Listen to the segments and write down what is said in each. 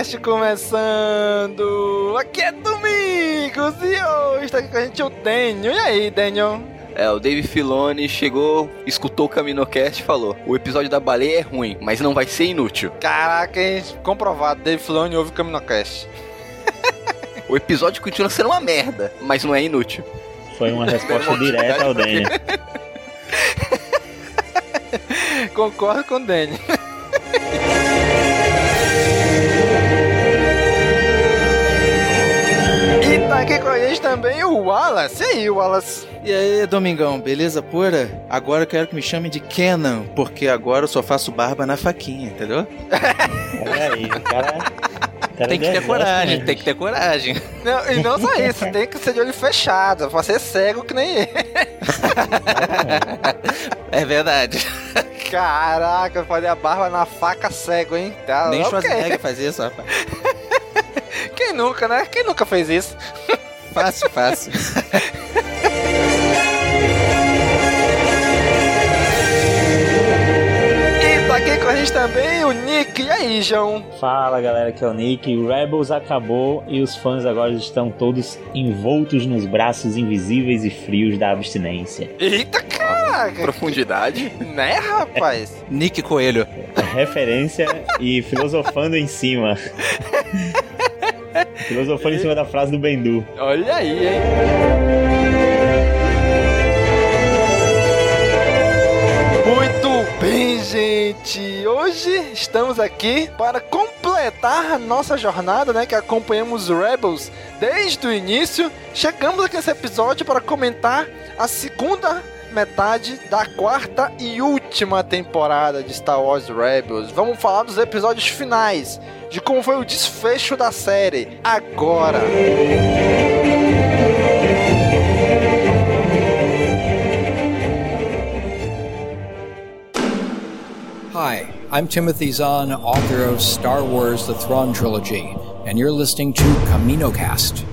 Cast começando! Aqui é Domingos e hoje está aqui com a gente o Daniel. E aí, Daniel? É, o Dave Filoni chegou, escutou o CaminoCast e falou: o episódio da baleia é ruim, mas não vai ser inútil. Caraca, hein? comprovado, Dave Filoni ouve o CaminoCast. o episódio continua sendo uma merda, mas não é inútil. Foi uma resposta direta ao Daniel. Concordo com o Daniel. Tá aqui com a gente também o Wallace. E aí, Wallace? E aí, Domingão, beleza pura? Agora eu quero que me chamem de Kenan, porque agora eu só faço barba na faquinha, entendeu? Olha aí, o cara. Tem que ter coragem, tem que ter coragem. Não, e não só isso, tem que ser de olho fechado, pra ser cego que nem ele. É verdade. Caraca, fazer a barba na faca cego, hein? Tá Nem ok. Schwarzenegger faz isso, rapaz. Quem nunca, né? Quem nunca fez isso? Fácil, fácil. E tá aqui com a gente também o Nick. E aí, João? Fala galera, que é o Nick. O Rebels acabou e os fãs agora estão todos envoltos nos braços invisíveis e frios da abstinência. Eita, caraca! Profundidade? Né, rapaz? Nick Coelho. Referência e filosofando em cima. filosofando em cima da frase do Bendu. Olha aí, hein? Muito bem, gente. Hoje estamos aqui para completar a nossa jornada, né? Que acompanhamos os Rebels desde o início. Chegamos aqui nesse episódio para comentar a segunda metade da quarta e última temporada de Star Wars Rebels. Vamos falar dos episódios finais, de como foi o desfecho da série. Agora. Hi, I'm Timothy Zahn, author of Star Wars The Thrawn Trilogy, and you're listening to CaminoCast.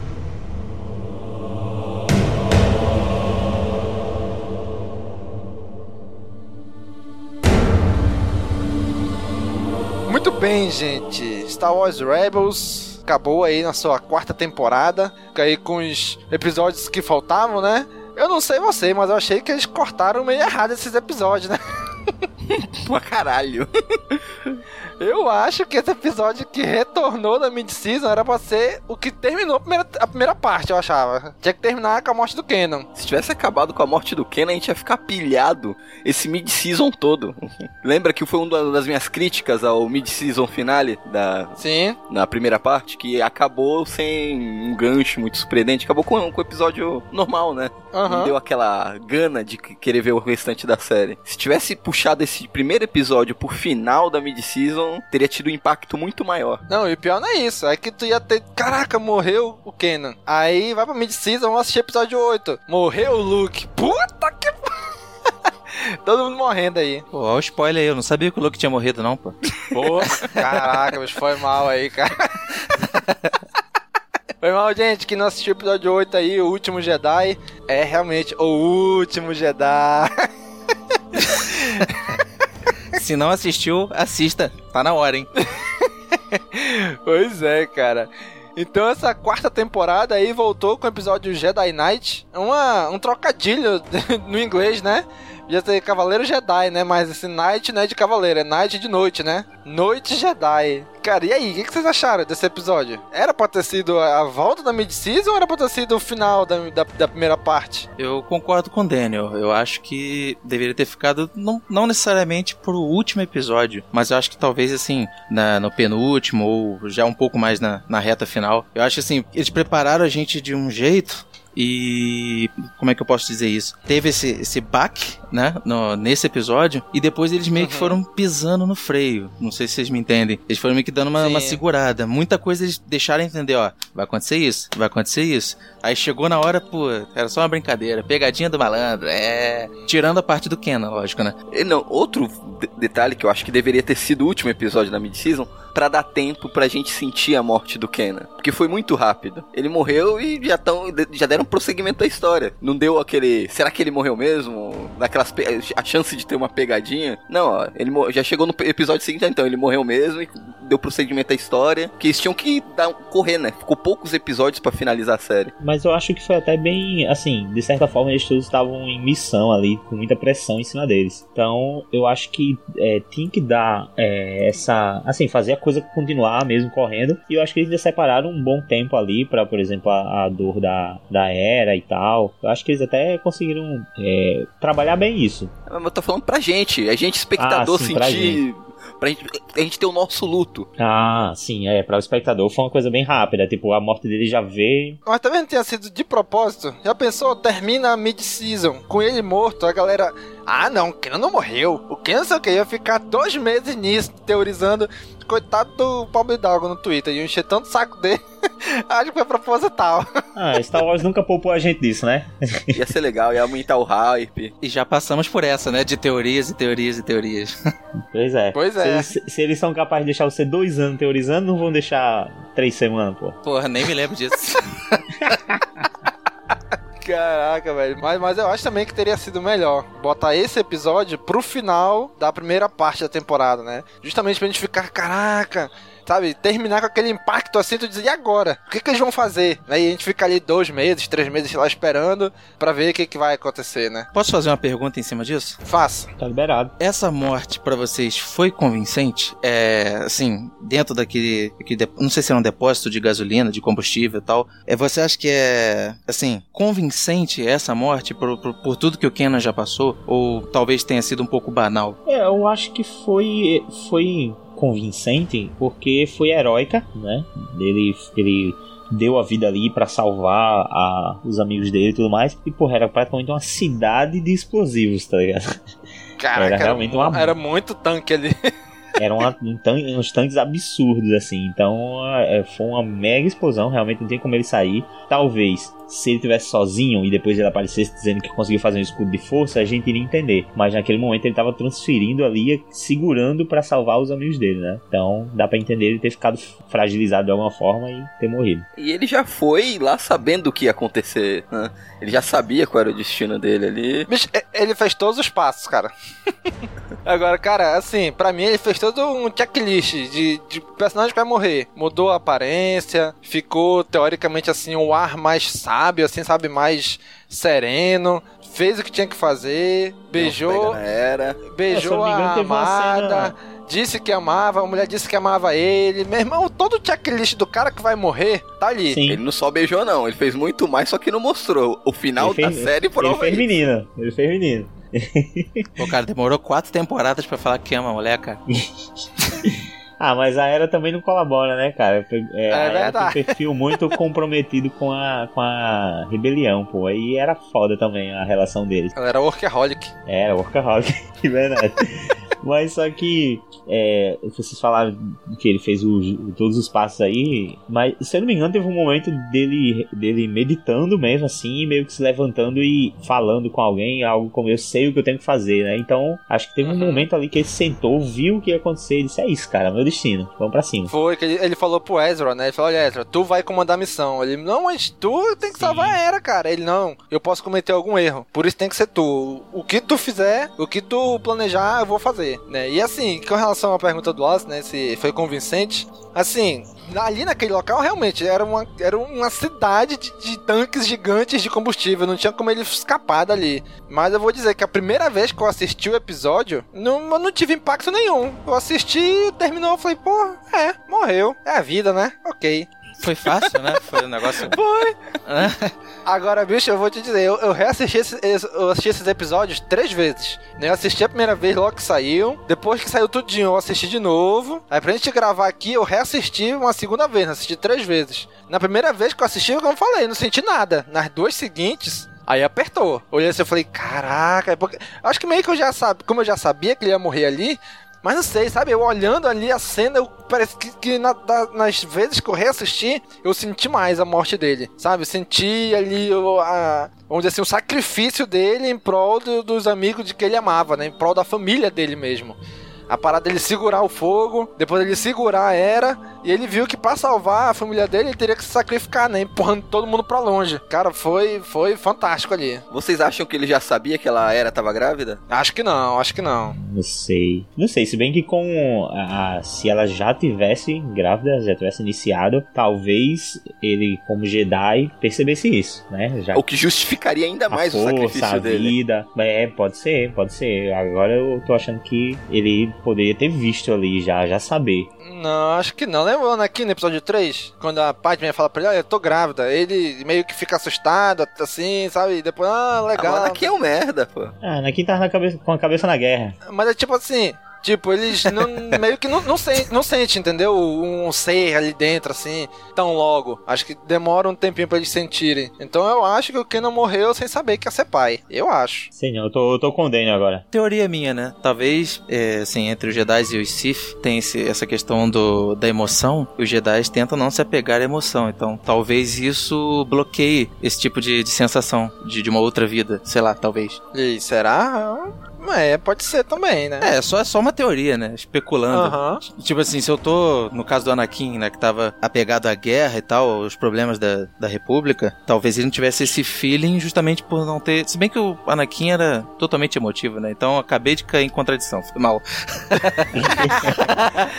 Bem, gente. Star Wars Rebels acabou aí na sua quarta temporada, aí com os episódios que faltavam, né? Eu não sei você, mas eu achei que eles cortaram meio errado esses episódios, né? Pra caralho. Eu acho que esse episódio que retornou da mid-season era pra ser o que terminou a primeira, a primeira parte, eu achava. Tinha que terminar com a morte do Kenan. Se tivesse acabado com a morte do Ken, a gente ia ficar pilhado esse mid-season todo. Lembra que foi uma das minhas críticas ao mid-season finale da Sim. na primeira parte, que acabou sem um gancho muito surpreendente, acabou com, com o episódio normal, né? Aham. Não deu aquela gana de que- querer ver o restante da série. Se tivesse puxado esse esse primeiro episódio pro final da mid-season, teria tido um impacto muito maior. Não, e o pior não é isso. É que tu ia ter. Caraca, morreu o Kenan. Aí vai pra mid-season, vamos assistir episódio 8. Morreu o Luke. Puta que. Todo mundo morrendo aí. Pô, olha o spoiler aí, eu não sabia que o Luke tinha morrido, não, pô. Pô, caraca, mas foi mal aí, cara. Foi mal, gente, que não assistiu o episódio 8 aí, o último Jedi. É realmente o último Jedi. Se não assistiu, assista. Tá na hora, hein? pois é, cara. Então essa quarta temporada aí voltou com o episódio Jedi Knight. Uma, um trocadilho no inglês, né? Ia ser Cavaleiro Jedi, né? Mas esse Night não é de Cavaleiro, é Night de noite, né? Noite Jedi. Cara, e aí? O que vocês acharam desse episódio? Era pra ter sido a volta da mid-season ou era pra ter sido o final da, da, da, primeira parte? Eu concordo com o Daniel. Eu acho que deveria ter ficado, não, não necessariamente pro último episódio, mas eu acho que talvez, assim, na, no penúltimo ou já um pouco mais na, na reta final. Eu acho assim, eles prepararam a gente de um jeito e como é que eu posso dizer isso? Teve esse, esse baque, né? No, nesse episódio. E depois eles meio uhum. que foram pisando no freio. Não sei se vocês me entendem. Eles foram meio que dando uma, uma, segurada. Muita coisa eles deixaram entender, ó. Vai acontecer isso, vai acontecer isso. Aí chegou na hora, pô, era só uma brincadeira. Pegadinha do malandro. É. Tirando a parte do Kenan, lógico, né? E não, outro detalhe que eu acho que deveria ter sido o último episódio da mid-season para dar tempo pra gente sentir a morte do Kenan. Porque foi muito rápido. Ele morreu e já, tão, já deram prosseguimento da história. Não deu aquele. Será que ele morreu mesmo? Daquelas. A chance de ter uma pegadinha. Não, ó, ele já chegou no episódio seguinte, então ele morreu mesmo e deu prosseguimento da história. Que eles tinham que dar, correr, né? Ficou poucos episódios para finalizar a série. Mas eu acho que foi até bem. Assim, de certa forma, eles todos estavam em missão ali, com muita pressão em cima deles. Então, eu acho que é, tinha que dar é, essa. Assim, fazer a coisa continuar mesmo correndo. E eu acho que eles separaram um bom tempo ali para, por exemplo, a, a, dor da, da era e tal. Eu acho que eles até conseguiram é, trabalhar bem isso. Mas eu tô falando pra gente, a gente espectador ah, sim, sentir pra gente, a gente ter o nosso luto. Ah, sim, é. Pra o espectador foi uma coisa bem rápida. Tipo, a morte dele já veio. Mas também não tinha sido de propósito. Já pensou? Termina a mid-season com ele morto, a galera. Ah, não, o Kenan não morreu. O Kenan sei o que ia ficar dois meses nisso, teorizando coitado do pobre Dalgo no Twitter, e encher tanto saco dele. Acho que foi proposital. Ah, Star Wars nunca poupou a gente disso, né? ia ser legal, ia aumentar o hype. E já passamos por essa, né? De teorias e teorias e teorias. Pois é. Pois é. Se, se, se eles são capazes de deixar você dois anos teorizando, não vão deixar três semanas, pô. Porra, nem me lembro disso. Caraca, velho. Mas, mas eu acho também que teria sido melhor botar esse episódio pro final da primeira parte da temporada, né? Justamente pra gente ficar, caraca, sabe, terminar com aquele impacto assim, tu dizer, e agora? O que, que eles vão fazer? Aí a gente fica ali dois meses, três meses lá esperando para ver o que, que vai acontecer, né? Posso fazer uma pergunta em cima disso? Faça. Tá liberado. Essa morte para vocês foi convincente? É, assim, dentro daquele, daquele, não sei se era um depósito de gasolina, de combustível e tal. É, você acha que é, assim, convincente essa morte por, por, por tudo que o Kenan já passou? Ou talvez tenha sido um pouco banal? É, eu acho que foi, foi convincente porque foi heróica, né? Ele, ele deu a vida ali para salvar a, os amigos dele e tudo mais. E, porra, era praticamente uma cidade de explosivos, tá ligado? Caraca, era realmente uma. Era muito tanque ali. eram um uns tanques absurdos, assim. Então, é, foi uma mega explosão. Realmente não tem como ele sair. Talvez se ele tivesse sozinho e depois ele aparecesse dizendo que conseguiu fazer um escudo de força, a gente iria entender. Mas naquele momento ele estava transferindo ali, segurando para salvar os amigos dele, né? Então dá para entender ele ter ficado fragilizado de alguma forma e ter morrido. E ele já foi lá sabendo o que ia acontecer, né? Ele já sabia qual era o destino dele ali. Bicho, ele fez todos os passos, cara. Agora, cara, assim, para mim ele fez todo um checklist de, de personagem que vai morrer. Mudou a aparência, ficou teoricamente assim um ar mais sábio sábio, assim, sabe, mais sereno, fez o que tinha que fazer, beijou, era. beijou a amada, disse que amava, a mulher disse que amava ele. Meu irmão, todo o checklist do cara que vai morrer tá ali. Sim. Ele não só beijou, não, ele fez muito mais, só que não mostrou. O final da série prova Ele fez menino, ele fez menino. Pô, cara, demorou quatro temporadas para falar que ama a mulher, cara. Ah, mas a Era também não colabora, né, cara? É, é verdade. Tem um perfil muito comprometido com a, com a rebelião, pô. Aí era foda também a relação deles. Ela era workaholic. Era workaholic, verdade. Mas só que é, vocês falaram que ele fez o, todos os passos aí, mas se eu não me engano, teve um momento dele, dele meditando mesmo, assim, meio que se levantando e falando com alguém, algo como eu sei o que eu tenho que fazer, né? Então, acho que teve um Uhum. momento ali que ele sentou, viu o que ia acontecer e disse: É isso, cara, meu destino, vamos pra cima. Foi que ele, ele falou pro Ezra, né? Ele falou: Olha, Ezra, tu vai comandar a missão. Ele, não, mas tu tem que salvar a Era, cara. Ele, não, eu posso cometer algum erro. Por isso tem que ser tu. O que tu fizer, o que tu planejar, eu vou fazer, né? E assim, com relação à pergunta do Oz, né? Se foi convincente, assim. Ali naquele local, realmente, era uma, era uma cidade de, de tanques gigantes de combustível. Não tinha como ele escapar dali. Mas eu vou dizer que a primeira vez que eu assisti o episódio, não, eu não tive impacto nenhum. Eu assisti, terminou, eu falei, pô, é, morreu. É a vida, né? Ok. Foi fácil, né? Foi um negócio. Foi. Agora, bicho, eu vou te dizer, eu, eu reassisti esse- esse- eu assisti esses episódios três vezes. né? Eu assisti a primeira vez logo que saiu. Depois que saiu tudinho, eu assisti de novo. Aí pra gente gravar aqui, eu reassisti uma segunda vez, assisti três vezes. Na primeira vez que eu assisti, como eu falei, não senti nada. Nas duas seguintes. Aí apertou. Olhei assim e falei, caraca, é porque... acho que meio que eu já sabia, como eu já sabia que ele ia morrer ali, mas não sei, sabe? Eu olhando ali a cena, eu parece que, que na- nas vezes que eu reassisti, eu senti mais a morte dele, sabe? Senti ali o, a, vamos dizer assim, o sacrifício dele em prol do- dos amigos de que ele amava, né? Em prol da família dele mesmo. A parada dele segurar o fogo, depois ele segurar a era, e ele viu que pra salvar a família dele, ele teria que se sacrificar, né? Empurrando todo mundo pra longe. Cara, foi, foi fantástico ali. Vocês acham que ele já sabia que ela era tava grávida? Acho que não, acho que não. Não sei. Não sei, se bem que com a, a- se ela já tivesse grávida, já tivesse iniciado, talvez ele, como Jedi, percebesse isso, né? Já O que justificaria ainda a mais o força, sacrifício a dele. vida. É, pode ser, pode ser. Agora eu tô achando que ele poderia ter visto ali já, já saber. Não, acho que não. Lembra o Anakin no episódio 3? Quando a Padme fala pra ele, olha, eu tô grávida. Ele meio que fica assustado, assim, sabe? E depois, ah, legal. Ah, Anakin é um merda, pô. Ah, Anakin tava na cabeça, com a cabeça na guerra. Mas é tipo assim, tipo, eles não, meio que não, não, sente, não sente, entendeu? Um ser ali dentro, assim, tão logo. Acho que demora um tempinho pra eles sentirem. Então eu acho que o Kenan morreu sem saber que ia ser pai. Eu acho. Não, eu tô, eu tô com o Daniel agora. Teoria minha, né? Talvez, é, assim, entre os Jedi e os Sith, tem esse- essa questão do, da emoção. E os Jedi tentam não se apegar à emoção. Então, talvez isso bloqueie esse tipo de, de sensação de, de uma outra vida. Sei lá, talvez. E será? É, pode ser também, né? É, só, é só uma teoria, né? Especulando. Aham. Tipo assim, se eu tô, no caso do Anakin, né, que tava apegado à guerra e tal, aos problemas da, da República, talvez ele não tivesse esse feeling justamente por não ter. Se bem que o Anakin era totalmente emotivo, né? Então acabei de cair em contradição, foi mal.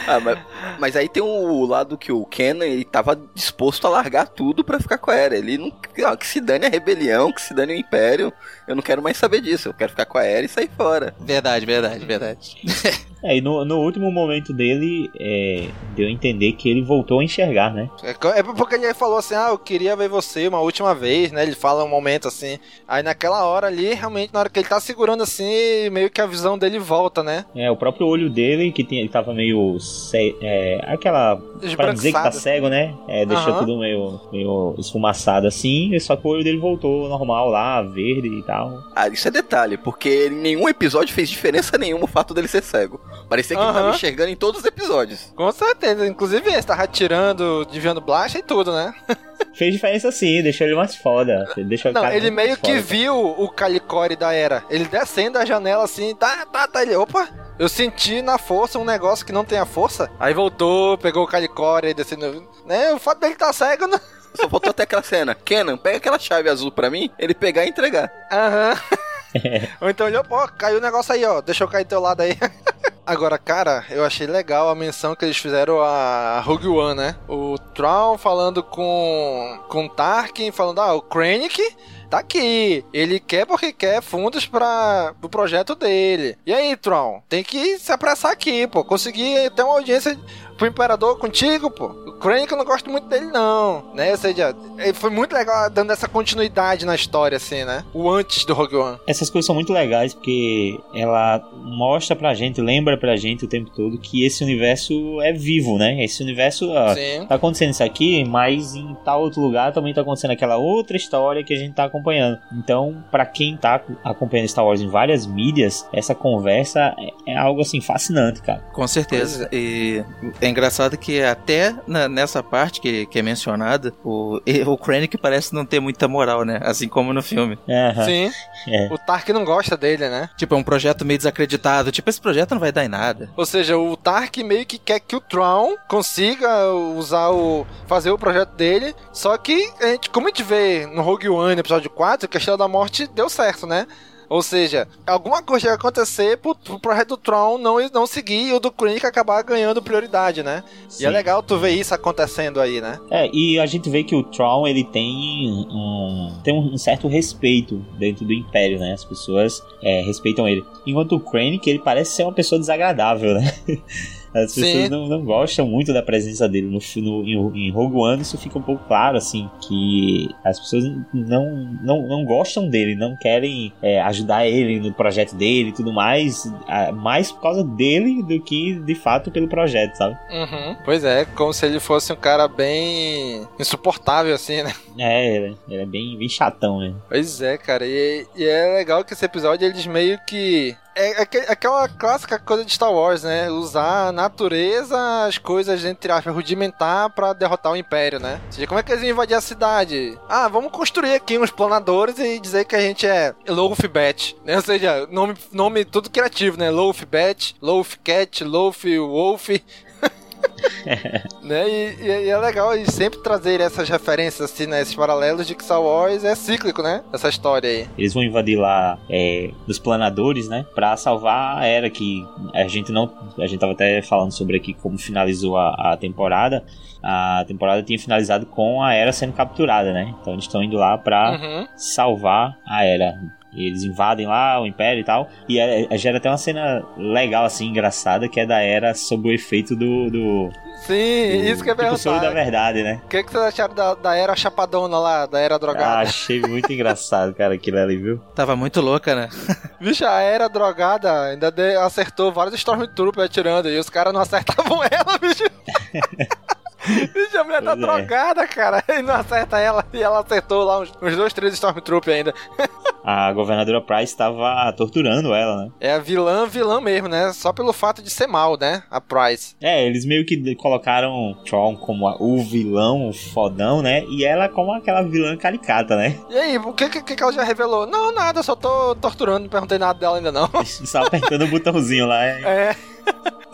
Ah, mas, mas aí tem o lado que o Kenan, ele tava disposto a largar tudo pra ficar com a Era. Ele não. Que se dane a rebelião, que se dane o Império. Eu não quero mais saber disso. Eu quero ficar com a Era e sair fora. Verdade, verdade, verdade. É, e no, no último momento dele, é, deu a entender que ele voltou a enxergar, né? É é porque ele falou assim, ah, eu queria ver você uma última vez, né? Ele fala um momento assim. Aí naquela hora ali, realmente, na hora que ele tá segurando assim, meio que a visão dele volta, né? É, o próprio olho dele, que tinha, ele tava meio. ce- é, aquela. Pra dizer que tá cego, né? É, deixou Aham. tudo meio, meio esfumaçado assim, e só que o olho dele voltou normal lá, verde e tal. Ah, isso é detalhe, porque em nenhum episódio fez diferença nenhuma o fato dele ser cego. Parecia que ele tava enxergando em todos os episódios. Com certeza. Inclusive esse, tava atirando, desviando blast e tudo, né? Fez diferença sim, deixou ele mais foda. Deixou o Não, cara ele meio que foda. viu o Calicore da Era. Ele descendo a janela assim, tá, tá, tá. Ele, opa, eu senti na força um negócio que não tem a força. Aí voltou, pegou o Calicore, descendo. Né, o fato dele tá cego, né? Só faltou até aquela cena. Kenan, pega aquela chave azul pra mim, ele pegar e entregar. Aham. Ou então olhou, pô, caiu o negócio aí, ó. Deixa eu cair teu lado aí. Agora, cara, eu achei legal a menção que eles fizeram a Rogue One, né? O Traum falando com com Tarkin, falando, ah, o Krennic tá aqui. Ele quer porque quer fundos para o projeto dele. E aí, Tron, tem que se apressar aqui, pô. Conseguir ter uma audiência pro Imperador contigo, pô. O Krennic eu não gosto muito dele, não. Né? Ou seja, ele foi muito legal dando essa continuidade na história, assim, né? O antes do Rogue One. Essas coisas são muito legais porque ela mostra pra gente, lembra pra gente o tempo todo que esse universo é vivo, né? Esse universo, ó, tá acontecendo isso aqui, mas em tal outro lugar também tá acontecendo aquela outra história que a gente tá acompanhando. Então, pra quem tá acompanhando Star Wars em várias mídias, essa conversa é, é algo assim fascinante, cara. Com certeza. E é engraçado que até na- nessa parte que, que é mencionada, o, o Krennic parece não ter muita moral, né? Assim como no filme. Sim. É. O Tark não gosta dele, né? Tipo, é um projeto meio desacreditado. Tipo, esse projeto não vai dar em nada. Ou seja, o Tark meio que quer que o Tron consiga usar o. fazer o projeto dele. Só que, a gente, como a gente vê no Rogue One, no episódio 4, a questão da morte deu certo, né? Ou seja, alguma coisa ia acontecer pro, pro projeto do Tron não, não seguir e o do Krennic acabar ganhando prioridade, né? E Sim. é legal tu ver isso acontecendo aí, né? É, e a gente vê que o Tron, ele tem um, tem um certo respeito dentro do Império, né? As pessoas é, respeitam ele. Enquanto o Krennic, ele parece ser uma pessoa desagradável, né? As Sim. pessoas não, não gostam muito da presença dele. No, no, em, em Rogue One, isso fica um pouco claro, assim, que as pessoas não, não, não gostam dele, não querem é, ajudar ele no projeto dele e tudo mais, mais por causa dele do que, de fato, pelo projeto, sabe? Uhum. Pois é, como se ele fosse um cara bem insuportável, assim, né? É, ele, ele é bem, bem chatão, né? Pois é, cara, e, e é legal que esse episódio eles meio que. É, aque- aquela clássica coisa de Star Wars, né? Usar a natureza, as coisas, entre aspas, rudimentar pra derrotar o Império, né? Ou seja, como é que eles invadir a cidade? Ah, vamos construir aqui uns planadores e dizer que a gente é Loaf Bat, né? Ou seja, nome, nome tudo criativo, né? Loaf Bat, Loaf Cat, Loaf Wolf. né? E, e- e é legal eles sempre trazerem essas referências, assim, né? Esses paralelos de que Star Wars é cíclico, né? Essa história aí. Eles vão invadir lá é, os planadores, né? Pra salvar a era que a gente não. A gente tava até falando sobre aqui como finalizou a, a temporada. A temporada tinha finalizado com a era sendo capturada, né? Então eles estão indo lá pra Uhum. salvar a era. Eles invadem lá o Império e tal. E é, é- gera até uma cena legal, assim, engraçada, que é da era sob o efeito do. do Sim, isso que é tipo, sonho da perguntar. verdade, né? O que, que vocês acharam da, da era chapadona lá, da era Ah, drogada? achei muito engraçado, cara, aquilo ali, viu? Tava muito louca, né? Bicho, a era drogada ainda de- acertou vários Stormtroopers atirando e os caras não acertavam ela, bicho. bicho, a mulher tá Pois é. drogada, cara, e não acerta ela. E ela acertou lá uns, uns dois, três Stormtroopers ainda. A governadora Price estava torturando ela, né? É a vilã, vilã mesmo, né? Só pelo fato de ser mal, né? A Price. É, eles meio que colocaram Tron como a- o vilão, o fodão, né? E ela como aquela vilã caricata, né? E aí, o que, que, que ela já revelou? Não, nada, só tô torturando, não perguntei nada dela ainda não. Só apertando o botãozinho lá, é, É.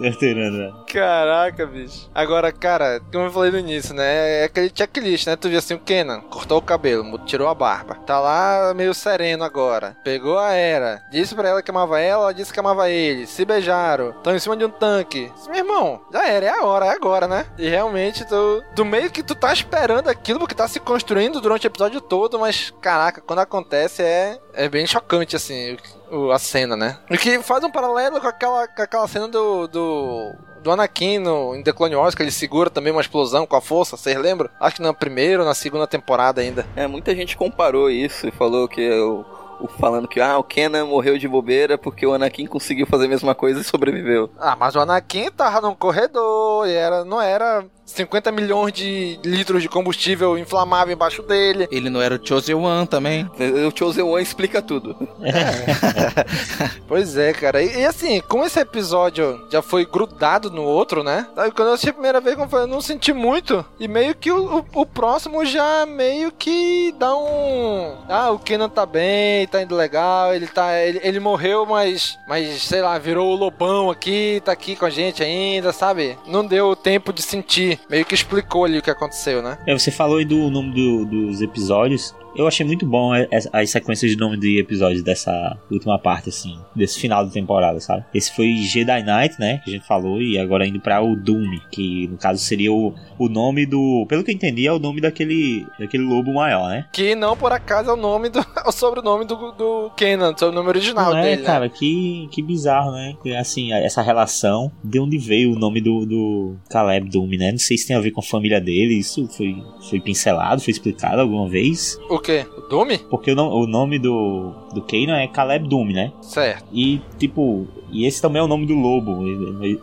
ela. Caraca, bicho. Agora, cara, como eu falei no início, né? É aquele checklist, né? Tu viu assim, o Kenan cortou o cabelo, tirou a barba. Tá lá meio sereno agora. Pegou a Era. Disse pra ela que amava ela, ela disse que amava ele. Se beijaram. Estão em cima de um tanque. Meu irmão, já era, é a hora, é agora, né? E realmente, tu, tu meio que tu tá esperando aquilo porque tá se construindo durante o episódio todo, mas caraca, quando acontece é, é bem chocante, assim, o- a cena, né? O que faz um paralelo com aquela, com aquela cena do, do, do Anakin no, em The Clone Wars, que ele segura também uma explosão com a força, vocês lembram? Acho que na primeira ou na segunda temporada ainda. É, muita gente comparou isso e falou que o, o- falando que ah, o Kenan morreu de bobeira porque o Anakin conseguiu fazer a mesma coisa e sobreviveu. Ah, mas o Anakin tava num corredor e era, não era 50 milhões de litros de combustível inflamável embaixo dele. Ele não era o Chosen One também. O Chosen One explica tudo. Pois é, cara. E, e assim, como esse episódio já foi grudado no outro, né? Quando eu assisti a primeira vez, como eu falei, eu não senti muito. E meio que o, o, o próximo já meio que dá um. Ah, o Kenan tá bem, tá indo legal, ele tá. Ele, ele morreu, mas. Mas, sei lá, virou o lobão aqui, tá aqui com a gente ainda, sabe? Não deu tempo de sentir. Meio que explicou ali o que aconteceu, né? É, você falou aí do nome do- dos episódios. Eu achei muito bom é, as, as sequências de nome de episódios dessa última parte, assim, desse final de temporada, sabe? Esse foi Jedi Knight, né? Que a gente falou, e agora indo pra o Doom, que no caso seria o, o nome do. Pelo que eu entendi, é o nome daquele, daquele lobo maior, né? Que não por acaso é o nome do. o sobrenome do, do Kenan, o sobrenome original Não é, dele. né? cara, que, que bizarro, né? Assim, essa relação, de onde veio o nome do, do Caleb Doom, né? Não sei se tem a ver com a família dele, isso foi, foi pincelado, foi explicado alguma vez. O quê? O Doom? Porque o, no- o nome do, do Kanan é Caleb Doom, né? Certo. E, tipo, e esse também é o nome do lobo.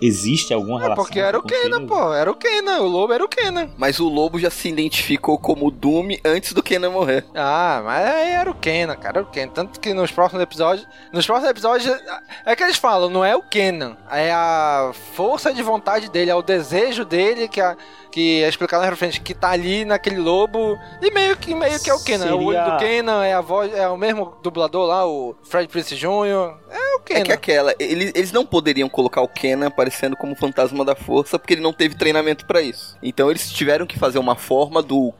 Existe alguma É relação? porque era o Kenan, pô. Era o Kenan. O lobo era o Kenan. Mas o lobo já se identificou como Doom antes do Kenan morrer. Ah, mas aí era o Kenan, cara, era o Kenan. Tanto que nos próximos episódios. Nos próximos episódios. É que eles falam, não é o Kenan. É a força de vontade dele, é o desejo dele que, a, que é explicado na frente, que tá ali naquele lobo. E meio que, meio que é o Kenan. É o olho Seria- do Kenan, é a voz. É o mesmo dublador lá, o Fred Prince Jr. É o Kenan. É que aquela, eles, eles não poderiam colocar o Kenan aparecendo como fantasma da força porque ele não teve treinamento pra isso. Então eles tiveram que fazer uma forma do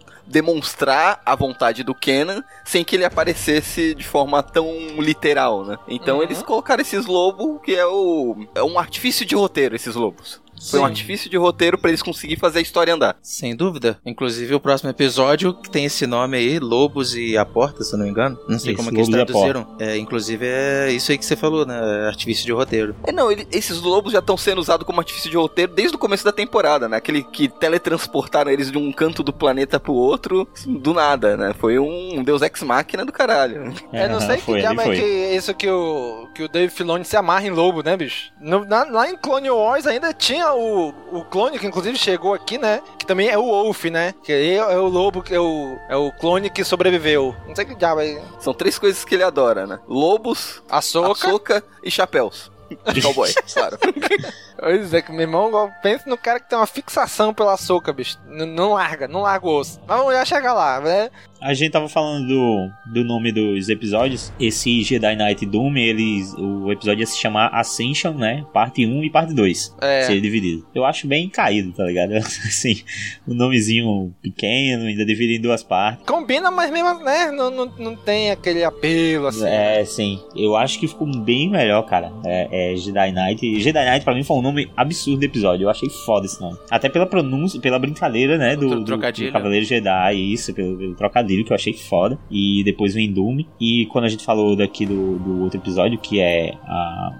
demonstrar a vontade do Kenan sem que ele aparecesse de forma tão literal, né? Então Uhum. eles colocaram esses lobos que é o é um artifício de roteiro esses lobos. Foi um Sim. artifício de roteiro pra eles conseguirem fazer a história andar. Sem dúvida. Inclusive o próximo episódio que tem esse nome aí, Lobos e a Porta, se eu não me engano. Não sei Isso, como é que eles traduziram. É, inclusive é isso aí que você falou, né? Artifício de roteiro. É, não, ele- esses lobos já estão sendo usados como artifício de roteiro desde o começo da temporada, né? Aquele que teletransportaram eles de um canto do planeta pro outro do nada, né? Foi um Deus Ex Machina do caralho. Eu não sei que diabo é que isso que o, que o Dave Filoni se amarra em lobo, né, bicho? No- na- lá em Clone Wars ainda tinha o, o clone, que inclusive chegou aqui, né? Que também é o Wolf, né? Que aí é o lobo, que é o, é o clone que sobreviveu. Não sei que diabo é. São três coisas que ele adora, né? Lobos, açoka, e chapéus. De cowboy, claro. Pois é, que meu irmão, pensa no cara que tem uma fixação pela açúcar, bicho. N- não larga, não larga o osso. Mas vamos já chegar lá, né? A gente tava falando do, do nome dos episódios. Esse Jedi Knight Doom, eles, o episódio ia se chamar Ascension, né? Parte 1 e parte 2. É. Seria dividido. Eu acho bem caído, tá ligado? Assim, um nomezinho pequeno, ainda dividido em duas partes. Combina, mas mesmo, né? Não, não, não tem aquele apelo, assim. É, sim. Eu acho que ficou bem melhor, cara. É, é Jedi Knight. Jedi Knight pra mim foi um nome absurdo do episódio. Eu achei foda esse nome. Até pela pronúncia, pela brincadeira, né? Do, do, trocadilho. do Cavaleiro Jedi, isso, pelo, pelo trocadilho que eu achei foda. E depois vem Doom. E quando a gente falou daqui do, do outro episódio, que é a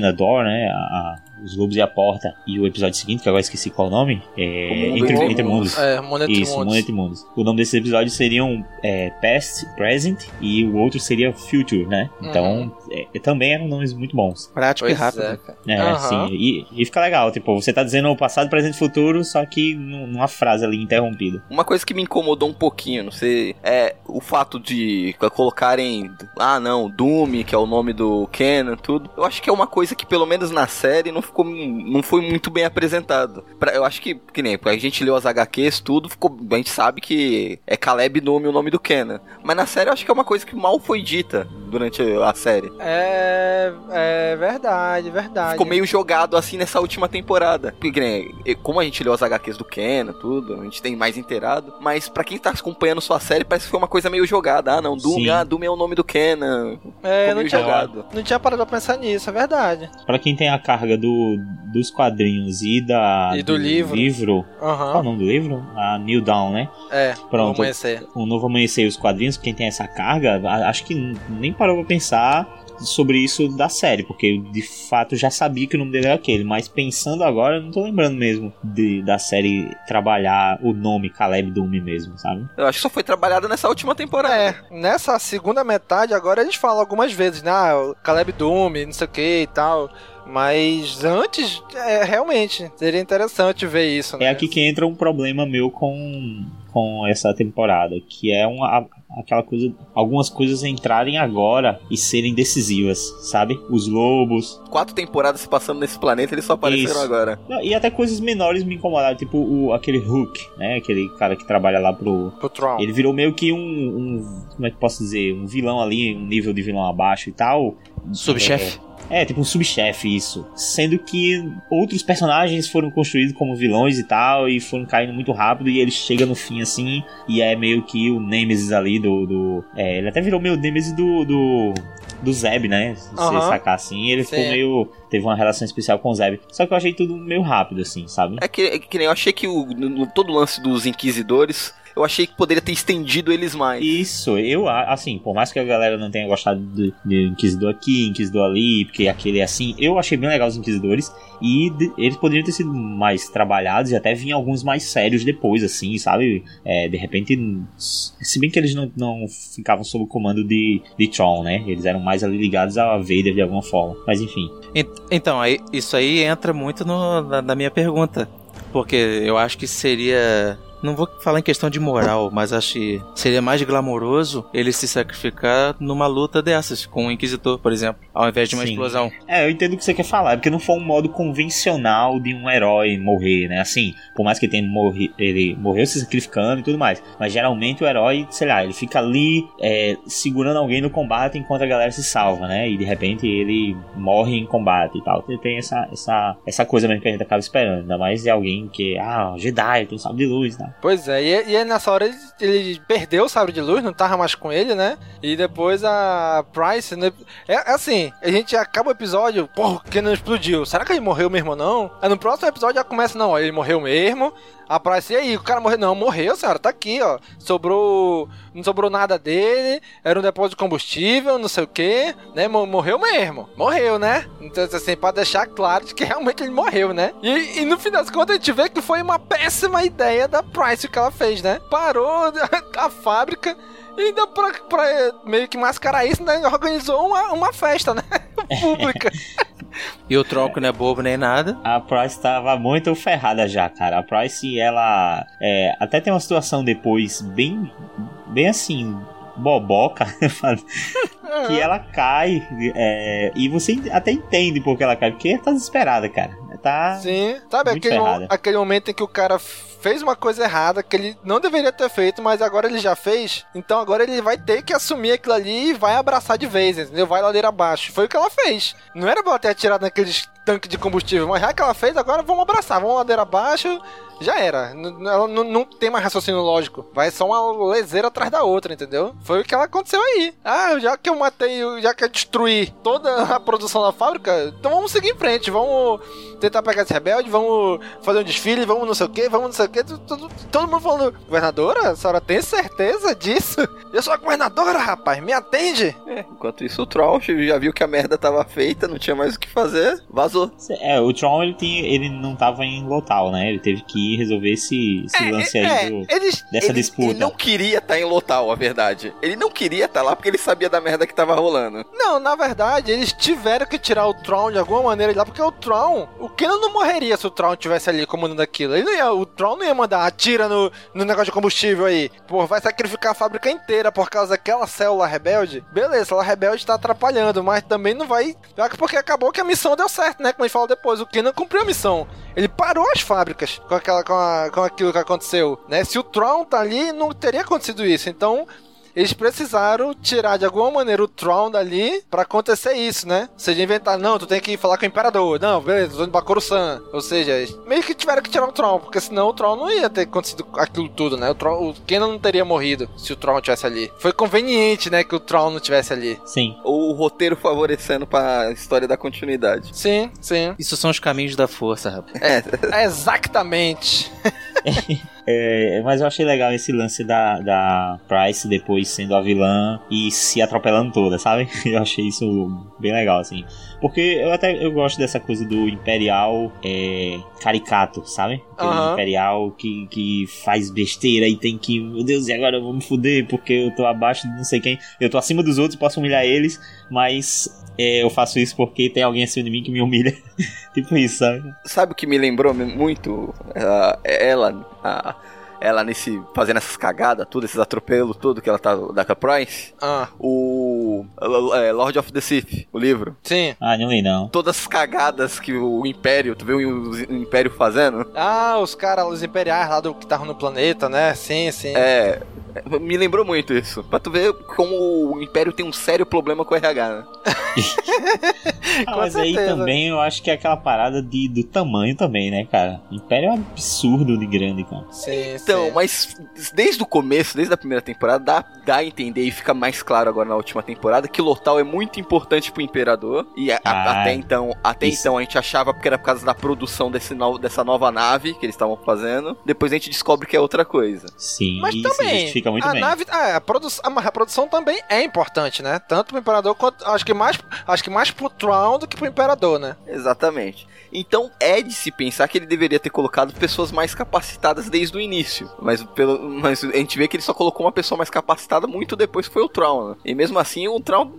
the Door, né? A- os Lobos e a Porta. E o episódio seguinte, que agora esqueci qual é o nome. É, Entre, Entre Entre Mundos. É, Mundo Entre Isso, Mundos. Mundo Entre Mundos. O nome desses episódios seriam é, Past, Present e o outro seria Future, né? Então, é, também eram nomes muito bons. Prático Pois e rápido. é. É, Aham. sim. E, e fica legal, tipo, você tá dizendo o passado, presente e futuro, só que num- numa frase ali interrompida. Uma coisa que me incomodou um pouquinho, não sei, é o fato de colocarem, ah não, Doom, que é o nome do Kenan, tudo. Eu acho que é uma coisa que pelo menos na série não ficou, não foi muito bem apresentado. Pra- eu acho que, que nem, a gente leu as HQs, tudo, ficou, a gente sabe que é Caleb Doom o nome do Kenan. Mas na série eu acho que é uma coisa que mal foi dita durante a série. É, é verdade, verdade. Ficou meio jogado assim nessa última temporada. Porque, que nem, e- como a gente leu as HQs do Kenan, tudo, a gente tem mais inteirado. Mas pra quem tá acompanhando sua série, parece que foi uma coisa meio jogada. Ah, não, Doom, ah, Doom é o nome do Kenan. É, Ficou não tinha, jogado. não tinha parado pra pensar nisso, é verdade. Pra quem tem a carga do, dos quadrinhos e da E do livro. Qual é o nome do livro? A New Dawn, né? É, Pronto. amanhecer. O Novo Amanhecer e os quadrinhos, quem tem essa carga, acho que nem parou pra pensar sobre isso da série, porque eu, de fato já sabia que o nome dele era aquele, mas pensando agora, eu não tô lembrando mesmo de, da série trabalhar o nome Caleb Doom mesmo, sabe? Eu acho que só foi trabalhado nessa última temporada. É, nessa segunda metade agora eles falam algumas vezes, né? Ah, Caleb Doom, não sei o que e tal. Mas antes, é, realmente, seria interessante ver isso, né? É aqui que entra um problema meu com, com essa temporada, que é uma, a- aquela coisa, algumas coisas entrarem agora e serem decisivas, sabe? Os lobos, Quatro temporadas se passando nesse planeta, eles só apareceram Isso. agora. Não, E até coisas menores me incomodaram, tipo o, aquele Hook, né? Aquele cara que trabalha lá pro. Pro Tron. Ele virou meio que um, um- Como é que posso dizer? Um vilão ali, um nível de vilão abaixo e tal. Subchefe. É, É, tipo um subchefe, isso. Sendo que outros personagens foram construídos como vilões e tal, e foram caindo muito rápido, e ele chega no fim assim, e é meio que o Nemesis ali do. do é, ele até virou meio Nemesis do. do do Zeb, né? Se você Aham. sacar assim, ele ficou Sim. meio. Teve uma relação especial com o Zeb. Só que eu achei tudo meio rápido, assim, sabe? É que, é que nem eu achei que o, no- todo o lance dos inquisidores, eu achei que poderia ter estendido eles mais. Isso, eu assim, por mais que a galera não tenha gostado de, de Inquisidor aqui, Inquisidor ali, porque aquele é assim, eu achei bem legal os Inquisidores e de- eles poderiam ter sido mais trabalhados e até vir alguns mais sérios depois, assim, sabe? É, de repente, se bem que eles não, não ficavam sob o comando de, de Tron, né? Eles eram mais ali ligados a Vader de alguma forma, mas enfim. En- Então, aí, isso aí entra muito no- na, na minha pergunta. Porque eu acho que seria. Não vou falar em questão de moral, mas acho que seria mais glamouroso ele se sacrificar numa luta dessas, com um Inquisitor, por exemplo, ao invés de uma Sim. explosão. É, eu entendo o que você quer falar, porque não foi um modo convencional de um herói morrer, né? Assim, por mais que ele tenha morri, ele morreu se sacrificando e tudo mais. Mas geralmente o herói, sei lá, ele fica ali é, segurando alguém no combate enquanto a galera se salva, né? E de repente ele morre em combate e tal. Tem essa, essa, essa coisa mesmo que a gente acaba esperando. Ainda mais de alguém que, ah, Jedi, tem um sabre de luz, né? Pois é, e, e aí nessa hora ele perdeu o sabre de luz, não tava mais com ele, né? E depois a Price, né? É, é assim, a gente acaba o episódio, porra, o Kenan explodiu. Será que ele morreu mesmo ou não? Aí no próximo episódio já começa, não, ele morreu mesmo. A Price, e aí, o cara morreu? Não, morreu, senhora, tá aqui, ó. Sobrou. Não sobrou nada dele, era um depósito de combustível, não sei o que, né? Mo- Morreu mesmo. Morreu, né? Então, assim, pra deixar claro de que realmente ele morreu, né? E, e no fim das contas a gente vê que foi uma péssima ideia da Price o que ela fez, né? Parou a fábrica e ainda pra, pra meio que mascarar isso, né? Organizou uma, uma festa, né? Pública. E o Tronco não é bobo nem nada. A Price tava muito ferrada já, cara. A Price, ela. é, até tem uma situação depois bem. Bem assim. Boboca, que ela cai é, e você até entende porque ela cai, porque tá desesperada, cara. Tá. Sim, sabe muito aquele, ferrada. aquele momento em que o cara fez uma coisa errada que ele não deveria ter feito, mas agora ele já fez, então agora ele vai ter que assumir aquilo ali e vai abraçar de vez, entendeu? Vai ladeira abaixo. Foi o que ela fez. Não era pra ela ter atirado naqueles tanques de combustível, mas já que ela fez, agora vamos abraçar, vamos ladeira abaixo. Já era. Ela não, tem mais raciocínio lógico. Vai só uma leseira atrás da outra, entendeu? Foi o que ela aconteceu aí. Ah, já que eu matei, já que eu destruí toda a produção da fábrica, então vamos seguir em frente. Vamos tentar pegar esse rebelde, vamos fazer um desfile, vamos não sei o que, vamos não sei o que. Todo, mundo falando, governadora, a senhora tem certeza disso? Eu sou a governadora, rapaz, me atende. Enquanto isso, o Troll já viu que a merda tava feita, não tinha mais o que fazer, vazou. É, o Tron ele, tinha, ele não tava em Lotal, né? Ele teve que resolver esse, esse lance aí é, do- eles- dessa ele, disputa. Ele não queria estar em Lotal, a verdade. Ele não queria estar lá porque ele sabia da merda que tava rolando. Não, na verdade, eles tiveram que tirar o Tron de alguma maneira de lá, porque o Tron, o Kenan não morreria se o Tron tivesse ali comandando aquilo. Ele não ia, o Tron não ia mandar, atira no, no negócio de combustível aí. Pô, vai sacrificar a fábrica inteira por causa daquela célula rebelde. Beleza, a célula rebelde tá atrapalhando, mas também não vai. Porque acabou que a missão deu certo, né? Como a gente falou depois, o Kenan cumpriu a missão. Ele parou as fábricas com, aquela, com, a- com aquilo que aconteceu, né? Se o Tron tá ali, não teria acontecido isso. Então, eles precisaram tirar de alguma maneira o Tron dali pra acontecer isso, né? Ou seja, inventar, não, tu tem que falar com o Imperador. Não, beleza, tô indo pra Coruscant. Ou seja, meio que tiveram que tirar o Tron, porque senão o Tron não ia ter acontecido aquilo tudo, né? O, Tron, o Kenan não teria morrido se o Tron tivesse ali. Foi conveniente, né, que o Tron não tivesse ali. Sim. O roteiro favorecendo pra história da continuidade. Sim, sim. Isso são os caminhos da força, rapaz. É, exatamente. É, mas eu achei legal esse lance da, da Price depois sendo a vilã e se atropelando toda, sabe? Eu achei isso bem legal, assim. Porque eu até eu gosto dessa coisa do Imperial é, caricato, sabe? Aquele. Imperial que, que faz besteira e tem que, meu Deus, e agora eu vou me fuder porque eu tô abaixo de não sei quem. Eu tô acima dos outros, posso humilhar eles, mas é, eu faço isso porque tem alguém acima de mim que me humilha. tipo isso, sabe? Sabe o que me lembrou muito? Ah, ela, a- ela nesse. fazendo essas cagadas, tudo, esses atropelos, tudo que ela tá da Caprice. Ah. O. é, Lord of the Sith, o livro. Sim. Ah, não li não. Todas as cagadas que o Império, tu viu o, Império fazendo? Ah, os caras, os imperiais lá do que estavam no planeta, né? Sim, sim. É. Me lembrou muito isso. Pra tu ver como o Império tem um sério problema com o RH, né? ah, mas aí também eu acho que é aquela parada de, do tamanho também, né, cara? O Império é um absurdo de grande, cara. Sim, então, sim. mas desde o começo, desde a primeira temporada, dá, dá a entender e fica mais claro agora na última temporada que Lotal é muito importante pro Imperador. E a, Ah, até então, até isso. então a gente achava que era por causa da produção desse no, dessa nova nave que eles estavam fazendo. Depois a gente descobre que é outra coisa. Sim, Mas isso também, justifica muito a bem. nave, ah, a, produ a, a produção também é importante, né? Tanto pro Imperador quanto. Acho que mais, acho que mais pro Tron do que pro Imperador, né? Exatamente. Então é de se pensar que ele deveria ter colocado pessoas mais capacitadas desde o início. Mas, pelo, mas a gente vê que ele só colocou uma pessoa mais capacitada muito depois que foi o Tron. Né? E mesmo assim o Tron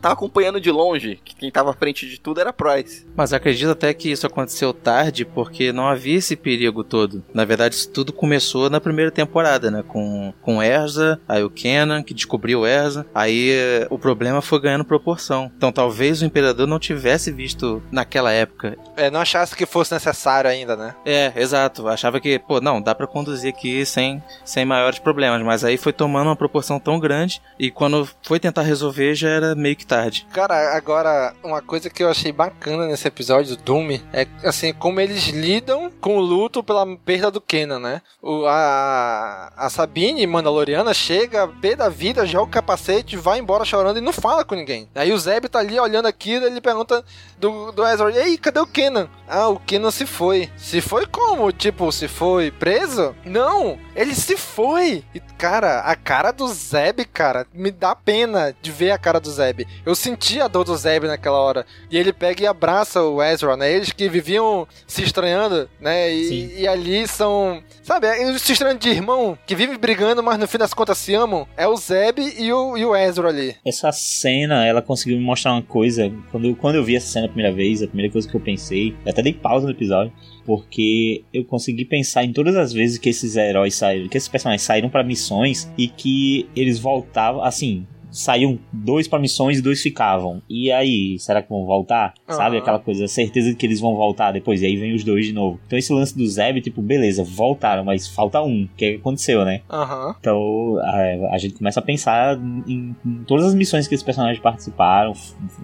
tá acompanhando de longe, que quem tava à frente de tudo era Price. Mas acredito até que isso aconteceu tarde porque não havia esse perigo todo. Na verdade, isso tudo começou na primeira temporada, né? Com, com Erza, aí o Kenan, que descobriu Erza. Aí eh, o problema foi ganhando proporção. Então talvez o Imperador não tivesse visto naquela época. É, não achasse que fosse necessário ainda, né? É, exato. Achava que, pô, não, dá pra conduzir aqui sem, sem maiores problemas. Mas aí foi tomando uma proporção tão grande e quando foi tentar resolver já era meio que tarde. Cara, agora, uma coisa que eu achei bacana nesse episódio do Doom é, assim, como eles lidam com o luto pela perda do Kenan, né? O, a, a Sabine, Mandaloriana, chega, pé da vida, joga o capacete, vai embora chorando e não fala com ninguém. Aí o Zeb tá ali olhando aquilo, ele pergunta do, do Ezra, ei, cadê o Kenan? Ah, o Kenan se foi. Se foi como? Tipo, se foi preso? Não, ele se foi. E, cara, a cara do Zeb, cara, me dá pena de ver a cara do Zeb. Eu senti a dor do Zeb naquela hora. E ele pega e abraça o Ezra, né? Eles que viviam se estranhando, né? E, e ali são. Sabe, eles se estranhando de irmão, que vivem brigando, mas no fim das contas se amam. É o Zeb e o, e o Ezra ali. Essa cena, ela conseguiu me mostrar uma coisa. Quando, eu- quando eu vi essa cena a primeira vez, a primeira coisa que eu pensei, eu até dei pausa no episódio, porque eu consegui pensar em todas as vezes que esses heróis saíram, que esses personagens saíram pra missões e que eles voltavam, assim, saíam dois pra missões e dois ficavam. E aí, será que vão voltar? Sabe Aham. aquela coisa, certeza de que eles vão voltar depois, e aí vem os dois de novo. Então esse lance do Zeb, tipo, beleza, voltaram, mas falta um. O que é aconteceu, né? Aham. Então a, a gente começa a pensar em, em todas as missões que esses personagens participaram,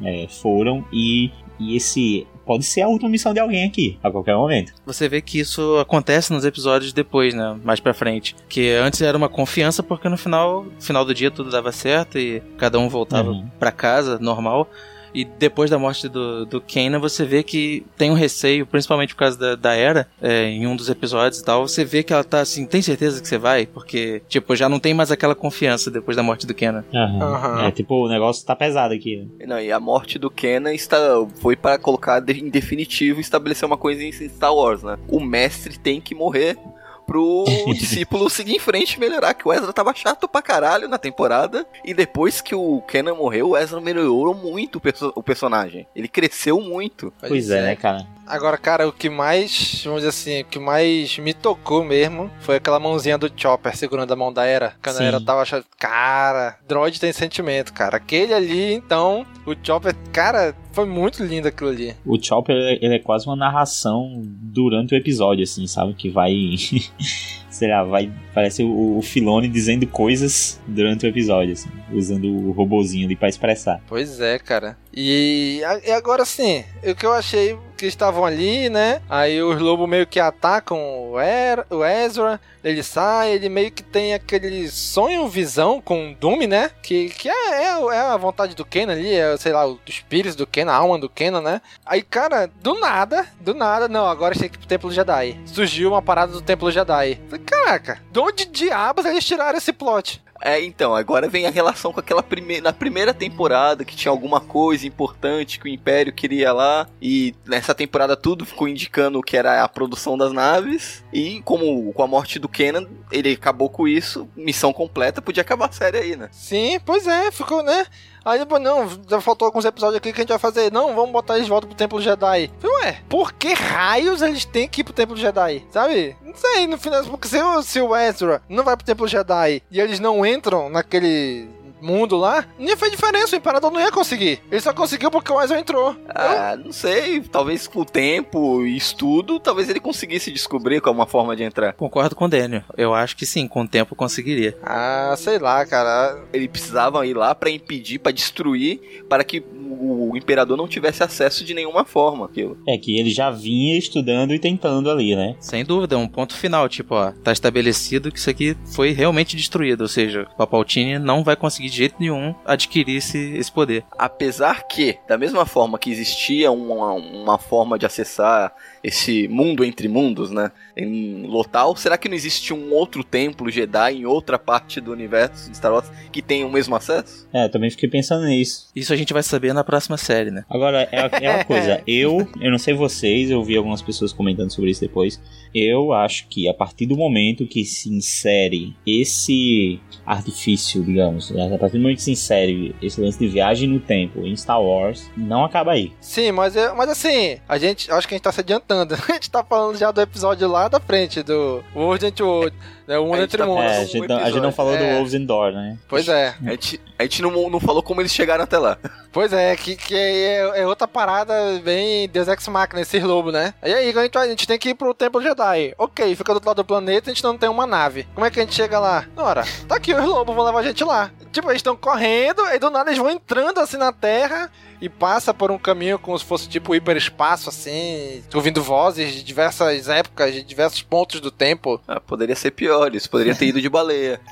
é, foram, e, e esse pode ser a última missão de alguém aqui, a qualquer momento. Você vê que isso acontece nos episódios depois, né? Mais pra frente. Que antes era uma confiança porque no final, final do dia tudo dava certo e cada um voltava Uhum. pra casa, normal. E depois da morte do, do Kanan, você vê que tem um receio, principalmente por causa da, da Era, é, em um dos episódios e tal. Você vê que ela tá assim, tem certeza que você vai? Porque, tipo, já não tem mais aquela confiança depois da morte do Kanan. Aham. É tipo, o negócio tá pesado aqui. Né? Não, e a morte do Kenan está, foi para colocar em definitivo estabelecer uma coisa em Star Wars, né? O mestre tem que morrer pro discípulo seguir em frente e melhorar, que o Ezra tava chato pra caralho na temporada, e depois que o Kenan morreu, o Ezra melhorou muito o, perso- o personagem. Ele cresceu muito. Pois é, né, cara? Agora, cara, o que mais, vamos dizer assim, o que mais me tocou mesmo foi aquela mãozinha do Chopper segurando a mão da Era. Quando Sim. a Era tava achando. Cara, droid tem sentimento, cara. Aquele ali, então, o Chopper, cara, foi muito lindo aquilo ali. O Chopper, ele é quase uma narração durante o episódio, assim, sabe? Que vai. sei lá, vai. Parece o, o Filone dizendo coisas durante o episódio, assim, usando o robozinho ali pra expressar. Pois é, cara. E, e agora sim, o que eu achei que estavam ali, né? Aí os lobos meio que atacam o, er, o Ezra, ele sai, ele meio que tem aquele sonho, visão com o Doom, né? Que, que é, é, é a vontade do Kenan ali, é, sei lá, o espírito do Kenan, a alma do Kenan, né? Aí, cara, do nada, do nada, não, agora tem que ir pro Templo Jedi. Surgiu uma parada do Templo Jedi. Falei, caraca, de onde diabos eles tiraram esse plot? É, então, agora vem a relação com aquela primeira. Na primeira temporada, que tinha alguma coisa importante que o Império queria lá. E nessa temporada tudo ficou indicando que era a produção das naves. E como com a morte do Kenan, ele acabou com isso. Missão completa, podia acabar a série aí, né? Sim, pois é, ficou, né? Aí depois, não, já faltou alguns episódios aqui que a gente vai fazer. Não, vamos botar eles de volta pro Templo Jedi. Falei, Ué, por que raios eles têm que ir pro Templo Jedi? Sabe? Não sei, no final, porque se se o Ezra não vai pro Templo Jedi e eles não entram naquele mundo lá, não ia fazer diferença, o Imperador não ia conseguir. Ele só conseguiu porque o Ezra entrou. Ah, não sei, talvez com o tempo e estudo, talvez ele conseguisse descobrir qual é uma forma de entrar. Concordo com o Daniel. Eu acho que sim, com o tempo conseguiria. Ah, sei lá, cara. Ele precisava ir lá pra impedir, pra destruir, para que o imperador não tivesse acesso de nenhuma forma aquilo. É que ele já vinha estudando e tentando ali, né? Sem dúvida, um ponto final, tipo, ó, tá estabelecido que isso aqui foi realmente destruído, ou seja, o Papaltini não vai conseguir de jeito nenhum adquirir esse, esse poder. Apesar que, da mesma forma que existia uma, uma forma de acessar esse mundo entre mundos, né? Em Lotal, será que não existe um outro templo Jedi em outra parte do universo de Star Wars que tenha o mesmo acesso? É, eu também fiquei pensando nisso. Isso a gente vai saber na próxima série, né? Agora, é, é uma coisa, eu, eu não sei vocês, eu vi algumas pessoas comentando sobre isso depois. Eu acho que a partir do momento que se insere esse artifício, digamos, né, a partir do momento que se insere esse lance de viagem no tempo em Star Wars, não acaba aí. Sim, mas, é, mas assim, a gente, acho que a gente tá se adiantando. A gente tá falando já do episódio lá da frente, do World Into World, né? O Mundo Entre tá Mundos. É, a gente, não, a gente não falou do É. Wolves Indoor, né? Pois é. A gente, a gente não, não falou como eles chegaram até lá. Pois é, que, que é, é outra parada bem Deus Ex Machina, esse lobo, né? E aí, a gente, a gente tem que ir pro Templo Jedi. Ok, fica do outro lado do planeta, a gente não tem uma nave. Como é que a gente chega lá? Ora, tá aqui os lobos, vão levar a gente lá. Tipo, eles estão correndo, aí do nada eles vão entrando assim na Terra e passa por um caminho como se fosse tipo hiperespaço, assim, ouvindo vozes de diversas épocas, de diversos pontos do tempo. Ah, poderia ser pior, eles poderiam ter ido de baleia.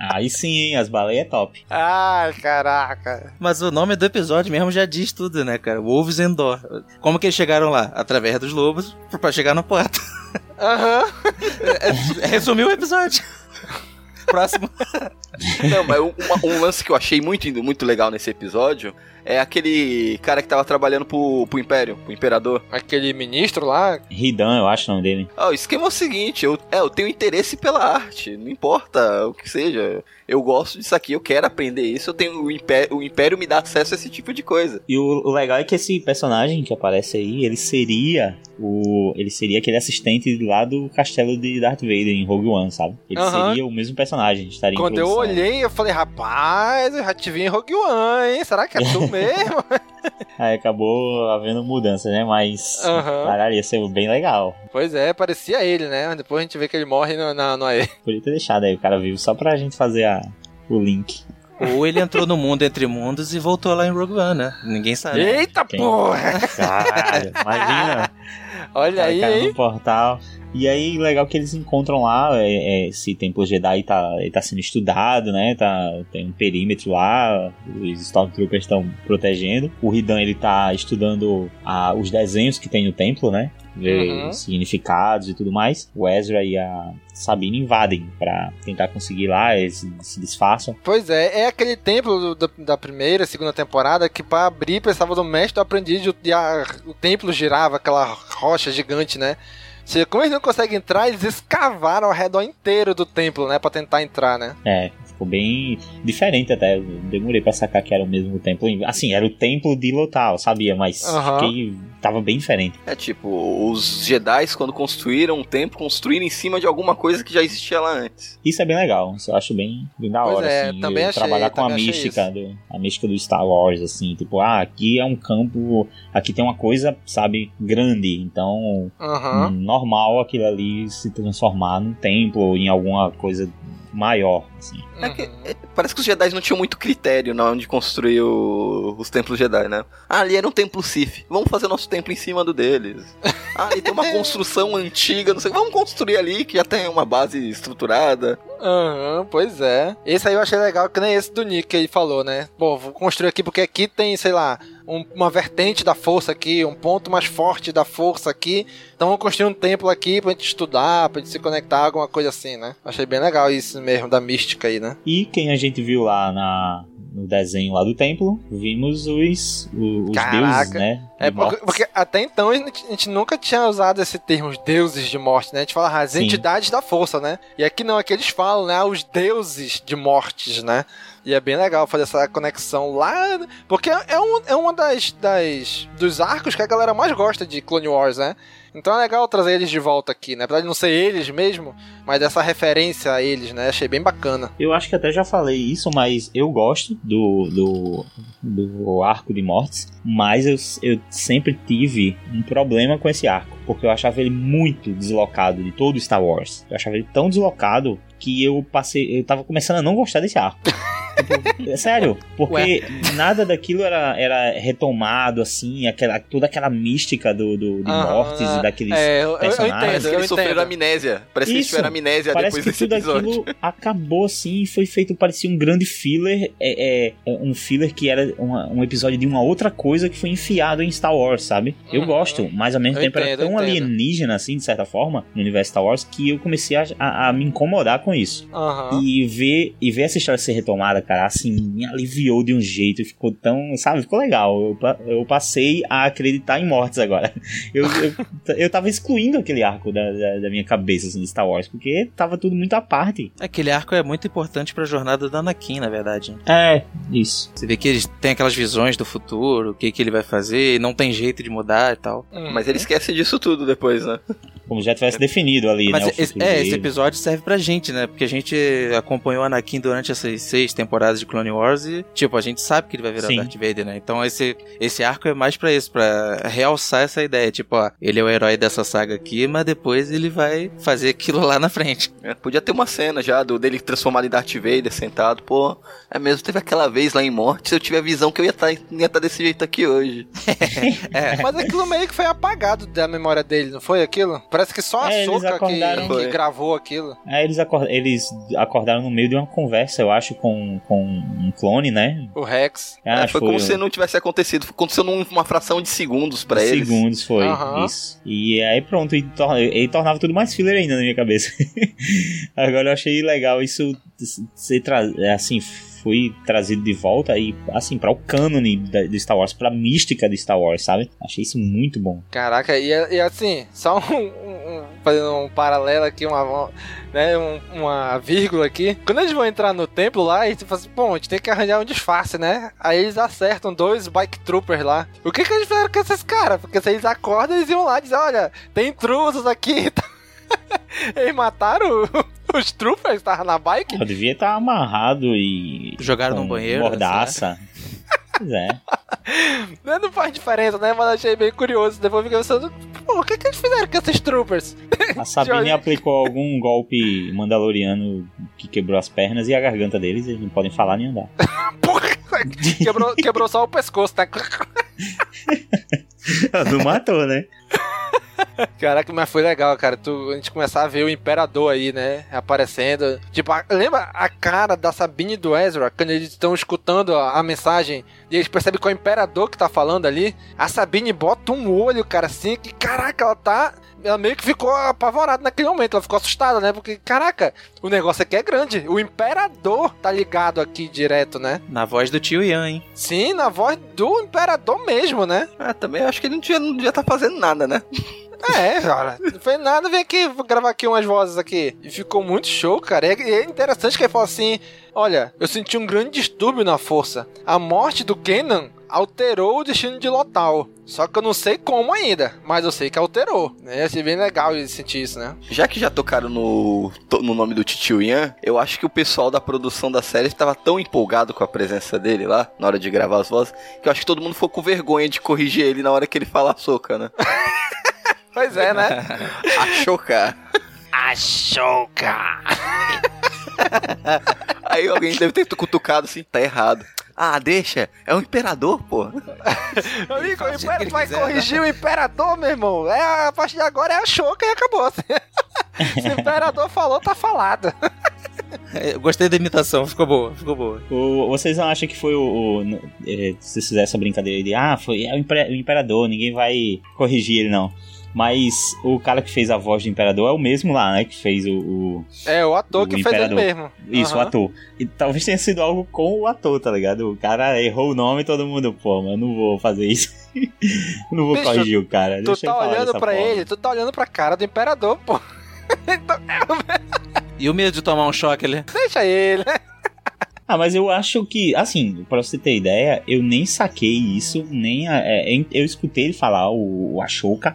Aí sim, hein, as baleias é top. Ai, caraca. Mas o nome do episódio mesmo já diz tudo, né, cara? Wolves Endor. Como que eles chegaram lá? Através dos lobos pra chegar na porta. Aham. Resumiu o episódio. Próximo. Não, mas uma- um lance que eu achei muito, muito legal nesse episódio é aquele cara que tava trabalhando pro, pro Império, pro Imperador. Aquele ministro lá. Ridan, eu acho o nome dele. Ah, o esquema é o seguinte, eu, é, eu tenho interesse pela arte, não importa o que seja. Eu gosto disso aqui, eu quero aprender isso, eu tenho o Império, o Império me dá acesso a esse tipo de coisa. E o, o legal é que esse personagem que aparece aí, ele seria o. Ele seria aquele assistente lá do castelo de Darth Vader em Rogue One, sabe? Ele seria o mesmo personagem, estaria em Quando eu olhei, eu falei, rapaz, eu já te vi em Rogue One, hein? Será que é tu mesmo? Aí acabou havendo mudança, né? Mas. Aham. Caralho, ia ser bem legal. pois é, parecia ele, né? Depois a gente vê que ele morre no, na, no AE. Podia ter deixado aí o cara vivo só pra gente fazer a, o link. Ou ele entrou no mundo entre mundos e voltou lá em Rogue One, né? Ninguém sabe. Eita Quem? porra! Caralho, imagina. Olha aí, cara no portal. E aí, legal que eles encontram lá, é, é, esse templo Jedi tá, ele tá sendo estudado, né? Tá, tem um perímetro lá, os Stormtroopers estão protegendo. O Hidan, ele tá estudando ah, os desenhos que tem no templo, né? Uhum. os significados e tudo mais. O Ezra e a Sabine invadem pra tentar conseguir lá, eles se, disfarçam. Pois é, é aquele templo do- da, da primeira, segunda temporada que pra abrir precisava do mestre do aprendiz e o- a- o templo girava, aquela rocha gigante, né? Seja, como eles não conseguem entrar, eles escavaram ao redor inteiro do templo, né? Pra tentar entrar, né? É, ficou bem diferente até. Eu demorei pra sacar que era o mesmo templo. Assim, era o templo de Lotal, sabia? Mas Aham. fiquei, tava bem diferente. É tipo, os Jedi, quando construíram um templo, construíram em cima de alguma coisa que já existia lá antes. Isso é bem legal, isso eu acho bem, bem da hora, é, assim, também achei, trabalhar com a mística, do, a mística do Star Wars, assim, tipo, ah, aqui é um campo, aqui tem uma coisa, sabe, grande, então, Aham. hum, normal aquilo ali se transformar num templo ou em alguma coisa maior, assim. É que, é, parece que os Jedi não tinham muito critério na hora de construir o- os templos Jedi, né? Ah, ali era um templo Sith. Vamos fazer nosso templo em cima do deles. Ah, ali tem uma construção antiga, não sei. Vamos construir ali que já tem uma base estruturada. Aham, pois é. Esse aí eu achei legal, que nem esse do Nick que ele falou, né? Pô, vou construir aqui porque aqui tem, sei lá, um- uma vertente da força aqui, um ponto mais forte da força aqui. Então vamos construir um templo aqui pra gente estudar, pra gente se conectar, alguma coisa assim, né? Achei bem legal isso mesmo, da mística aí, né? E quem a gente viu lá na, no desenho lá do templo, vimos os, os, Caraca. deuses, né? É, porque, porque, até então a gente, a gente, nunca tinha usado esse termo, os deuses de morte, né? A gente fala as Sim. entidades da força, né? E aqui não, aqui eles falam, né? Os deuses de mortes, né? E é bem legal fazer essa conexão lá. Porque é, um, é uma das, das dos arcos que a galera mais gosta de Clone Wars, né? Então é legal trazer eles de volta aqui, né? Apesar de não ser eles mesmo, mas essa referência a eles, né? Achei bem bacana. Eu acho que até já falei isso, mas eu gosto do, do, do arco de mortes, mas eu, eu sempre tive um problema com esse arco, porque eu achava ele muito deslocado de todo Star Wars. Eu achava ele tão deslocado que eu passei. Eu tava começando a não gostar desse arco. tipo, sério, porque Ué. nada daquilo era, era retomado, assim, aquela, toda aquela mística do, do, de ah, mortes e daqueles é, eu, personagens. Eu entendo, eles sofreram amnésia. Parece Isso, que eles tiveram amnésia parece depois que desse tudo episódio. aquilo acabou assim e foi feito, parecia um grande filler. É, é, é um filler que era uma, um episódio de uma outra coisa que foi enfiado em Star Wars, sabe? Eu uhum. gosto, mas ao mesmo eu tempo entendo, era tão alienígena, assim, de certa forma, no universo Star Wars, que eu comecei a, a, a me incomodar com isso. Uhum. E ver, e ver essa história ser retomada, cara, assim, me aliviou de um jeito, ficou tão, sabe, ficou legal. Eu, eu passei a acreditar em mortes agora. Eu, eu, eu tava excluindo aquele arco da, da, da, minha cabeça, assim, de Star Wars, porque tava tudo muito à parte. Aquele arco é muito importante pra jornada da Anakin, na verdade. É, isso. Você vê que eles têm aquelas visões do futuro, o que, que ele vai fazer, não tem jeito de mudar e tal. Hum. Mas ele esquece disso tudo depois, né? Como já tivesse definido ali, Mas né? Esse, é, esse episódio serve pra gente, né? Porque a gente acompanhou Anakin durante essas seis temporadas de Clone Wars e, tipo, a gente sabe que ele vai virar Sim. Darth Vader, né? Então esse, esse arco é mais pra isso, pra realçar essa ideia. Tipo, ó, ele é o herói dessa saga aqui, mas depois ele vai fazer aquilo lá na frente. É, podia ter uma cena já do dele transformado em Darth Vader, sentado. Pô, é mesmo, teve aquela vez lá em Morte, se eu tiver a visão que eu ia estar tá, ia tá desse jeito aqui hoje. é. Mas aquilo meio que foi apagado da memória dele, não foi aquilo? Parece que só a é, Soca que, que, gravou aquilo. É, eles, acordaram, eles acordaram no meio de uma conversa, eu acho, com, com um clone, né? O Rex. É, foi, foi como se não tivesse acontecido. Aconteceu numa fração de segundos para eles. Segundos foi, uhum. isso. E aí pronto, ele, ele tornava tudo mais filler ainda na minha cabeça. Agora eu achei legal isso ser assim foi trazido de volta e assim para o cânone de Star Wars, para mística de Star Wars, sabe? Achei isso muito bom. Caraca, e, e assim, só um, um, fazendo um paralelo aqui, uma, né, um, uma vírgula aqui. Quando eles vão entrar no templo lá, e tipo assim, bom, a gente tem que arranjar um disfarce, né? Aí eles acertam dois bike troopers lá. O que que eles fizeram com esses caras? Porque se eles acordam, eles iam lá e dizem, olha, tem intrusos aqui. eles mataram os troopers estavam na bike? Eu devia estar amarrado e. Jogaram no banheiro. Mordaça. Né? Pois é. Não faz diferença, né? Mas achei bem curioso. Depois fiquei pensando, pô, o que, que eles fizeram com esses troopers? A Sabine aplicou algum golpe mandaloriano que quebrou as pernas e a garganta deles, eles não podem falar nem andar. Porra, quebrou, quebrou só o pescoço, tá? não matou, né? Caraca, mas foi legal, cara. Tu, a gente começar a ver o Imperador aí, né? Aparecendo. Tipo, a, lembra a cara da Sabine e do Ezra quando eles estão escutando a, a, mensagem e eles percebem que é o Imperador que tá falando ali? A Sabine bota um olho, cara, assim, que caraca, ela tá. Ela meio que ficou apavorada naquele momento, ela ficou assustada, né? Porque, caraca, o negócio aqui é grande. O Imperador tá ligado aqui direto, né? Na voz do tio Ian, hein? Sim, na voz do Imperador mesmo, né? Ah, também acho que ele não devia, não devia tá fazendo nada, né? É, cara. Não fez nada, vem aqui, gravar aqui umas vozes aqui. E ficou muito show, cara. E é interessante que ele falou assim: Olha, eu senti um grande distúrbio na força. A morte do Kenan alterou o destino de Lotal. Só que eu não sei como ainda, mas eu sei que alterou. Né? Achei bem legal de sentir isso, né? Já que já tocaram no, no nome do Titio Ian, eu acho que o pessoal da produção da série estava tão empolgado com a presença dele lá, na hora de gravar as vozes, que eu acho que todo mundo ficou com vergonha de corrigir ele na hora que ele fala soca, né? Pois é, né? Ashoka. Ashoka. Aí alguém deve ter cutucado assim, tá errado. Ah, deixa, é o imperador, pô. Amigo, o imperador vai quiser, corrigir né? o imperador, meu irmão. É, a partir de agora é a Shoka e acabou. Se o imperador falou, tá falado. Eu gostei da imitação, ficou boa, ficou boa. O, vocês não acham que foi o. o é, se fizer essa brincadeira de ah, foi é o, impera- o imperador, ninguém vai corrigir ele, não. Mas o cara que fez a voz do imperador é o mesmo lá, né? Que fez o. o- É, o ator o que fez ele mesmo. Isso, o Aham. ator. E talvez tenha sido algo com o ator, tá ligado? O cara errou o nome e todo mundo, pô, mas eu não vou fazer isso. Eu não vou Bicho, corrigir o cara. Tu Deixa tá olhando pra forma. ele, tu tá olhando pra cara do imperador, pô. E o medo de tomar um choque ali? Deixa ele, né? Ah, mas eu acho que, assim, pra você ter ideia, eu nem saquei isso, nem. a- é, eu- eu escutei ele falar, o, o Ashoka,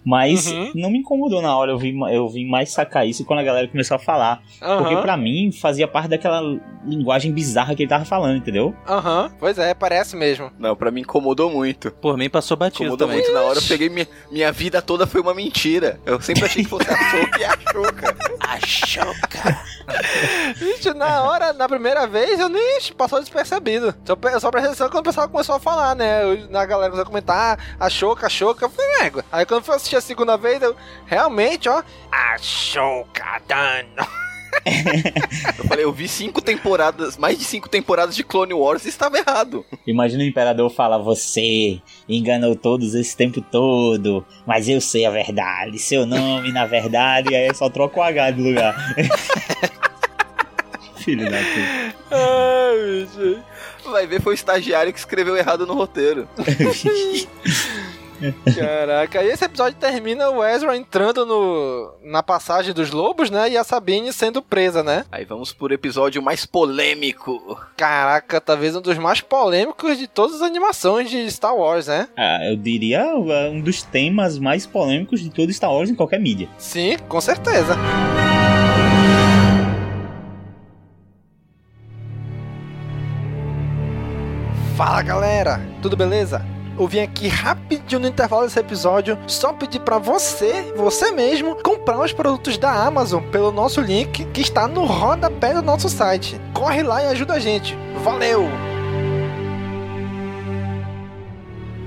mas Uhum. não me incomodou na hora. Eu vim, eu vim mais sacar isso quando a galera começou a falar. Porque Aham. pra mim fazia parte daquela linguagem bizarra que ele tava falando, entendeu? Aham, pois é, parece mesmo. Não, pra mim incomodou muito. Por mim passou batido Incomodou também. muito na hora. Eu peguei minha, minha vida toda foi uma mentira. Eu sempre achei que fosse a Soca e a Choca. A Choca. Gente, na hora, na primeira vez, eu nem passou despercebido. Só, só prestei atenção quando o pessoal começou a falar, né? Eu- Na galera começou a comentar, ah, a Choca, a Choca. Eu falei, égua. Aí quando eu fui assistir a segunda vez, eu realmente, ó, a Choca dano. Eu falei, eu vi cinco temporadas, mais de cinco temporadas de Clone Wars e estava errado. Imagina o imperador falar: Você enganou todos esse tempo todo, mas eu sei a verdade. Seu nome, na verdade, aí só troca o H de lugar. Filho da puta. Ai, bicho. Vai ver, foi o estagiário que escreveu errado no roteiro. Caraca, e esse episódio termina o Ezra entrando no, na passagem dos lobos, né? E a Sabine sendo presa, né? Aí vamos pro episódio mais polêmico. Caraca, talvez um dos mais polêmicos de todas as animações de Star Wars, né? Ah, eu diria uh, um dos temas mais polêmicos de todo Star Wars em qualquer mídia. Sim, com certeza. Fala galera, tudo beleza? Vim aqui rapidinho no intervalo desse episódio só pedir pra você, você mesmo, comprar os produtos da Amazon pelo nosso link que está no rodapé do nosso site. Corre lá e ajuda a gente. Valeu!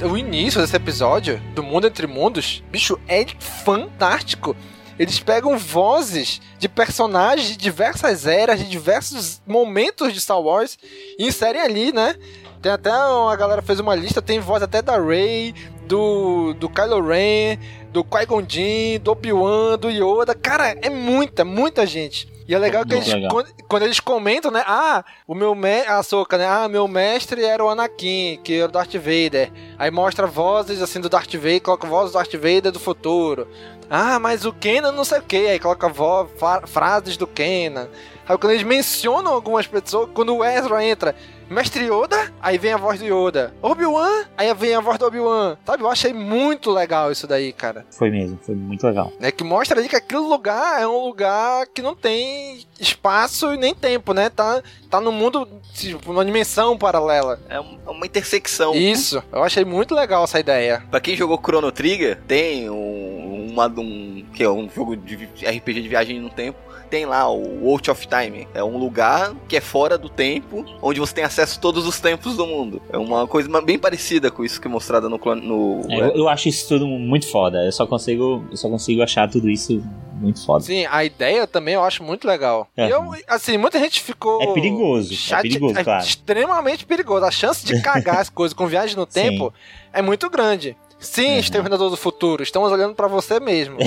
o início desse episódio, do Mundo Entre Mundos, bicho, é fantástico. Eles pegam vozes de personagens de diversas eras, de diversos momentos de Star Wars e inserem ali, né? Tem até uma galera fez uma lista, tem voz até da Rey, do, do Kylo Ren, do Qui-Gon Jinn, do Obi-Wan, do Yoda. Cara, é muita, muita gente. E é legal que Muito eles, legal. quando, quando eles comentam, né? Ah, o meu mestre, a Soca, né? Ah, meu mestre era o Anakin, que era o Darth Vader. Aí mostra vozes assim do Darth Vader, coloca vozes do Darth Vader do futuro. Ah, mas o Kenan não sei o que, aí coloca vo- frases do Kenan. Aí quando eles mencionam algumas pessoas, quando o Ezra entra, Mestre Yoda, aí vem a voz do Yoda. Obi-Wan, aí vem a voz do Obi-Wan. Sabe, eu achei muito legal isso daí, cara. Foi mesmo, foi muito legal. É que mostra ali que aquele lugar é um lugar que não tem espaço e nem tempo, né? Tá, tá no mundo, tipo, numa dimensão paralela. É é uma intersecção. Isso, eu achei muito legal essa ideia. Pra quem jogou Chrono Trigger, tem um, uma, um, que é um jogo de RPG de viagem no tempo. Tem lá o World of Time. É um lugar que é fora do tempo, onde você tem acesso a todos os tempos do mundo. É uma coisa bem parecida com isso que é mostrada no, clone- no É, eu, eu acho isso tudo muito foda. Eu só consigo, eu só consigo achar tudo isso muito foda. Sim, a ideia também eu acho muito legal. É. Eu, assim, muita gente ficou. É perigoso, é chate- perigoso, claro. Extremamente perigoso. A chance de cagar as coisas com viagem no tempo é muito grande. Sim, Uhum. Exterminador do Futuro, estamos olhando pra você mesmo.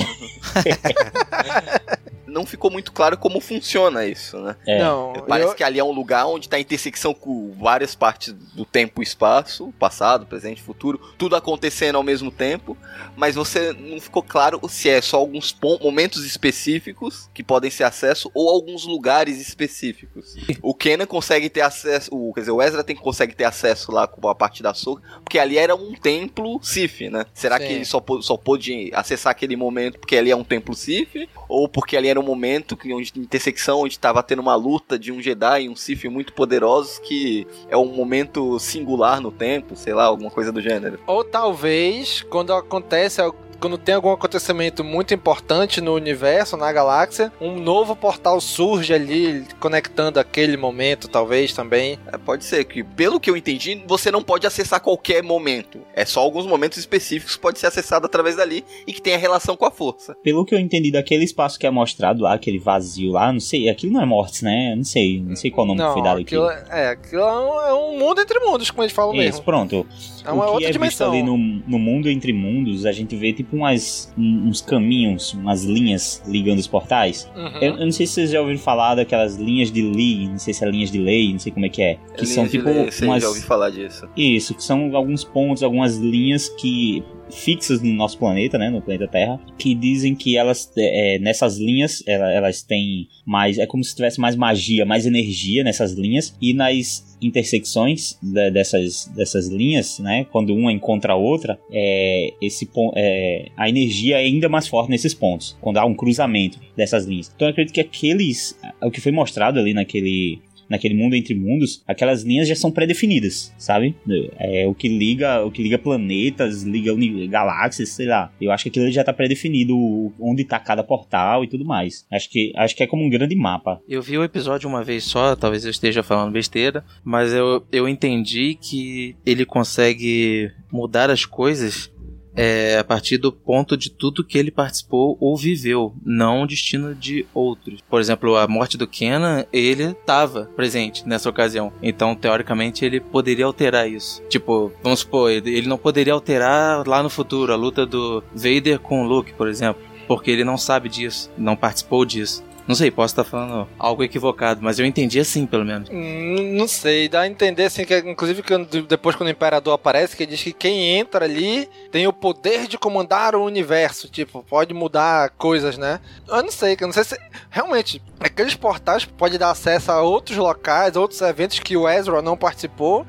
não ficou muito claro como funciona isso, né? É. Não, Parece eu- que ali é um lugar onde está a intersecção com várias partes do tempo e espaço, passado, presente, futuro, tudo acontecendo ao mesmo tempo, mas você não ficou claro se é só alguns momentos específicos que podem ser acesso ou alguns lugares específicos. O Kenan consegue ter acesso, o, quer dizer, o Ezra tem, consegue ter acesso lá com a parte da Soka, porque ali era um templo Sith, né? Será Sim. que ele só, só pôde acessar aquele momento porque ali é um templo Sith? Ou porque ali era um momento que, onde intersecção, onde estava tendo uma luta de um Jedi e um Sith muito poderosos que é um momento singular no tempo, sei lá, alguma coisa do gênero. Ou talvez, quando acontece quando tem algum acontecimento muito importante no universo, na galáxia, um novo portal surge ali, conectando aquele momento, talvez também. É, pode ser que, pelo que eu entendi, você não pode acessar qualquer momento. É só alguns momentos específicos que pode ser acessado através dali e que tem a relação com a força. Pelo que eu entendi daquele espaço que é mostrado lá, aquele vazio lá, não sei, aquilo não é mortes, né? Não sei, não sei qual nome não, foi dado aquilo. aqui. É, aquilo é um, é um mundo entre mundos, como eles falam Isso, mesmo. pronto. É uma o que outra é dimensão. visto ali no, no mundo entre mundos, a gente vê tipo umas, um- uns caminhos, umas linhas ligando os portais. Uhum. Eu, eu não sei se vocês já ouviram falar daquelas linhas de Lee, não sei se é linhas de lei, não sei como é que é. Que Linhas são tipo lei, umas. já ouvi falar disso. Isso, que são alguns pontos, algumas linhas que fixas no nosso planeta, né, no planeta Terra, que dizem que elas é, nessas linhas ela- elas têm mais, é como se tivesse mais magia, mais energia nessas linhas e nas intersecções de- dessas, dessas linhas, né, quando uma encontra a outra, é, esse é, a energia é ainda mais forte nesses pontos, quando há um cruzamento dessas linhas. Então eu acredito que aqueles, o que foi mostrado ali naquele naquele mundo entre mundos, aquelas linhas já são pré-definidas, sabe? É o que liga, o que liga planetas, liga galáxias, sei lá. Eu acho que aquilo já tá pré-definido onde tá cada portal e tudo mais. Acho que acho que é como um grande mapa. Eu vi o episódio uma vez só, talvez eu esteja falando besteira, mas eu, eu entendi que ele consegue mudar as coisas é, a partir do ponto de tudo que ele participou ou viveu, não o destino de outros. Por exemplo, a morte do Kenan, ele estava presente nessa ocasião. Então, teoricamente, ele poderia alterar isso. Tipo, vamos supor, ele não poderia alterar lá no futuro a luta do Vader com o Luke, por exemplo. Porque ele não sabe disso, não participou disso. Não sei, posso estar falando algo equivocado, mas eu entendi assim, pelo menos. Hum, Não sei, dá a entender assim que inclusive quando- depois quando o imperador aparece, que diz que quem entra ali tem o poder de comandar o universo, tipo, pode mudar coisas, né? Eu não sei, que não sei se realmente aqueles portais podem dar acesso a outros locais, outros eventos que o Ezra não participou,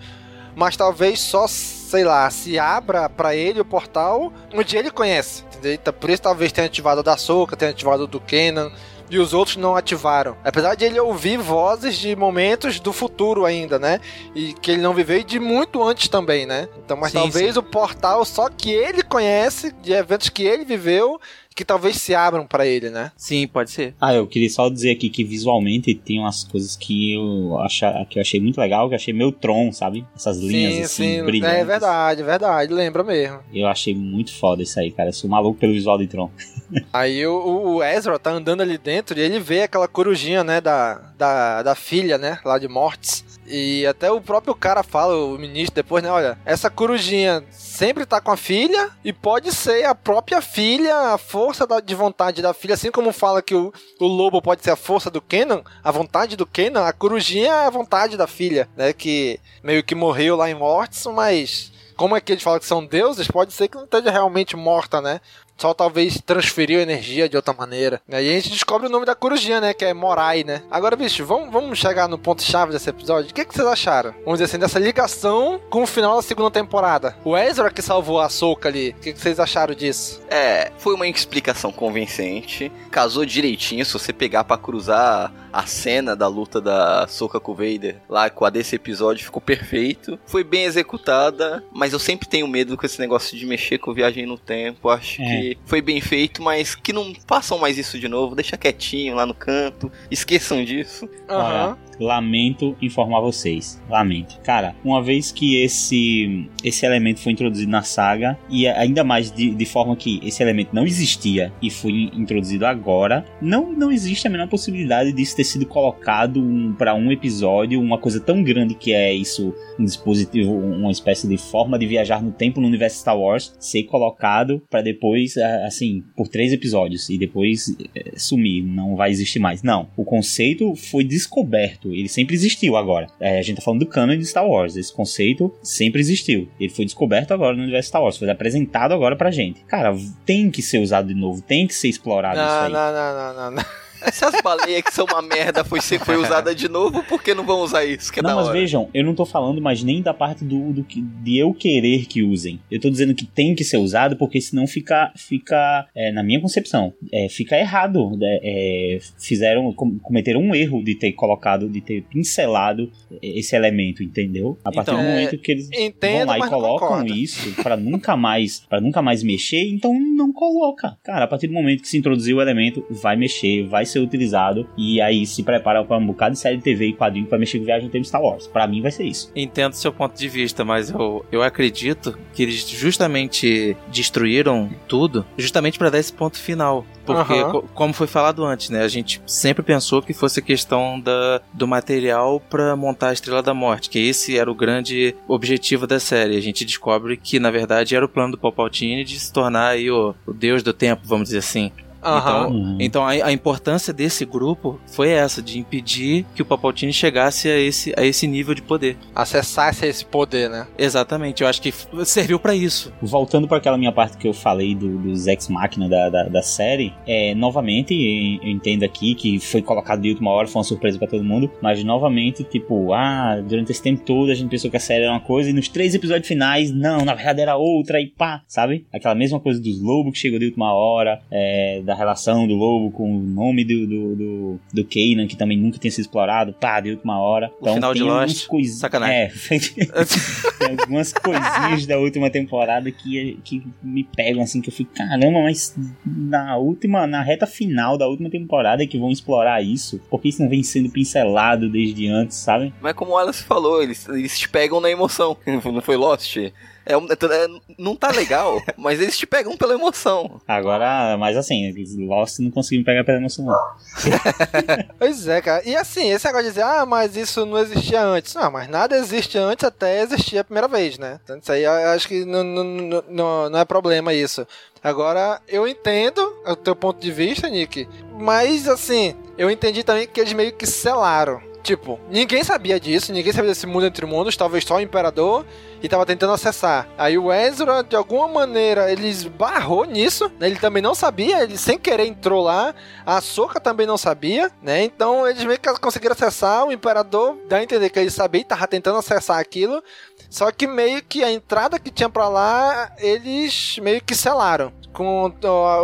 mas talvez só, sei lá, se abra pra ele o portal onde ele conhece, entendeu? Então, por isso talvez tenha ativado o da Soca, tenha ativado o do Kenan, e os outros não ativaram. Apesar de ele ouvir vozes de momentos do futuro ainda, né? E que ele não viveu e de muito antes também, né? Então, mas Sim, talvez sim. o portal só que ele conhece, de eventos que ele viveu, que talvez se abram pra ele, né? Sim, pode ser. Ah, eu queria só dizer aqui que visualmente tem umas coisas que eu, acha, que eu achei muito legal, que eu achei meio Tron, sabe? Essas linhas sim, assim, sim. brilhantes. É verdade, verdade. Lembra mesmo. Eu achei muito foda isso aí, cara. Eu sou maluco pelo visual de Tron. Aí o, o Ezra tá andando ali dentro e ele vê aquela corujinha, né, da, da, da filha, né, lá de Mortes. E até o próprio cara fala, o ministro, depois, né, olha, essa corujinha sempre tá com a filha e pode ser a própria filha, a força da- de vontade da filha, assim como fala que o, o lobo pode ser a força do Kenan, a vontade do Kenan, a corujinha é a vontade da filha, né, que meio que morreu lá em Mortes, mas como é que eles falam que são deuses, pode ser que não esteja realmente morta, né? Só talvez transferiu energia de outra maneira. E aí a gente descobre o nome da corujinha, né? Que é Morai, né? Agora, bicho, vamos, vamos chegar no ponto-chave desse episódio. O que, que vocês acharam? Vamos dizer assim, dessa ligação com o final da segunda temporada. O Ezra que salvou a Soca ali. O que, que vocês acharam disso? É, foi uma explicação convincente. Casou direitinho. Se você pegar pra cruzar a cena da luta da Soca com o Vader lá com a desse episódio, ficou perfeito. Foi bem executada, mas eu sempre tenho medo com esse negócio de mexer com viagem no tempo. Acho É. que foi bem feito, mas que não façam mais isso de novo. Deixa quietinho lá no canto. Esqueçam disso. Olha, lamento informar vocês. Lamento. Cara, uma vez que esse esse elemento foi introduzido na saga, e ainda mais de, de forma que esse elemento não existia e foi introduzido agora, não, não existe a menor possibilidade disso ter sido colocado um, para um episódio, uma coisa tão grande que é isso, um dispositivo, uma espécie de forma de viajar no tempo no universo Star Wars, ser colocado para depois, assim, por três episódios e depois eh, sumir, não vai existir mais. Não, o conceito foi descoberto, ele sempre existiu agora. É, a gente tá falando do canon de Star Wars, esse conceito sempre existiu. Ele foi descoberto agora no universo Star Wars, foi apresentado agora pra gente. Cara, tem que ser usado de novo, tem que ser explorado isso Não, aí. não, não, não, não, não. Essas baleias que são uma merda foi, foi usada de novo, por que não vão usar isso? Que é não, mas hora. vejam, eu não tô falando mais nem da parte do, do que, de eu querer que usem. Eu tô dizendo que tem que ser usado, porque senão fica, fica é, na minha concepção, é, fica errado. né? É, fizeram, com- cometeram um erro de ter colocado, de ter pincelado esse elemento, entendeu? A partir Então, do é, momento que eles entendo, vão lá e colocam concordo. isso pra nunca mais, para nunca mais mexer, então não coloca. Cara, a partir do momento que se introduziu o elemento, vai mexer, vai ser utilizado e aí se prepara para um bocado de série de TV e quadrinho pra mexer com viagem no tempo Star Wars. Pra mim vai ser isso. Entendo seu ponto de vista, mas eu, eu acredito que eles justamente destruíram tudo justamente para dar esse ponto final. Porque, Aham. co- como foi falado antes, né? A gente sempre pensou que fosse questão da, do material para montar a Estrela da Morte, que esse era o grande objetivo da série. A gente descobre que, na verdade, era o plano do Palpatine de se tornar aí o, o deus do tempo, vamos dizer assim. Aham. Então, então a, a importância desse grupo foi essa, de impedir que o Palpatine chegasse a esse, a esse nível de poder. Acessasse esse poder, né? Exatamente, eu acho que serviu pra isso. Voltando para aquela minha parte que eu falei do, dos ex-máquina da, da, da série, é, novamente, eu entendo aqui que foi colocado de última hora, foi uma surpresa para todo mundo, mas novamente, tipo, ah, durante esse tempo todo a gente pensou que a série era uma coisa e nos três episódios finais, não, na verdade era outra e pá, sabe? Aquela mesma coisa dos lobos que chegou de última hora, é, da relação do lobo com o nome do, do, do, do Kanan, que também nunca tinha sido explorado, pá, de última hora. O final de tem Lost, algumas coisas- sacanagem. É, tem algumas coisinhas da última temporada que, que me pegam assim, que eu fico, caramba, mas na última, na reta final da última temporada é que vão explorar isso, porque isso não vem sendo pincelado desde antes, sabe? Mas como o Wallace falou, eles, eles te pegam na emoção. Não foi Lost? É, um- é- não tá legal, mas eles te pegam pela emoção. Agora, mas assim, eles Lost não conseguiram pegar pela emoção, não. Pois é, cara. E assim, esse negócio de dizer, ah, mas isso não existia antes. Não, mas nada existe antes até existir a primeira vez, né? Então isso aí eu acho que não, não, não- não, não é problema isso. Agora, eu entendo o teu ponto de vista, Nick, mas assim, eu entendi também que eles meio que selaram. Tipo, ninguém sabia disso, ninguém sabia desse mundo entre mundos, talvez só o Imperador, e tava tentando acessar. Aí o Ezra, de alguma maneira, ele esbarrou nisso, né? ele também não sabia, ele sem querer entrou lá, a Soka também não sabia, né? Então eles meio que conseguiram acessar, o Imperador dá a entender que ele sabia e tava tentando acessar aquilo, só que meio que a entrada que tinha pra lá, eles meio que selaram com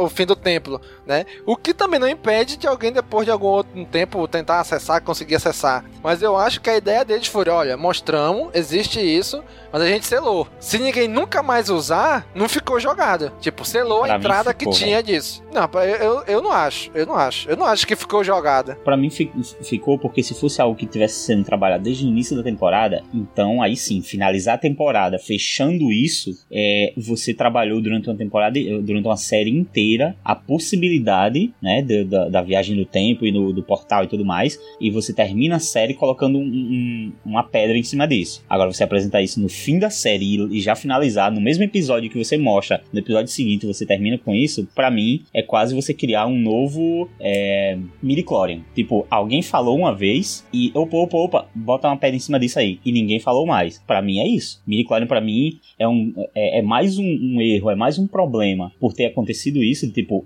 o fim do templo, né? O que também não impede de alguém depois de algum outro tempo tentar acessar, conseguir acessar. Mas eu acho que a ideia deles foi, olha, mostramos, existe isso, mas a gente selou. Se ninguém nunca mais usar, não ficou jogado. Tipo, selou Pra a entrada ficou, que tinha disso. Não, eu, eu, não acho, eu não acho. Eu não acho que ficou jogada. Pra mim fi- ficou porque se fosse algo que tivesse sendo trabalhado desde o início da temporada, então aí sim, finalizar a temporada fechando isso, é, você trabalhou durante uma temporada, durante uma série inteira, a possibilidade, né, da, da, viagem no tempo e no, do portal e tudo mais, e você termina a série colocando um- um- uma pedra em cima disso. Agora você apresentar isso no fim da série e, já finalizar no mesmo episódio que você mostra, no episódio seguinte você termina com isso, pra mim é quase você criar um novo é, midichlorian. Tipo, alguém falou uma vez e opa, opa, opa, bota uma pedra em cima disso aí. E ninguém falou mais. Pra mim é isso. Midichlorian pra mim é, um, é, é mais um, um erro, é mais um problema por ter acontecido isso, tipo,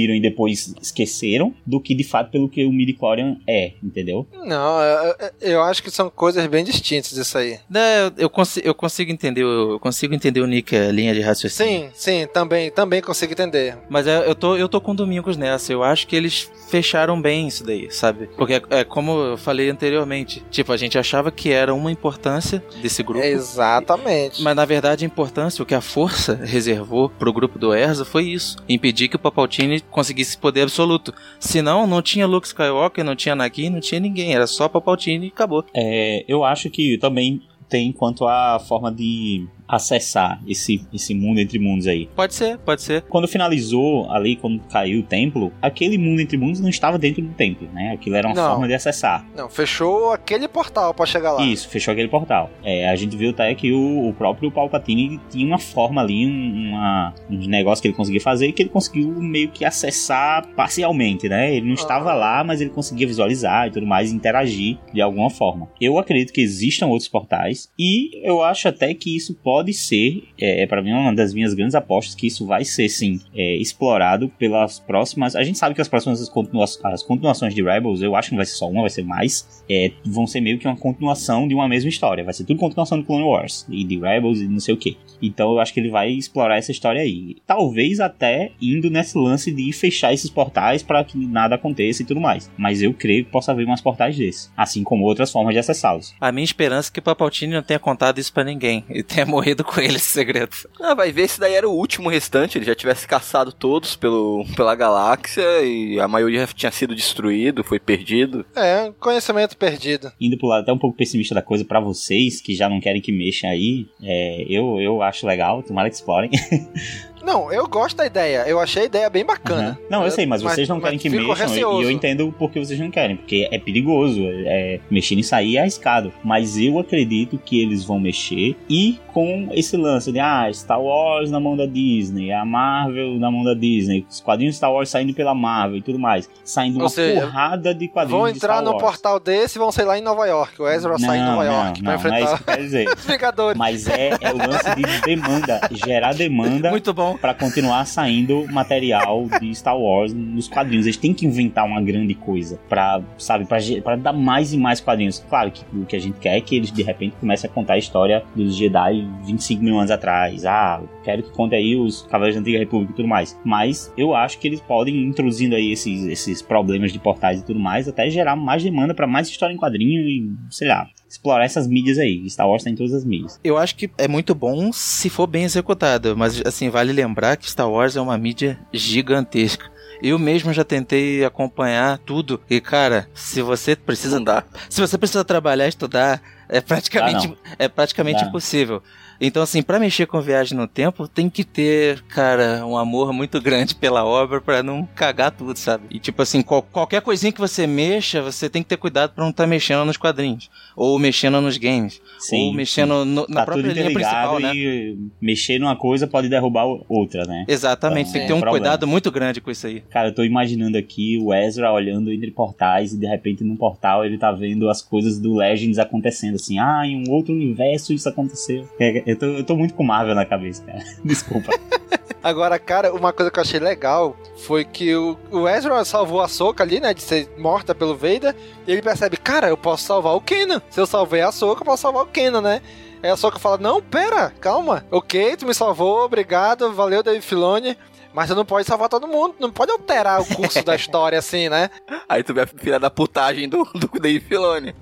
introduziram e depois esqueceram, do que de fato pelo que o midichlorian é, entendeu? Não, eu, eu- eu acho que são coisas bem distintas isso aí. Né, eu, eu, consi- eu consigo entender, o- eu consigo entender o Nick, a linha de raciocínio. Sim, sim, também, também consigo entender. Mas é, eu, tô, eu tô com Domingos nessa. Eu acho que eles fecharam bem isso daí, sabe? Porque é, é como eu falei anteriormente. Tipo, a gente achava que era uma importância desse grupo. Exatamente. Mas na verdade a importância, o que a força reservou pro grupo do Erza foi isso. Impedir que o Palpatine conseguisse poder absoluto. Senão, não tinha Luke Skywalker, não tinha Anakin, não tinha ninguém. Era só Palpatine e acabou. É, eu acho que também tem quanto à forma de acessar esse, esse mundo entre mundos aí. Pode ser, pode ser. Quando finalizou ali, quando caiu o templo, aquele mundo entre mundos não estava dentro do templo, né? Aquilo era uma Não. forma de acessar. Não, fechou aquele portal pra chegar lá. Isso, fechou aquele portal. É, a gente viu até que o, o próprio Palpatine tinha uma forma ali, um, uma, um negócio que ele conseguia fazer que ele conseguiu meio que acessar parcialmente, né? Ele não estava lá, mas ele conseguia visualizar e tudo mais, interagir de alguma forma. Eu acredito que existam outros portais e eu acho até que isso pode pode ser, é, para mim, uma das minhas grandes apostas que isso vai ser, sim, é, explorado pelas próximas. A gente sabe que as próximas continua as continuações de Rebels, eu acho que não vai ser só uma, vai ser mais, é, vão ser meio que uma continuação de uma mesma história. Vai ser tudo continuação do Clone Wars e de Rebels e não sei o que. Então eu acho que ele vai explorar essa história aí. Talvez até indo nesse lance de fechar esses portais para que nada aconteça e tudo mais. Mas eu creio que possa haver mais portais desses, assim como outras formas de acessá-los. A minha esperança é que o Papaltini não tenha contado isso para ninguém e tenha morrido com ele esse segredo. Ah, vai ver se daí era o último restante, ele já tivesse caçado todos pelo, pela galáxia e a maioria tinha sido destruído, foi perdido. É, conhecimento perdido. Indo pro lado até um pouco pessimista da coisa para vocês que já não querem que mexa aí, é, eu, eu acho legal, tomara que explorem. Não, eu gosto da ideia. Eu achei a ideia bem bacana. Uhum. Não, eu sei, mas, mas vocês não querem que mexam. Receoso. E eu entendo porque vocês não querem. Porque é perigoso. É, mexer nisso aí é arriscado. Mas eu acredito que eles vão mexer. E com esse lance de ah, Star Wars na mão da Disney, a Marvel na mão da Disney, os quadrinhos Star Wars saindo pela Marvel e tudo mais. Saindo Ou uma seja, porrada de quadrinhos. Vão entrar no portal desse e vão sair lá em Nova York. O Ezra não, sai em Nova não, York não, pra enfrentar. Não é isso que quer dizer. os Vingadores. Mas é, é o lance de demanda. Gerar demanda. Muito bom. Pra continuar saindo material de Star Wars nos quadrinhos. Eles têm que inventar uma grande coisa pra, sabe, pra dar mais e mais quadrinhos. Claro que o que a gente quer é que eles de repente comecem a contar a história dos Jedi 25 mil anos atrás. Ah, quero que conte aí os Cavaleiros da Antiga República e tudo mais. Mas eu acho que eles podem, introduzindo aí esses, esses problemas de portais e tudo mais, até gerar mais demanda para mais história em quadrinho e, sei lá, explorar essas mídias aí. Star Wars tá em todas as mídias. Eu acho que é muito bom se for bem executado, mas assim, vale lembrar que Star Wars é uma mídia gigantesca. Eu mesmo já tentei acompanhar tudo e cara, se você precisa andar, se você precisa trabalhar, estudar, é praticamente ah, é praticamente impossível. Então, assim, para mexer com viagem no tempo, tem que ter, cara, um amor muito grande pela obra para não cagar tudo, sabe? E, tipo assim, qual, qualquer coisinha que você mexa, você tem que ter cuidado para não estar tá mexendo nos quadrinhos, ou mexendo nos games, sim, ou mexendo no, na tá própria linha principal, né? Mexer numa coisa pode derrubar outra, né? Exatamente, então, tem que ter um problema. cuidado muito grande com isso aí. Cara, eu tô imaginando aqui o Ezra olhando entre portais e de repente num portal ele tá vendo as coisas do Legends acontecendo, assim, ah, em um outro universo isso aconteceu. É, eu tô, eu tô muito com Marvel na cabeça, cara. Desculpa. Agora, cara, uma coisa que eu achei legal foi que o, o Ezra salvou a Soca ali, né? De ser morta pelo Vader. E ele percebe, cara, eu posso salvar o Kenan. Se eu salvei a Soca, eu posso salvar o Kenan, né? Aí a Soca fala, não, pera, calma. Ok, tu me salvou, obrigado, valeu, Dave Filoni. Mas você não pode salvar todo mundo, não pode alterar o curso da história assim, né? Aí tu vê a filha da putagem do, do Dave Filoni.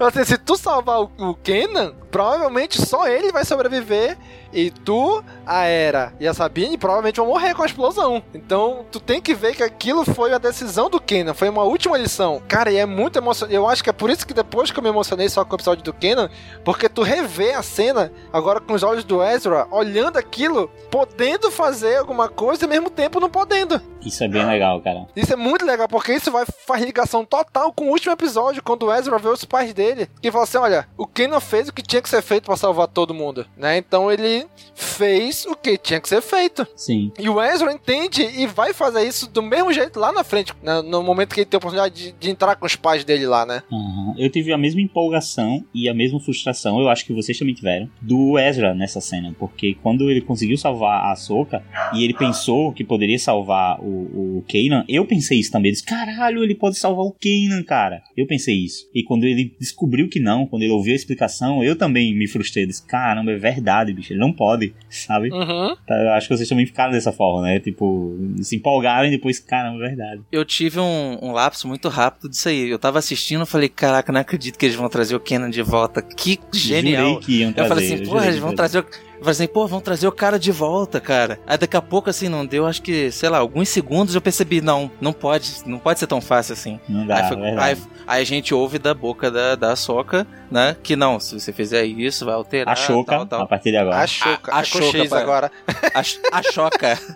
Assim, se tu salvar o, o Kenan, provavelmente só ele vai sobreviver e tu, a Era e a Sabine provavelmente vão morrer com a explosão. Então, tu tem que ver que aquilo foi a decisão do Kenan, foi uma última lição. Cara, e é muito emocionante. Eu acho que é por isso que depois que eu me emocionei só com o episódio do Kenan, porque tu revê a cena agora com os olhos do Ezra, olhando aquilo, podendo fazer alguma coisa e ao mesmo tempo não podendo. Isso é bem legal, cara. Isso é muito legal, porque isso vai faz ligação total com o último episódio, quando o Ezra vê os pais dele, que fala assim: olha, o Kenan fez o que tinha que ser feito para salvar todo mundo, né? Então ele fez o que tinha que ser feito. Sim. E o Ezra entende e vai fazer isso do mesmo jeito lá na frente, né? no momento que ele tem a oportunidade de, de entrar com os pais dele lá, né? Uhum. Eu tive a mesma empolgação e a mesma frustração, eu acho que vocês também tiveram, do Ezra nessa cena, porque quando ele conseguiu salvar a Soka e ele pensou que poderia salvar o, o Kanan, eu pensei isso também. Eu disse, caralho, ele pode salvar o Kanan, cara. Eu pensei isso. E quando ele descobriu que não, quando ele ouviu a explicação, eu também me frustrei. Eu disse, caramba, é verdade, bicho, ele não pode sabe? Uhum. Tá, eu acho que vocês também ficaram dessa forma, né? Tipo, se empolgaram e depois, caramba, é verdade. Eu tive um, um lapso muito rápido disso aí. Eu tava assistindo e falei, caraca, não acredito que eles vão trazer o Kenan de volta. Que genial. Jurei que iam trazer, eu falei assim, porra, eles vão trazer o falei assim, pô, vão trazer o cara de volta, cara. Aí daqui a pouco, assim, não deu, acho que, sei lá, alguns segundos eu percebi, não, não pode, não pode ser tão fácil assim. Não dá, aí, foi, é aí, aí, a gente ouve da boca da, da Soca, né, que não, se você fizer isso, vai alterar. A Choca, tal, tal. a partir de agora. A Choca, a, a, a Choca agora. A, a Choca.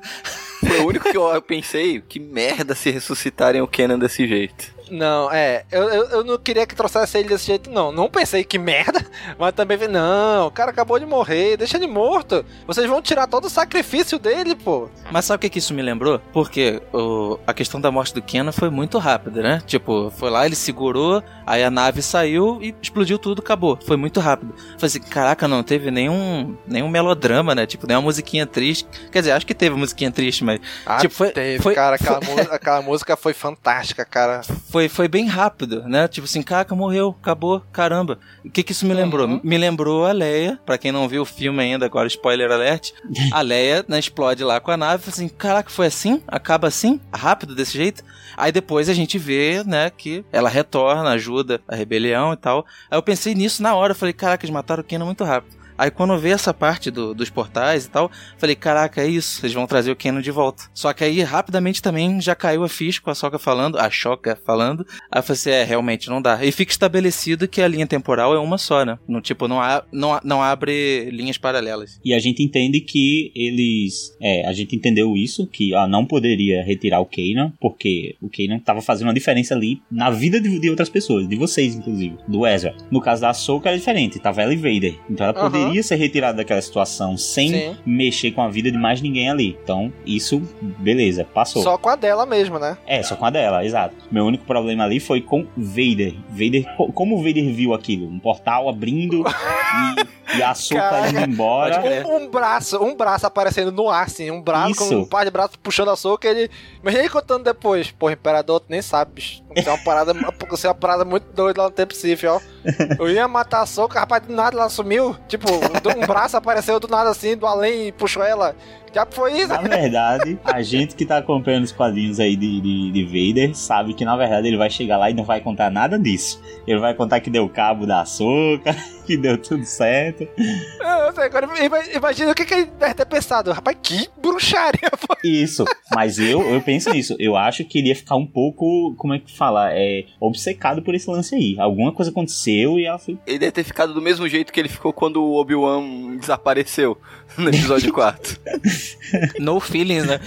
Foi o único que eu pensei, que merda se ressuscitarem o Kenan desse jeito. Não, é. Eu, eu, eu não queria que trouxesse ele desse jeito, não. Não pensei que merda, mas também vi, não, o cara acabou de morrer, deixa ele morto. Vocês vão tirar todo o sacrifício dele, pô. Mas sabe o que, que isso me lembrou? Porque o, a questão da morte do Kenan foi muito rápida, né? Tipo, foi lá, ele segurou, aí a nave saiu e explodiu tudo, acabou. Foi muito rápido. Falei assim, caraca, não teve nenhum, nenhum melodrama, né? Tipo, nenhuma musiquinha triste. Quer dizer, acho que teve musiquinha triste, mas. Ah, tipo, foi, teve, foi, cara. foi- Aquela, aquela música foi fantástica, cara. foi, foi bem rápido, né? Tipo assim, caraca, morreu, acabou, caramba. O que que isso me lembrou? Uhum. Me lembrou a Leia, pra quem não viu o filme ainda, agora spoiler alert, a Leia, né, explode lá com a nave, assim, caraca, foi assim? Acaba assim? Rápido desse jeito? Aí depois a gente vê, né, que ela retorna, ajuda a rebelião e tal. Aí eu pensei nisso na hora, eu falei, caraca, eles mataram o Kenan muito rápido. Aí quando eu vi essa parte do- dos portais e tal, falei, caraca, é isso, eles vão trazer o Kenan de volta. Só que aí rapidamente também já caiu a ficha com a Soca falando, a Choca falando. Aí eu falei assim, é, realmente não dá. E fica estabelecido que a linha temporal é uma só, né? No, tipo, não, há, não, não abre linhas paralelas. E a gente entende que eles. É, a gente entendeu isso, que ó, não poderia retirar o Kanan, porque o Kanan tava fazendo uma diferença ali na vida de, de outras pessoas, de vocês, inclusive, do Ezra. No caso da Ahsoka era diferente, tava ela e Vader. Então ela Aham. poderia ser retirada daquela situação sem Sim. mexer com a vida de mais ninguém ali. Então, isso, beleza, passou. Só com a dela mesmo, né? É, só com a dela, exato. Meu único problema ali foi com Vader. Vader, co- como o Vader viu aquilo? Um portal abrindo e, e a Caraca. indo embora. Um, um braço, um braço aparecendo no ar, assim, um braço Isso. com um par de braços puxando a soca, ele. Mas ele contando depois, pô, imperador, tu nem sabe, bicho. Isso é uma parada, isso é uma parada muito doida lá no tempo Sif, ó. Eu ia matar a soca, rapaz, do nada ela sumiu. Tipo, um braço apareceu do nada assim, do além e puxou ela. Já foi isso. Na verdade, a gente que tá acompanhando os quadrinhos aí de, de, de Vader sabe que na verdade ele vai chegar lá e não vai contar nada disso. Ele vai contar que deu cabo da açúcar, que deu tudo certo. Eu sei, agora ima- imagina o que, que ele deve ter pensado. Rapaz, que bruxaria foi. Isso, mas eu, eu penso nisso. Eu acho que ele ia ficar um pouco, como é que fala? É, obcecado por esse lance aí. Alguma coisa aconteceu e ela foi. Ele deve ter ficado do mesmo jeito que ele ficou quando o Obi-Wan desapareceu no episódio 4. No feelings, né?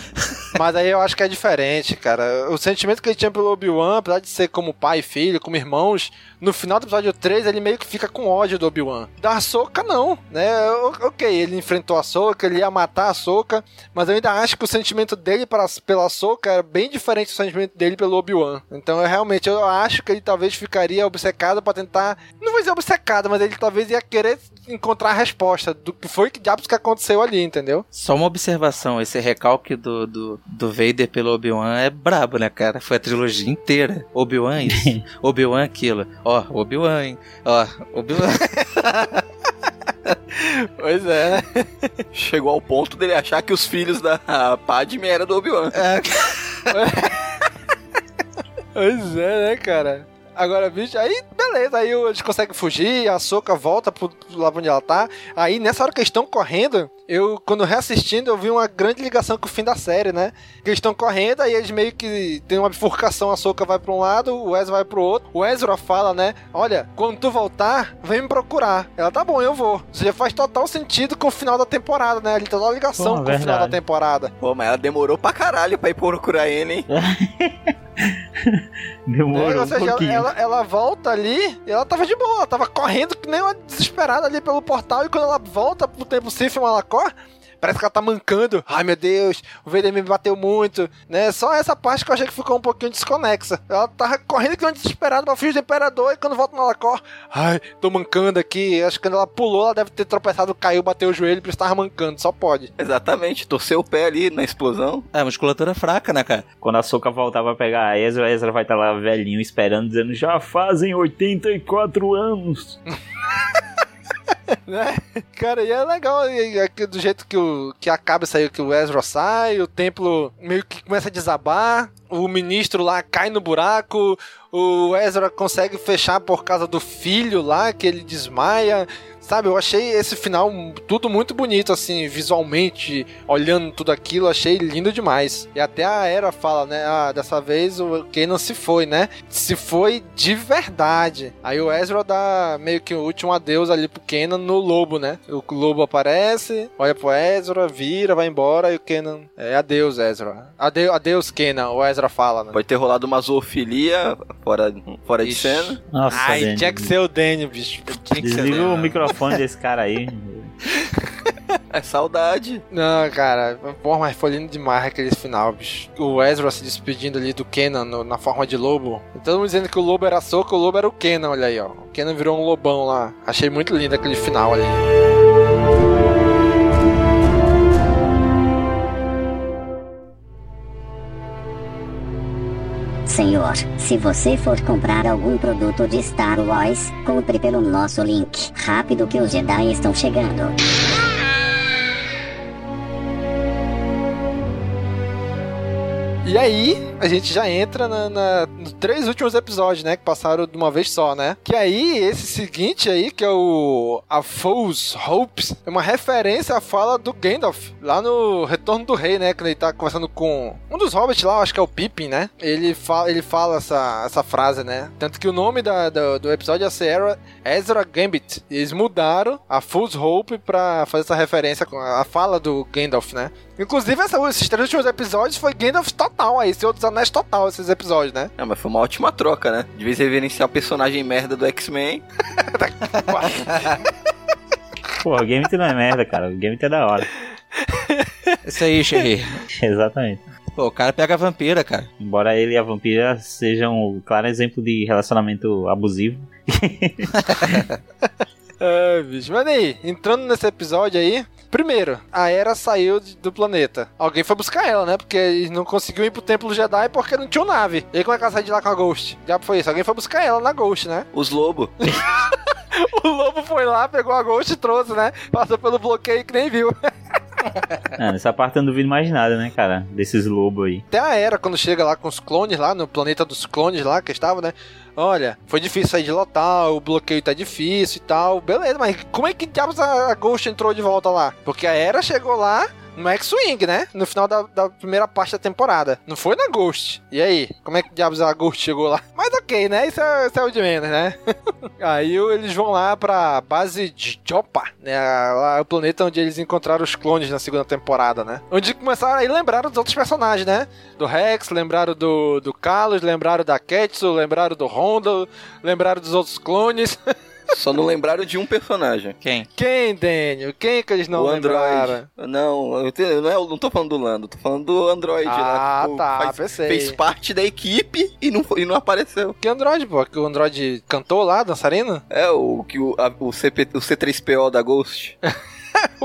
Mas aí eu acho que é diferente, cara. O sentimento que ele tinha pelo Obi-Wan, apesar de ser como pai e filho, como irmãos, no final do episódio 3 ele meio que fica com ódio do Obi-Wan. Da Ahsoka, não, né? O- Ok, ele enfrentou a Ahsoka, ele ia matar a Ahsoka, mas eu ainda acho que o sentimento dele para, pela Ahsoka era bem diferente do sentimento dele pelo Obi-Wan. Então, eu realmente, eu acho que ele talvez ficaria obcecado pra tentar... Não vou dizer obcecado, mas ele talvez ia querer encontrar a resposta do que foi que diabos que aconteceu ali, entendeu? Só uma observação, esse recalque do, do, do Vader pelo Obi-Wan é brabo, né, cara? Foi a trilogia inteira. Obi-Wan isso, Obi-Wan aquilo. Ó, Obi-Wan, hein? Ó, Obi-Wan. Pois é, né? Chegou ao ponto dele achar que os filhos da Padme eram do Obi-Wan. Pois é, né, cara? Agora, bicho, aí beleza, aí eles conseguem fugir, a Soca volta pro, pro lá onde ela tá. Aí nessa hora que eles estão correndo, eu, quando reassistindo, eu vi uma grande ligação com o fim da série, né? Que eles estão correndo, aí eles meio que tem uma bifurcação, a Soca vai pra um lado, o Ezra vai pro outro. O Ezra fala, né? Olha, quando tu voltar, vem me procurar. Ela, tá bom, eu vou. Ou seja, faz total sentido com o final da temporada, né? Ali toda a ligação Pô, com o final da verdade. temporada. Pô, mas ela demorou pra caralho pra ir procurar ele, hein? Demorou ou um seja, pouquinho. ela, ela volta ali e ela tava de boa, ela tava correndo que nem uma desesperada ali pelo portal e quando ela volta pro tempo Sif Malacor, parece que ela tá mancando. Ai meu Deus, o Vader me bateu muito, né? Só essa parte que eu achei que ficou um pouquinho desconexa. Ela tava correndo que uma desesperada pra fugir do Imperador e quando volta no Malacor, ai, tô mancando aqui. Acho que quando ela pulou, ela deve ter tropeçado, caiu, bateu o joelho por isso tava mancando, só pode. Exatamente, torceu o pé ali na explosão. É, musculatura fraca, né, cara? Quando a Soca voltar pra pegar a Ezra, a Ezra vai estar lá velhinho esperando, dizendo: Já fazem 84 anos. né? Cara, e é legal e, e, aqui do jeito que, o, que acaba aí, que o Ezra sai, o templo meio que começa a desabar, o ministro lá cai no buraco, o Ezra consegue fechar por causa do filho lá, que ele desmaia. Sabe, eu achei esse final tudo muito bonito, assim, visualmente, olhando tudo aquilo, achei lindo demais. E até a Era fala, né, ah, dessa vez o Kenan se foi, né? Se foi de verdade. Aí o Ezra dá meio que o último adeus ali pro Kenan no lobo, né? O lobo aparece, olha pro Ezra, vira, vai embora, e o Kenan, é, adeus, Ezra. Adeus, adeus Kenan, o Ezra fala, né? Pode ter rolado uma zoofilia fora, fora de cena. Nossa, Ai, Dani. tinha que ser o Danny, bicho. Tinha que ser o Danny. o microfone desse cara aí. É saudade. Não, cara, porra, mas foi lindo demais aquele final, bicho. O Ezra se despedindo ali do Kenan no- na forma de lobo. E todo mundo dizendo que o lobo era soco, o lobo era o Kenan, olha aí, ó. O Kenan virou um lobão lá. Achei muito lindo aquele final ali. Senhor, se você for comprar algum produto de Star Wars, compre pelo nosso link. Rápido que os Jedi estão chegando. E aí, a gente já entra na, na- nos três últimos episódios, né? Que passaram de uma vez só, né? Que aí, esse seguinte aí, que é o A Fool's Hopes, é uma referência à fala do Gandalf, lá no Retorno do Rei, né? Quando ele tá conversando com um dos hobbits lá, acho que é o Pippin, né? Ele fala, ele fala essa, essa frase, né? Tanto que o nome da, do, do episódio é Ezra, Ezra Gambit. Eles mudaram a Fool's Hope pra fazer essa referência com a fala do Gandalf, né? Inclusive, essa- esses três últimos episódios foi Gandalf total aí, Senhor dos Anéis total, esses episódios, né? É, mas foi uma ótima troca, né? De vez em reverenciar o personagem merda do X-Men. Pô, o game não é merda, cara. O game é da hora. Isso aí, Xerri. Exatamente. Pô, o cara pega a vampira, cara. Embora ele e a vampira sejam um claro exemplo de relacionamento abusivo. É, bicho. Mas aí, entrando nesse episódio aí, primeiro, a Era saiu de- do planeta. Alguém foi buscar ela, né? Porque eles não conseguiu ir pro Templo Jedi porque não tinha nave. E aí como é que ela saiu de lá com a Ghost? Já foi isso, alguém foi buscar ela na Ghost, né? Os lobos. o lobo foi lá, pegou a Ghost e trouxe, né? Passou pelo bloqueio que nem viu. Ah, nessa parte eu não duvido mais nada, né, cara? Desses lobos aí. Até a Era, quando chega lá com os clones lá, no planeta dos clones lá que estava, né? Olha, foi difícil sair de local, o bloqueio tá difícil e tal. Beleza, mas como é que diabos a Ghost entrou de volta lá? Porque a Era chegou lá no X-Wing, né? No final da, da primeira parte da temporada. Não foi na Ghost. E aí, como é que diabos a Ghost chegou lá? Mas ok, né? Isso é, isso é o de menos, né? aí eles vão lá pra base de Joppa, né? Lá é o planeta onde eles encontraram os clones na segunda temporada, né? Onde começaram aí lembraram dos outros personagens, né? Do Rex, lembraram do, do Carlos, lembraram da Ketsu, lembraram do Rondo, lembraram dos outros clones. Só não lembraram de um personagem. Quem? Quem, Daniel? Quem que eles não o lembraram? Android. Não, eu te- não, é, eu não tô falando do Lando, tô falando do Android lá. Ah, pô, tá, faz- pensei. Fez parte da equipe e não, foi- e não apareceu. Que Android, pô? Que o Android cantou lá, dançarino? É, o, que o, a- o, CP, o C3PO da Ghost.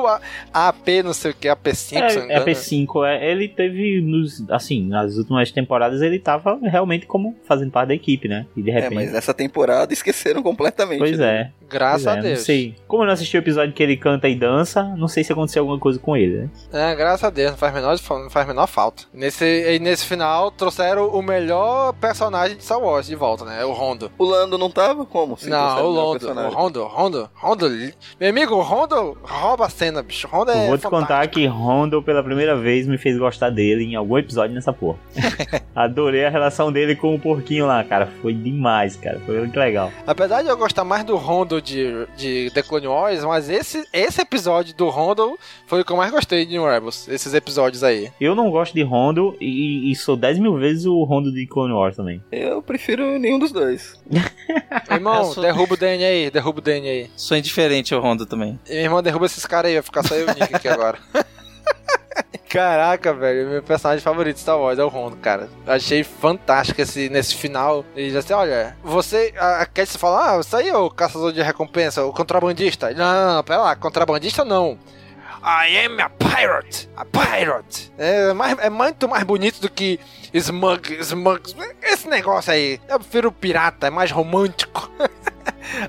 A- AP, não sei o que, AP5, se não É, é engano. P5, é, ele teve, nos, assim, nas últimas temporadas ele tava realmente como fazendo parte da equipe, né? E de É, repente... mas essa temporada esqueceram completamente. Pois né? é. Graças é, a Deus. Não sei. Como eu não assisti o episódio que ele canta e dança, não sei se aconteceu alguma coisa com ele, né? É, graças a Deus, não faz menor, não faz menor falta. Nesse, e nesse final, trouxeram o melhor personagem de Star Wars de volta, né? O Rondo. O Lando não tava? Como? Não, o Rondo, o? Rondo, Rondo, Rondo. Meu amigo, o Rondo rouba a cena, bicho. Rondo é Eu vou te fantástico. contar que Rondo, pela primeira vez, me fez gostar dele em algum episódio nessa porra. Adorei a relação dele com o porquinho lá, cara. Foi demais, cara. Foi muito legal. Apesar de eu gostar mais do Rondo de, de The Clone Wars, mas esse, esse episódio do Rondo foi o que eu mais gostei de Rebels. Esses episódios aí. Eu não gosto de Rondo e, e sou 10 mil vezes o Rondo de Clone Wars também. Eu prefiro nenhum dos dois. Irmão, sou- derruba o Danny aí, derruba o Danny aí. Sou indiferente ao Rondo também. E, meu irmão, derruba esses caras aí, vai ficar só eu e o Nick aqui agora. Caraca, velho, meu personagem favorito de Star Wars é o Rondo, cara. Achei fantástico esse, nesse final. Ele diz assim: olha, você. A, a Cat fala: ah, você aí é o caçador de recompensa, o contrabandista. Não, não, não, pera lá, contrabandista não. I am a pirate! A pirate! É, mais, é muito mais bonito do que smug, smug. Esse negócio aí. Eu prefiro pirata, é mais romântico.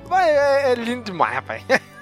Mas é, é lindo demais, rapaz.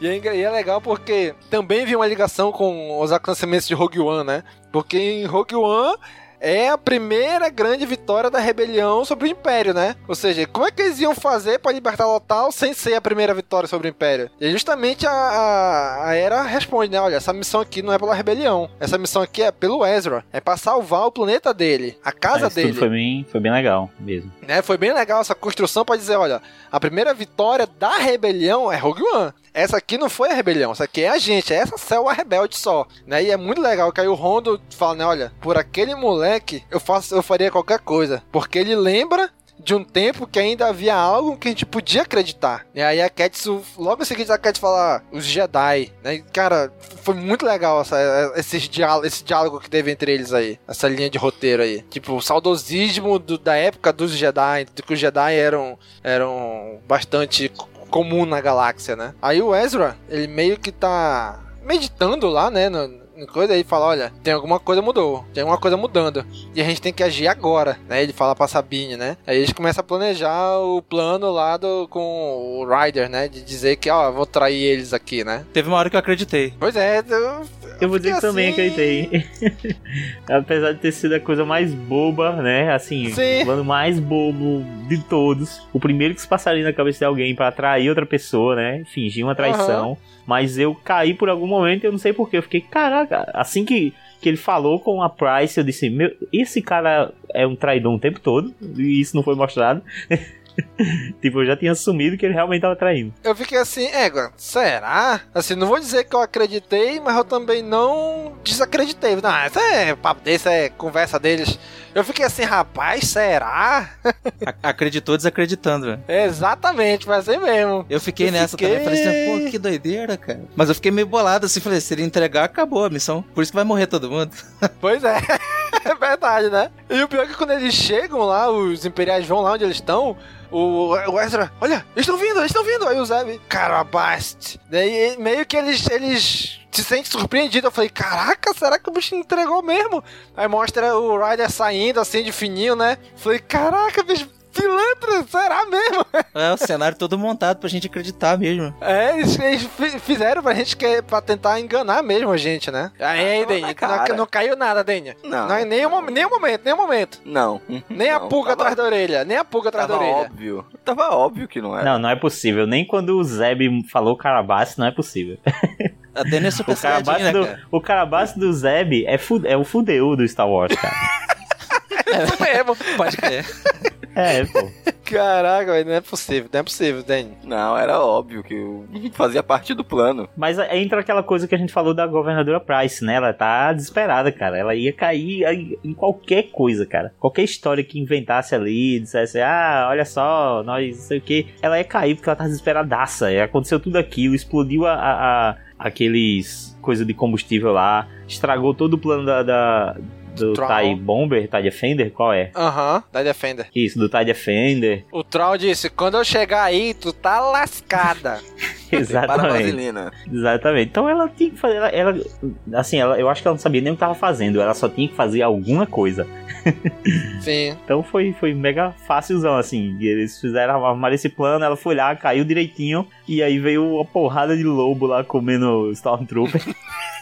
E é, e é legal porque também vi uma ligação com os acontecimentos de Rogue One, né? Porque em Rogue One é a primeira grande vitória da rebelião sobre o Império, né? Ou seja, como é que eles iam fazer para libertar Lotal sem ser a primeira vitória sobre o Império? E justamente a, a, a Era responde, né? Olha, essa missão aqui não é pela rebelião. Essa missão aqui é pelo Ezra. É para salvar o planeta dele, a casa Mas dele. tudo foi bem, foi bem legal mesmo. Né? Foi bem legal essa construção para dizer, olha, a primeira vitória da rebelião é Rogue One. Essa aqui não foi a rebelião, essa aqui é a gente, é essa célula rebelde só, né? E é muito legal que aí o Rondo fala, né, olha, por aquele moleque eu faço, eu faria qualquer coisa, porque ele lembra de um tempo que ainda havia algo que a gente podia acreditar. E aí a Ketsu, logo em seguida a Ketsu fala ah, os Jedi, né? E, cara, foi muito legal essa, esse, diálogo, esse diálogo que teve entre eles aí, essa linha de roteiro aí. Tipo, o saudosismo do, da época dos Jedi, de que os Jedi eram, eram bastante comum na galáxia, né? Aí o Ezra, ele meio que tá meditando lá, né, no, coisa aí fala, olha, tem alguma coisa mudou, tem alguma coisa mudando. E a gente tem que agir agora, né? Ele fala pra Sabine, né? Aí eles começam a planejar o plano lá do, com o Ryder, né? De dizer que, ó, eu vou trair eles aqui, né? Teve uma hora que eu acreditei. Pois é, eu, eu vou dizer que assim... também acreditei. Apesar de ter sido a coisa mais boba, né? Assim, Sim. o plano mais bobo de todos. O primeiro que se passaria na cabeça de alguém para atrair outra pessoa, né? Fingir uma traição. Uhum. Mas eu caí por algum momento, eu não sei porquê. Eu fiquei, caraca, assim que, que ele falou com a Price, eu disse, meu, esse cara é um traidor o tempo todo, e isso não foi mostrado. tipo, eu já tinha assumido que ele realmente tava traindo. Eu fiquei assim, égua, será? Assim, não vou dizer que eu acreditei, mas eu também não desacreditei. Não, isso é papo desse, é conversa deles. Eu fiquei assim, rapaz, será? Acreditou desacreditando, velho. Exatamente, vai ser mesmo. Eu fiquei eu nessa fiquei... também, falei assim, pô, que doideira, cara. Mas eu fiquei meio bolado assim, falei, se ele entregar, acabou a missão. Por isso que vai morrer todo mundo. Pois é, é verdade, né? E o pior é que quando eles chegam lá, os imperiais vão lá onde eles estão, o, o Ezra, olha, eles estão vindo, eles estão vindo. Aí o Zeb, carabast. Daí meio que eles, eles se sente surpreendido. Eu falei, caraca, será que o bicho entregou mesmo? Aí mostra o Ryder saindo assim de fininho, né? Falei, caraca, bicho, pilantra, será mesmo? É, o cenário todo montado pra gente acreditar mesmo. É, eles, eles fizeram pra gente que, pra tentar enganar mesmo a gente, né? Aí, ah, Denha, não, não, caiu nada, Denha. Não. não nem, um, nem um momento, nem um momento. Não. Nem a pulga tava, atrás da orelha, nem a pulga atrás da orelha. óbvio. Tava óbvio que não era. Não, não é possível. Nem quando o Zeb falou Carabas, não é possível. A Dani é super o Carabas né, do, O Carabas do Zeb é, fu é o fudeu do Star Wars, cara. é isso mesmo. Pode crer. É, pô. Caraca, não é possível, não é possível, Danny. Não, era óbvio que fazia parte do plano. Mas entra aquela coisa que a gente falou da governadora Price, né? Ela tá desesperada, cara. Ela ia cair em qualquer coisa, cara. Qualquer história que inventasse ali, dissesse, ah, olha só, nós não sei o que. Ela ia cair porque ela tá desesperadaça. E aconteceu tudo aquilo, explodiu a, a, a aqueles coisa de combustível lá, estragou todo o plano da, da do Troll. TIE Bomber, TIE Defender, qual é? Aham, uhum, TIE Defender. Isso, do TIE Defender. O Troll disse, quando eu chegar aí, tu tá lascada. Exatamente. Exatamente. Então ela tinha que fazer, ela, ela, assim, ela, eu acho que ela não sabia nem o que tava fazendo, ela só tinha que fazer alguma coisa. Sim. então foi, foi mega fácilzão, assim. Eles fizeram armar esse plano, ela foi lá, caiu direitinho, e aí veio uma porrada de lobo lá comendo Stormtrooper.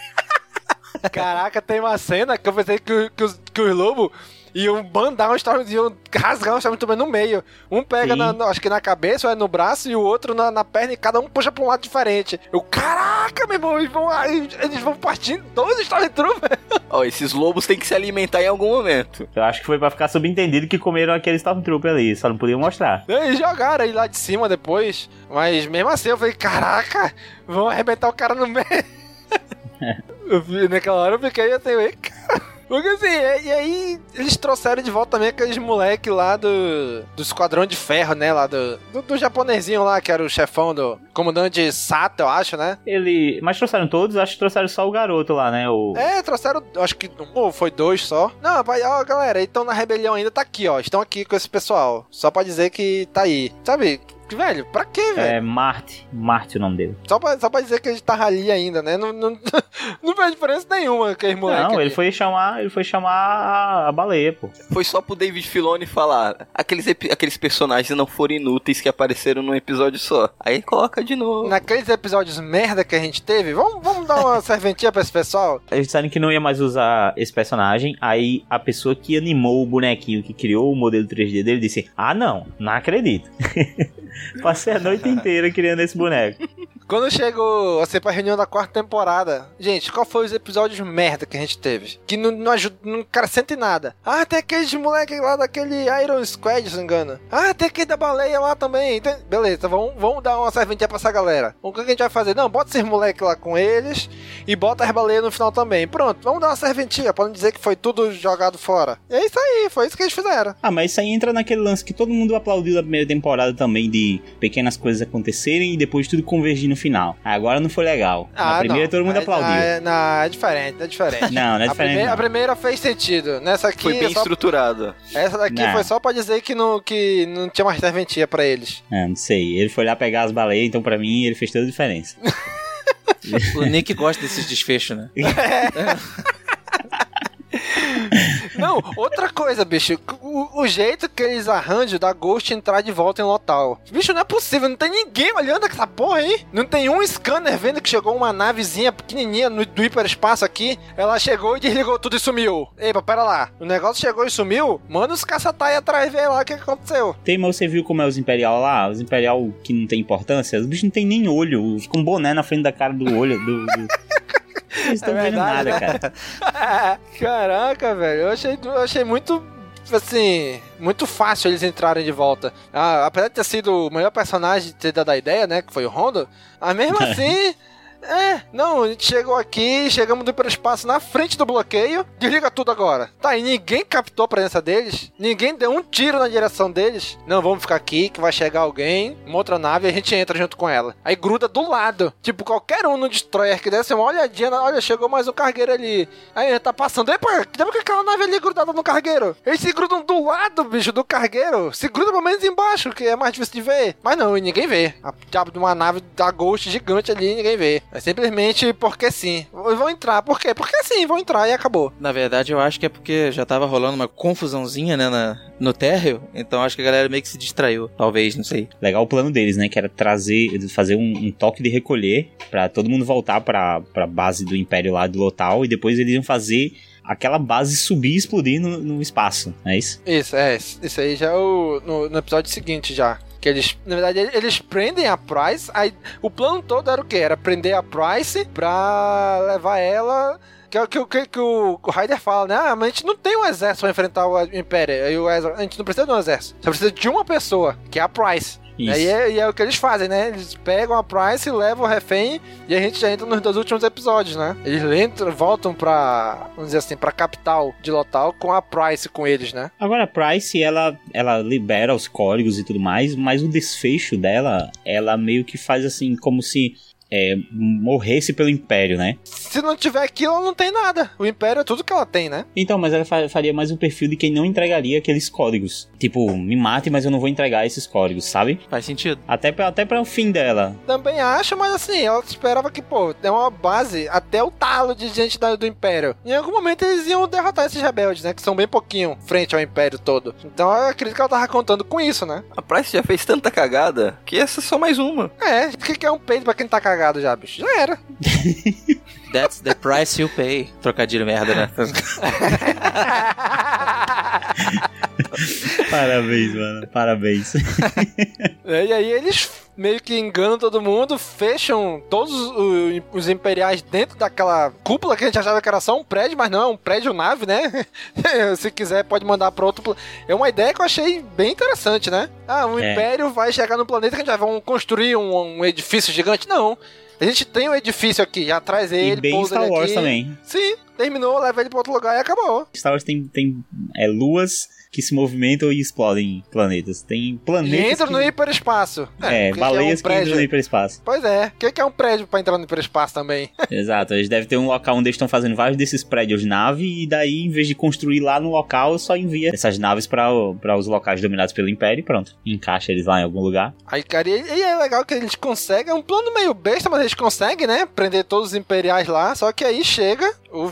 Caraca, tem uma cena que eu pensei que, que, os, que os lobos iam bandar um Stormtrooper, iam rasgar um Stormtrooper no meio. Um pega, na, acho que na cabeça ou é no braço, e o outro na, na, perna, e cada um puxa pra um lado diferente. Eu, caraca, meu irmão, eles vão, eles vão partindo todos os Stormtroopers. Ó, oh, esses lobos têm que se alimentar em algum momento. Eu acho que foi pra ficar subentendido que comeram aquele Stormtrooper ali, só não podiam mostrar. Eles jogaram aí lá de cima depois, mas mesmo assim eu falei, caraca, vão arrebentar o cara no meio. eu, naquela hora eu fiquei assim, cara. Porque assim, e aí eles trouxeram de volta também aqueles moleque lá do, do Esquadrão de Ferro, né? Lá do, do, do japonesinho lá, que era o chefão do comandante Sato, eu acho, né? Ele. Mas trouxeram todos? Acho que trouxeram só o garoto lá, né? O... É, trouxeram, acho que um, foi dois só. Não, pai, ó, galera, então na rebelião ainda tá aqui, ó. Estão aqui com esse pessoal. Só pra dizer que tá aí. Sabe? Velho, pra quê, velho? É Marte. Marte o nome dele. Só pra, só pra dizer que a gente tava ali ainda, né? Não, não, não fez diferença nenhuma aquele moleque. Não, ali. ele foi chamar, ele foi chamar a, a baleia, pô. Foi só pro David Filoni falar. Aqueles, aqueles personagens não foram inúteis que apareceram num episódio só. Aí coloca de novo. Naqueles episódios merda que a gente teve, vamos, vamos dar uma serventia pra esse pessoal? Eles disseram que não ia mais usar esse personagem. Aí a pessoa que animou o bonequinho, que criou o modelo 3D dele, disse: Ah, não, não acredito. Passei a noite inteira criando esse boneco. Quando chegou você pra reunião da quarta temporada, gente, qual foi os episódios merda que a gente teve? Que não, não ajuda, não acrescenta em nada. Ah, tem aqueles moleque lá daquele Iron Squad, se não engano. Ah, tem aquele da baleia lá também. Tem- Beleza, vamos, vamos dar uma serventia pra essa galera. O que a gente vai fazer? Não, bota esses moleque lá com eles e bota as baleias no final também. Pronto, vamos dar uma serventia, pra não dizer que foi tudo jogado fora. E é isso aí, foi isso que eles fizeram. Ah, mas isso aí entra naquele lance que todo mundo aplaudiu na primeira temporada também, de pequenas coisas acontecerem e depois tudo convergir no final. Agora não foi legal. na primeira todo mundo é, aplaudiu. É, não, é diferente, é diferente. Não, não é a diferente, Primeira, não. A primeira fez sentido. Nessa aqui. Foi bem é só- estruturado. Essa daqui Não. foi só pra dizer que não, que não tinha mais serventia pra eles. É, não sei. Ele foi lá pegar as baleias, então pra mim ele fez toda a diferença. O Nick gosta desses desfechos, né? Não, outra coisa, bicho. O, o jeito que eles arranjam da Ghost entrar de volta em Lotal. Bicho, não é possível. Não tem ninguém olhando essa porra aí. Não tem um scanner vendo que chegou uma navezinha pequenininha no, do hiperespaço aqui. Ela chegou e desligou tudo e sumiu. Epa, pera lá. O negócio chegou e sumiu. Manda os caçatai atrás ver lá o que, aconteceu. Tem, mas você viu como é os Imperial lá? Os Imperial que não tem importância? Os bichos não tem nem olho. Um boné na frente da cara do olho. Do, do... Estão vendo nada, cara. Caraca, velho. Eu achei, eu achei muito. Assim, muito fácil eles entrarem de volta. Ah, apesar de ter sido o melhor personagem de ter dado a ideia, né? Que foi o Rondo. Mas mesmo assim. É, não, a gente chegou aqui, chegamos do hiperespaço na frente do bloqueio, desliga tudo agora. Tá, e ninguém captou a presença deles, ninguém deu um tiro na direção deles. Não, vamos ficar aqui, que vai chegar alguém, uma outra nave e a gente entra junto com ela. Aí gruda do lado. Tipo, qualquer um no destroyer que desse uma olhadinha, olha, chegou mais um cargueiro ali. Aí tá passando, epa, que deve que aquela nave ali grudada no cargueiro. Eles se grudam do lado, bicho, do cargueiro. Se gruda pelo menos embaixo, que é mais difícil de ver. Mas não, e ninguém vê. A diabo de uma nave da Ghost gigante ali, ninguém vê. É simplesmente porque sim. Vão entrar, por quê? Porque sim, vão entrar e acabou. Na verdade, eu acho que é porque já tava rolando uma confusãozinha, né, na, no térreo. Então acho que a galera meio que se distraiu. Talvez, não sei. Legal o plano deles, né? Que era trazer, fazer um, um toque de recolher pra todo mundo voltar pra, pra base do Império lá do Lotal e depois eles iam fazer aquela base subir e explodir no, no espaço, não é isso? Isso, é. Isso aí já é o, no, no episódio seguinte já. Que eles, na verdade, eles- prendem a Price. Aí, o plano todo era o quê? Era prender a Price pra levar ela. Que é o que, que, que o, o Ryder fala, né? Ah, mas a gente não tem um exército pra enfrentar o Império. Aí o Ezra, a gente não precisa de um exército. Só precisa de uma pessoa, que é a Price. Isso. Aí é, e é o que eles fazem, né? Eles pegam a Price, levam o refém e a gente já entra nos dois últimos episódios, né? Eles entram, voltam pra, vamos dizer assim, pra capital de Lotal com a Price com eles, né? Agora a Price, ela, ela libera os códigos e tudo mais, mas o desfecho dela, ela meio que faz assim, como se é, morresse pelo Império, né? Se não tiver aquilo, ela não tem nada. O Império é tudo que ela tem, né? Então, mas ela fa- faria mais um perfil de quem não entregaria aqueles códigos. Tipo, me mate, mas eu não vou entregar esses códigos, sabe? Faz sentido. Até pra, até pra o fim dela. Também acho, mas assim, ela esperava que, pô, tem uma base até o talo de gente da- do Império. Em algum momento eles iam derrotar esses rebeldes, né? Que são bem pouquinho frente ao Império todo. Então eu acredito que ela tava contando com isso, né? A Price já fez tanta cagada que essa é só mais uma. É, o que que é um peito pra quem tá cagado já, bicho? Já era. That's the price you pay. Trocadilho merda, né? Parabéns, mano. Parabéns. É, E aí eles meio que enganam todo mundo, fecham todos os imperiais dentro daquela cúpula que a gente achava que era só um prédio, mas não, é um prédio nave, né? Se quiser pode mandar para outro É uma ideia que eu achei bem interessante, né? Ah, um É. império vai chegar no planeta que a gente vai vamos construir um, um edifício gigante. Não. A gente tem um edifício aqui, já traz ele, e bem Star Wars aqui. também. Sim, terminou, leva ele pra outro lugar e acabou. Star Wars tem, tem é, luas que se movimentam e explodem planetas. Tem E planetas entra que... no hiperespaço. É, que baleias é um que entram no hiperespaço. Pois é, o que que é um prédio pra entrar no hiperespaço também? Exato, eles devem ter um local onde eles estão fazendo vários desses prédios nave e daí, em vez de construir lá no local, só envia essas naves para os locais dominados pelo Império e pronto. Encaixa eles lá em algum lugar. Aí, cara, e, e é legal que eles conseguem, é um plano meio besta, mas eles conseguem, né? Prender todos os imperiais lá, só que aí chega o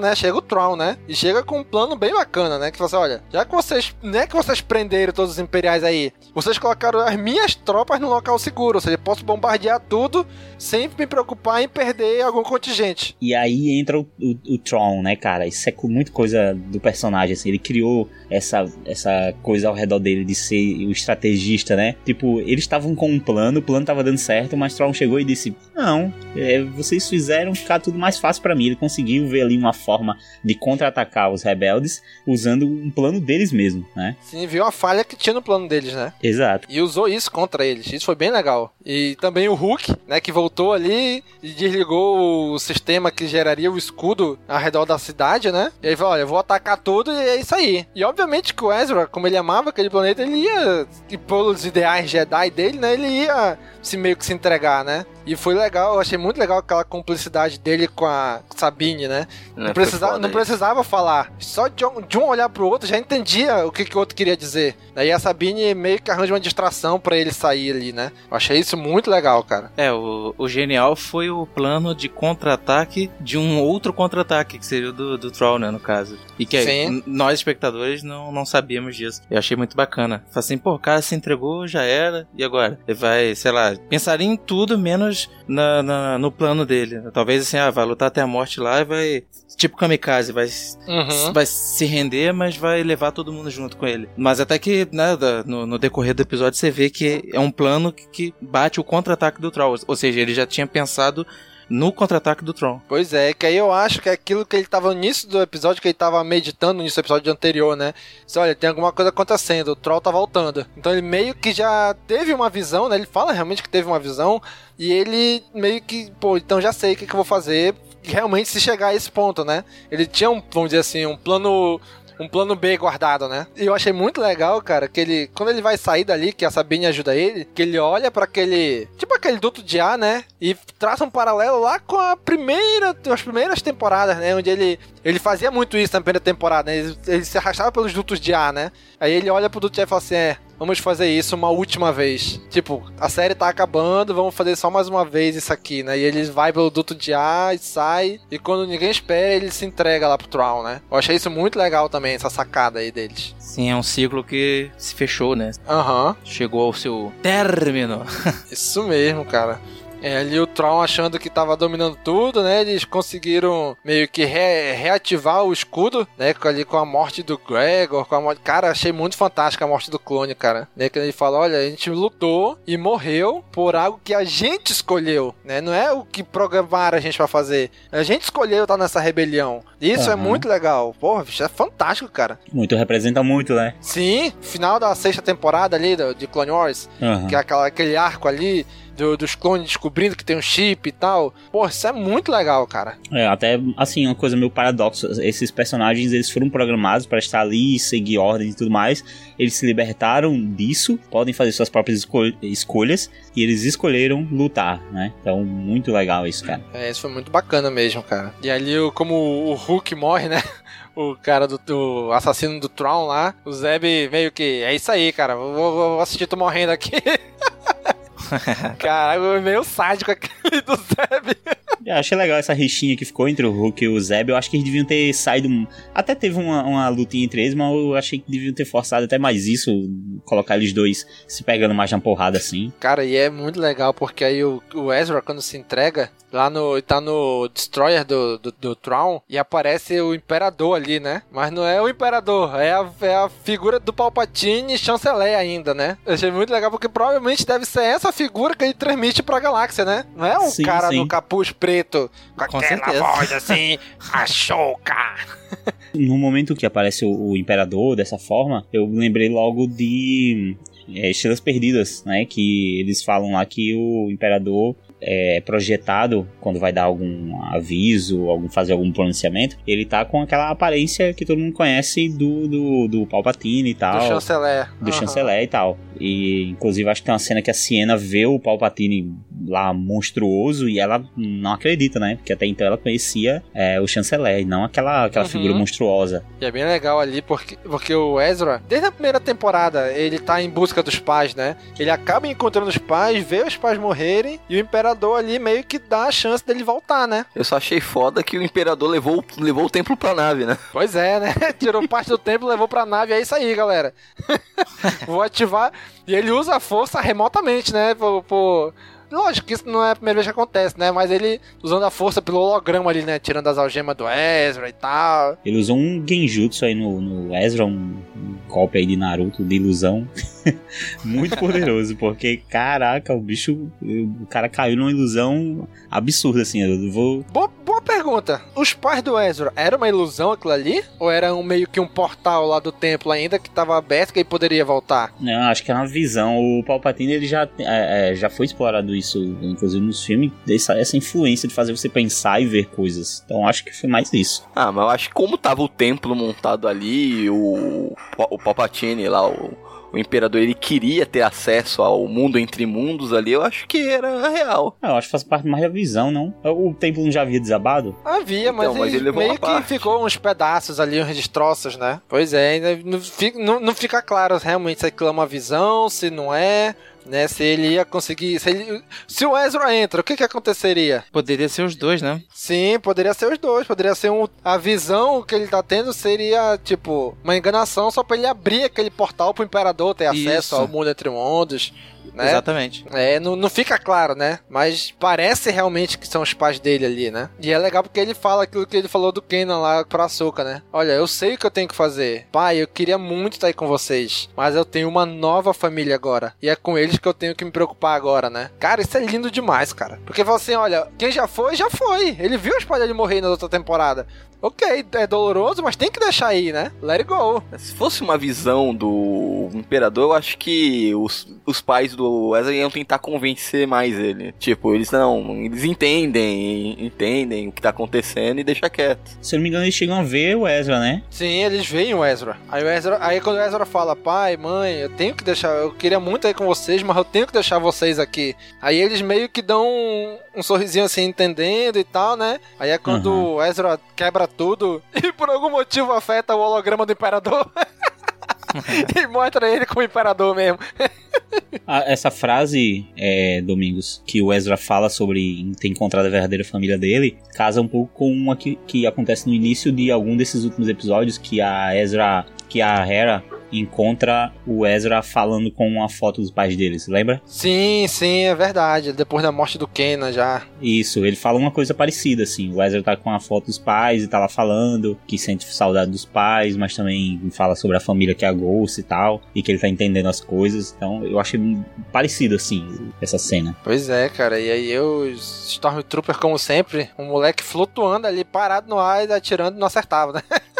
né? Chega o Tron, né? E chega com um plano bem bacana, né? Que fala assim, olha, já que vocês, não é que vocês prenderam todos os imperiais aí, vocês colocaram as minhas tropas no local seguro, ou seja, posso bombardear tudo sem me preocupar em perder algum contingente. E aí entra o, o, o Tron, né, cara? Isso é muito coisa do personagem, assim. Ele criou essa, essa coisa ao redor dele de ser o estrategista, né? Tipo, eles estavam com um plano, o plano tava dando certo, mas Tron chegou e disse: Não, é, vocês fizeram ficar tudo mais fácil pra mim. Ele conseguiu ver ali uma forma de contra-atacar os rebeldes usando um plano deles mesmo, né? Sim, viu a falha que tinha no plano deles, né? Exato. E usou isso contra eles. Isso foi bem legal. E também o Hulk, né, que voltou ali e desligou o sistema que geraria o escudo ao redor da cidade, né? E aí falou, olha, eu vou atacar tudo e é isso aí. E obviamente que o Ezra, como ele amava aquele planeta, ele ia, e pelos ideais Jedi dele, né, ele ia se meio que se entregar, né? E foi legal, eu achei muito legal aquela cumplicidade dele com a Sabine, né? Não, foi precisava, não precisava falar. Só de um, de um olhar pro outro já entendia o que, que o outro queria dizer. Daí a Sabine meio que arranja uma distração pra ele sair ali, né? Eu achei isso muito legal, cara. É, o, o genial foi o plano de contra-ataque de um outro contra-ataque, que seria o do, do Troll, né, no caso. E que Sim. n- nós, espectadores, não, não sabíamos disso. Eu achei muito bacana. Falei assim, pô, o cara se entregou, já era, e agora? Ele vai, sei lá, pensaria em tudo menos na, na- no plano dele. Talvez assim, ah, vai lutar até a morte lá e vai. Tipo kamikaze, vai, Uhum. vai se render, mas vai levar todo mundo junto com ele. Mas até que, né, no, no decorrer do episódio, você vê que é um plano que, que bate o contra-ataque do Troll. Ou seja, ele já tinha pensado no contra-ataque do Tron. Pois é, que aí eu acho que é aquilo que ele tava no início do episódio, que ele tava meditando no início do episódio anterior, né? Disse, olha, tem alguma coisa acontecendo, o Troll tá voltando. Então ele meio que já teve uma visão, né? Ele fala realmente que teve uma visão, e ele meio que, pô, então já sei o que, que eu vou fazer realmente se chegar a esse ponto, né? Ele tinha um, vamos dizer assim, um plano um plano B guardado, né? E eu achei muito legal, cara, que ele, quando ele vai sair dali, que a Sabine ajuda ele, que ele olha pra aquele, tipo aquele duto de ar, né? E traça um paralelo lá com a primeira, as primeiras temporadas, né? Onde ele, ele fazia muito isso na primeira temporada, né? Ele, ele se arrastava pelos dutos de ar, né? Aí ele olha pro duto de ar e fala assim, é, vamos fazer isso uma última vez. Tipo, a série tá acabando, vamos fazer só mais uma vez isso aqui, né? E ele vai pelo duto de ar e sai, e quando ninguém espera, ele se entrega lá pro Tron, né? Eu achei isso muito legal também, essa sacada aí deles. Sim, é um ciclo que se fechou, né? Aham. Chegou ao seu término. Isso mesmo, cara. É, ali o Tron achando que tava dominando tudo, né? Eles conseguiram meio que re- reativar o escudo, né? Com- Ali com a morte do Gregor, com a morte... Cara, achei muito fantástica a morte do clone, cara. Né? Que ele fala, olha, a gente lutou e morreu por algo que a gente escolheu, né? Não é o que programaram a gente pra fazer. A gente escolheu estar nessa rebelião. Isso é Aham. muito legal. Porra, bicho, é fantástico, cara. Muito, representa muito, né? Sim, final da sexta temporada ali de Clone Wars, Aham. que é aquela, aquele arco ali do- dos clones descobrindo que tem um chip e tal. Pô, isso é muito legal, cara. É, até assim, uma coisa meio paradoxo. Esses personagens, eles foram programados para estar ali, seguir ordens e tudo mais. Eles se libertaram disso, podem fazer suas próprias esco- escolhas e eles escolheram lutar, né? Então, muito legal isso, cara. É, isso foi muito bacana mesmo, cara. E ali, como o Hulk morre, né? O cara do, do assassino do Tron lá, o Zeb meio que. É isso aí, cara. Vou- vou assistir tu morrendo aqui. Caralho, meio sádico aquele do Zeb. Eu achei legal essa rixinha que ficou entre o Hulk e o Zeb. Eu acho que eles deviam ter saído. Até teve uma, uma lutinha entre eles, mas eu achei que deviam ter forçado até mais isso. Colocar eles dois se pegando mais na porrada assim. Cara, e é muito legal porque aí o, o Ezra, quando se entrega, lá no. tá no Destroyer do, do, do Tron e aparece o Imperador ali, né? Mas não é o Imperador, é a, é a figura do Palpatine chanceler ainda, né? Eu achei muito legal porque provavelmente deve ser essa figura que ele transmite pra galáxia, né? Não é um Sim, cara sim. no capuz preto com, Com aquela certeza. voz assim, Ashoka. No momento que aparece o, o Imperador dessa forma, eu lembrei logo de é, Estrelas Perdidas, né? Que eles falam lá que o Imperador é projetado quando vai dar algum aviso, algum fazer algum pronunciamento, ele tá com aquela aparência que todo mundo conhece do, do, do Palpatine e tal. Do chanceler. Do Aham. chanceler e tal. E inclusive acho que tem uma cena que a Siena vê o Palpatine lá monstruoso e ela não acredita, né? Porque até então ela conhecia é, o chanceler e não aquela, aquela Uhum. figura monstruosa. E é bem legal ali porque, porque o Ezra, desde a primeira temporada, ele tá em busca dos pais, né? Ele acaba encontrando os pais, vê os pais morrerem e o imperador ali meio que dá a chance dele voltar, né? Eu só achei foda que o imperador levou, levou o templo pra nave, né? Pois é, né? Tirou parte do templo, levou pra nave, é isso aí, galera. Vou ativar. E ele usa a força remotamente, né? Por, por- Lógico que isso não é a primeira vez que acontece, né? Mas ele usando a força pelo holograma ali, né? Tirando as algemas do Ezra e tal. Ele usou um genjutsu aí no, no Ezra, um, um golpe aí de Naruto, de ilusão. Muito poderoso, porque, caraca, o bicho, o cara caiu numa ilusão absurda, assim. Eu vou. Boa, boa pergunta. Os pais do Ezra, era uma ilusão aquilo ali? Ou era um, meio que um portal lá do templo ainda que tava aberto que ele poderia voltar? Não, acho que é uma visão. O Palpatine ele já, é, é, já foi explorado isso, inclusive nos filmes, essa, essa influência de fazer você pensar e ver coisas. Então acho que foi mais isso. Ah, mas eu acho que como tava o templo montado ali, o, o Palpatine lá, o, o imperador, ele queria ter acesso ao mundo entre mundos ali, eu acho que era real. Ah, eu acho que faz parte mais da visão, não? O templo não já havia desabado? Havia, mas, Então, mas ele, ele levou meio que parte. ficou uns pedaços ali, uns destroços, né? Pois é, ainda não fica, não, não fica claro realmente se aquilo é uma visão, se não é, né? Se ele ia conseguir. Se, ele- se o Ezra entra, o que que aconteceria? Poderia ser os dois, né? Sim, poderia ser os dois. Poderia ser um. A visão que ele tá tendo seria, tipo, uma enganação só pra ele abrir aquele portal pro Imperador ter acesso Isso. ao mundo entre mundos. Né? Exatamente. É, não, não fica claro, né? Mas parece realmente que são os pais dele ali, né? E é legal porque ele fala aquilo que ele falou do Kenan lá pra Açúcar, né? Olha, eu sei o que eu tenho que fazer. Pai, eu queria muito estar aí com vocês. Mas eu tenho uma nova família agora. E é com eles que eu tenho que me preocupar agora, né? Cara, isso é lindo demais, cara. Porque fala assim, olha, quem já foi, já foi. Ele viu os pais dele morrer na outra temporada. Ok, é doloroso, mas tem que deixar aí, né? Let it go. Se fosse uma visão do imperador, eu acho que os, os pais do Wesley iam tentar convencer mais ele. Tipo, eles não, eles entendem, entendem o que tá acontecendo e deixa quieto. Se eu não me engano, eles chegam a ver o Ezra, né? Sim, eles veem o Ezra. Aí o Ezra, aí quando o Ezra fala, pai, mãe, eu tenho que deixar, eu queria muito ir com vocês, mas eu tenho que deixar vocês aqui. Aí eles meio que dão um, um sorrisinho assim, entendendo e tal, né? Aí é quando Uhum. o Ezra quebra tudo e por algum motivo afeta o holograma do Imperador. e mostra ele como Imperador mesmo. Ah, essa frase, é, Domingos, que o Ezra fala sobre ter encontrado a verdadeira família dele, casa um pouco com uma que, que acontece no início de algum desses últimos episódios, que a Ezra, que a Hera encontra o Ezra falando com uma foto dos pais deles, lembra? Sim, sim, é verdade. Depois da morte do Kenan já. Isso, ele fala uma coisa parecida, assim. O Ezra tá com a foto dos pais e tá lá falando que sente saudade dos pais, mas também fala sobre a família que é a Ghost e tal, e que ele tá entendendo as coisas. Então eu achei parecido, assim, essa cena. Pois é, cara. E aí os Stormtrooper, como sempre, um moleque flutuando ali, parado no ar e atirando não acertava, né?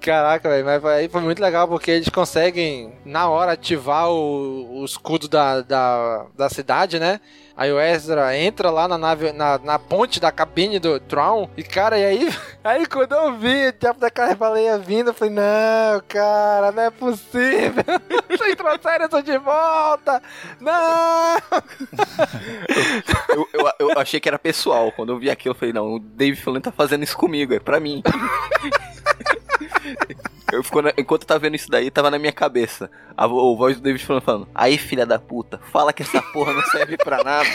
Caraca, velho, mas aí foi muito legal porque eles conseguem, na hora, ativar o, o escudo da, da, da cidade, né? Aí o Ezra entra lá na nave, na, na ponte da cabine do Tron. E, cara, e aí, aí quando eu vi o diabo da Carvaleia vindo, eu falei, não, cara, não é possível. Vocês trouxeram isso de volta! Não! Eu, eu, eu achei que era pessoal. Quando eu vi aquilo, eu falei, não, o Dave Filoni tá fazendo isso comigo, é pra mim. Eu fico na- enquanto eu tava vendo isso daí, tava na minha cabeça. A, vo- a voz do David falando, falando: Aí, filha da puta, fala que essa porra não serve pra nada.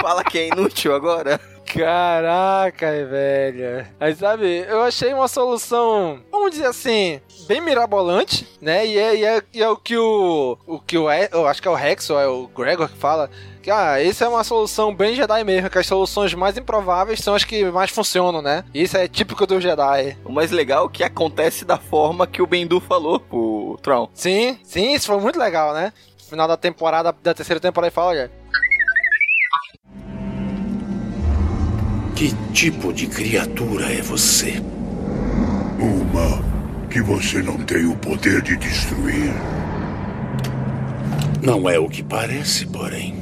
Fala que é inútil agora. Caraca, velho. Aí, sabe, eu achei uma solução, vamos dizer assim, bem mirabolante, né? E é, e é, e é o que o. O que o. Eu acho que é o Rex ou é o Gregor que fala. Que, ah, isso é uma solução bem Jedi mesmo, que as soluções mais improváveis são as que mais funcionam, né? Isso é típico do Jedi. O mais legal é que acontece da forma que o Bendu falou pro Tron. Sim, sim, isso foi muito legal, né? No final da temporada, da terceira temporada, ele fala, olha, Que tipo de criatura é você? Uma que você não tem o poder de destruir. Não é o que parece, porém.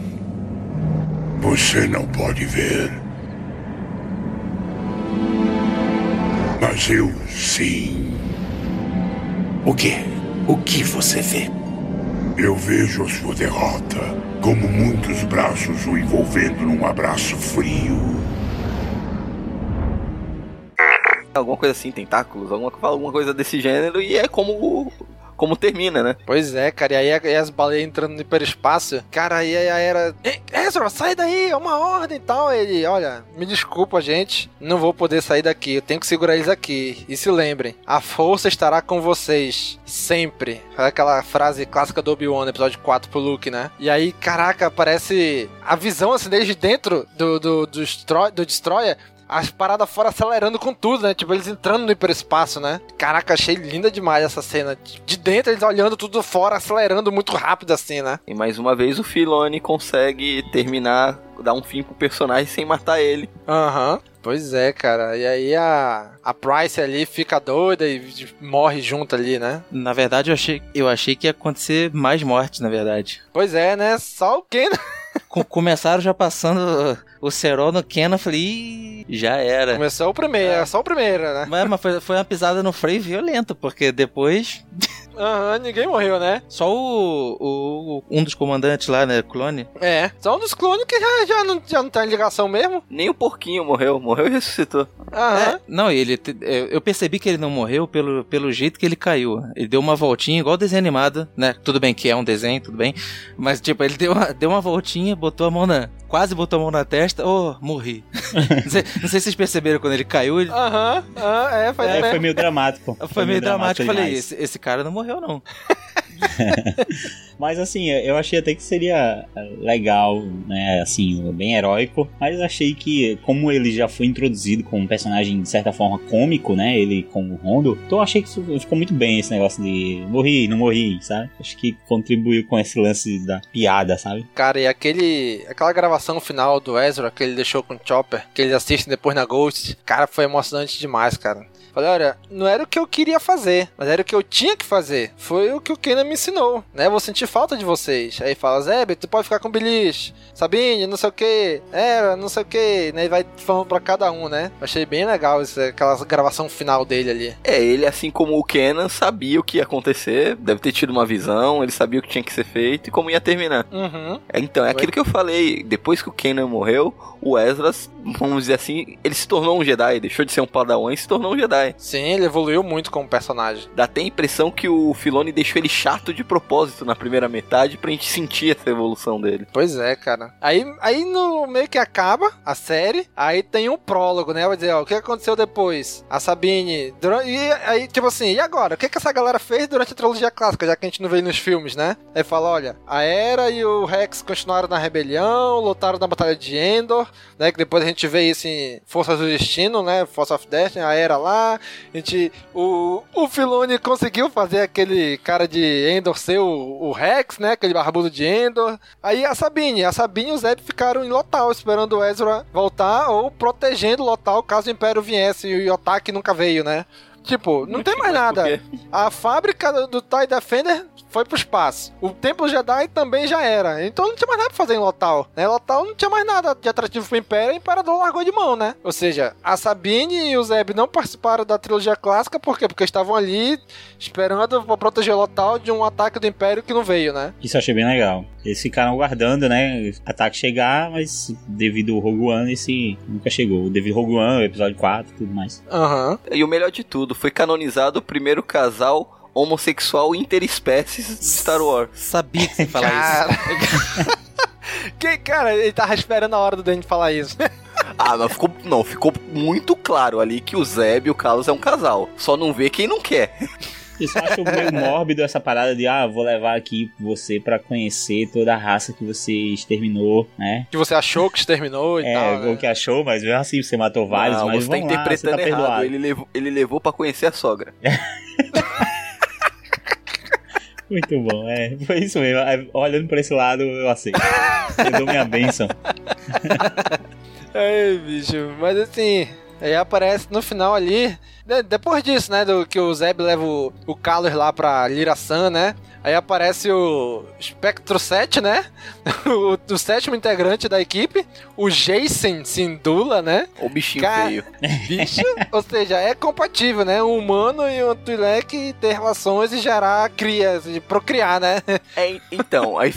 Você não pode ver. Mas eu sim. O que? O que você vê? Eu vejo a sua derrota, como muitos braços o envolvendo num abraço frio. Alguma coisa assim, tentáculos, alguma, alguma coisa desse gênero, e é como como termina, né? Pois é, cara, e aí, as baleias entrando no hiperespaço, cara, aí a era. Ezra, sai daí, é uma ordem e tal. Ele, olha, me desculpa, gente, não vou poder sair daqui, eu tenho que segurar eles aqui. E se lembrem, a força estará com vocês, sempre. Aquela frase clássica do Obi-Wan episódio 4 pro Luke, né? E aí, caraca, parece a visão assim desde dentro do, do, do, do Destroyer as paradas fora acelerando com tudo, né? Tipo, eles entrando no hiperespaço, né? Caraca, achei linda demais essa cena. De dentro, eles olhando tudo fora, acelerando muito rápido assim, né? E mais uma vez o Filoni consegue terminar, dar um fim pro personagem sem matar ele. Aham. Uhum. Pois é, cara. E aí a, a Price ali fica doida e morre junto ali, né? Na verdade, eu achei, eu achei que ia acontecer mais mortes, na verdade. Pois é, né? Só o Ken. Começaram já passando o Cerol no Ken, eu falei, Ih, já era. Começou o primeiro, é. só o primeiro, né? Mas, mas foi, foi uma pisada no freio violenta, porque depois. Aham, uhum, ninguém morreu, né? Só o, o, um dos comandantes lá, né? Clone. É, só um dos clones que já, já, não, já não tá em ligação mesmo. Nem o porquinho morreu, morreu e ressuscitou. Aham. É, não, ele. Eu percebi que ele não morreu pelo, pelo jeito que ele caiu. Ele deu uma voltinha, igual desenho animado, né? Tudo bem que é um desenho, tudo bem. Mas, tipo, ele deu uma, deu uma voltinha, botou a mão na. Quase botou a mão na testa, oh, morri. não, sei, não, sei, se vocês perceberam quando ele caiu. Ele... Aham, uhum, é, foi, é, foi meio dramático. Foi, foi meio dramático. dramático falei, esse, esse cara não morreu, não. mas assim, eu achei até que seria legal, né? Assim, bem heróico. Mas achei que, como ele já foi introduzido como um personagem de certa forma cômico, né? Ele como Rondo, então eu achei que ficou muito bem esse negócio de morri, não morri, sabe? Acho que contribuiu com esse lance da piada, sabe? Cara, e aquele. aquela gravação final do Ezra que ele deixou com o Chopper, que eles assistem depois na Ghost, cara, foi emocionante demais, cara. Falei, olha, não era o que eu queria fazer, mas era o que eu tinha que fazer. Foi o que o Kenan me ensinou, né? Vou sentir falta de vocês. Aí fala, Zé, tu pode ficar com o Beliche, Sabine, não sei o que, era, não sei o que, né? E vai falando pra cada um, né? Achei bem legal isso, aquela gravação final dele ali. É, ele, assim como o Kenan, sabia o que ia acontecer, deve ter tido uma visão, ele sabia o que tinha que ser feito e como ia terminar. Uhum. Então, é aquilo que eu falei, depois que o Kenan morreu, o Ezra, vamos dizer assim, ele se tornou um Jedi, deixou de ser um padawan e se tornou um Jedi. Sim, ele evoluiu muito como personagem. Dá até a impressão que o Filoni deixou ele chato de propósito na primeira metade pra gente sentir essa evolução dele. Pois é, cara. Aí, aí no meio que acaba a série, aí tem um prólogo, né? Vai dizer, ó, o que aconteceu depois? A Sabine. Durante, e aí, tipo assim, e agora? O que, que essa galera fez durante a trilogia clássica, já que a gente não veio nos filmes, né? Aí fala, olha, a Era e o Rex continuaram na rebelião, lutaram na Batalha de Endor, né? Que depois a gente vê isso em Forças do Destino, né? Force of Destiny, a Era lá. A gente, o, o Filoni conseguiu fazer aquele cara de Endor ser o, o Rex, né? Aquele barbudo de Endor. Aí a Sabine, a Sabine e o Zeb ficaram em Lotal, esperando o Ezra voltar ou protegendo Lotal caso o Império viesse e o ataque nunca veio, né? Tipo, não tem mais nada. A fábrica do TIE Defender foi pro espaço. O Templo Jedi também já era. Então não tinha mais nada pra fazer em Lotal. Né? Lotal não tinha mais nada de atrativo pro Império e o Imperador largou de mão, né? Ou seja, a Sabine e o Zeb não participaram da trilogia clássica, por quê? Porque estavam ali esperando pra proteger Lotal de um ataque do Império que não veio, né? Isso eu achei bem legal. Eles ficaram aguardando, né? Ataque chegar, mas devido ao Rogue One, esse nunca chegou. Devido ao Rogue One, episódio 4 tudo mais. Aham. Uhum. E o melhor de tudo, foi canonizado o primeiro casal homossexual interespécies de Star Wars. Sabia que você ia falar cara... isso. que, cara, ele tava esperando a hora do Danny falar isso. ah, não ficou, não, ficou muito claro ali que o Zeb e o Carlos é um casal. Só não vê quem não quer. Isso eu acho meio mórbido essa parada de, ah, vou levar aqui você para conhecer toda a raça que você exterminou, né? Que você achou que exterminou e é, tal. É, o que achou, mas mesmo assim você matou vários, não, mas você tá interpretando lá, você tá errado. perdoado. Ele levou, ele levou para conhecer a sogra. Muito bom, é. Foi isso mesmo. É, olhando pra esse lado, eu aceito. Eu dou minha bênção. Ai, bicho. Mas assim, Aí aparece no final ali, de- depois disso, né, do que o Zeb leva o, o Carlos lá pra Lira-san, né? Aí aparece o Spectro 7, né? O, o sétimo integrante da equipe, o Jason Sindula, né? O bichinho Ca- feio. Bicho, ou seja, é compatível, né? Um humano e um Twi'lek ter relações e gerar crias, procriar, né? É, então, aí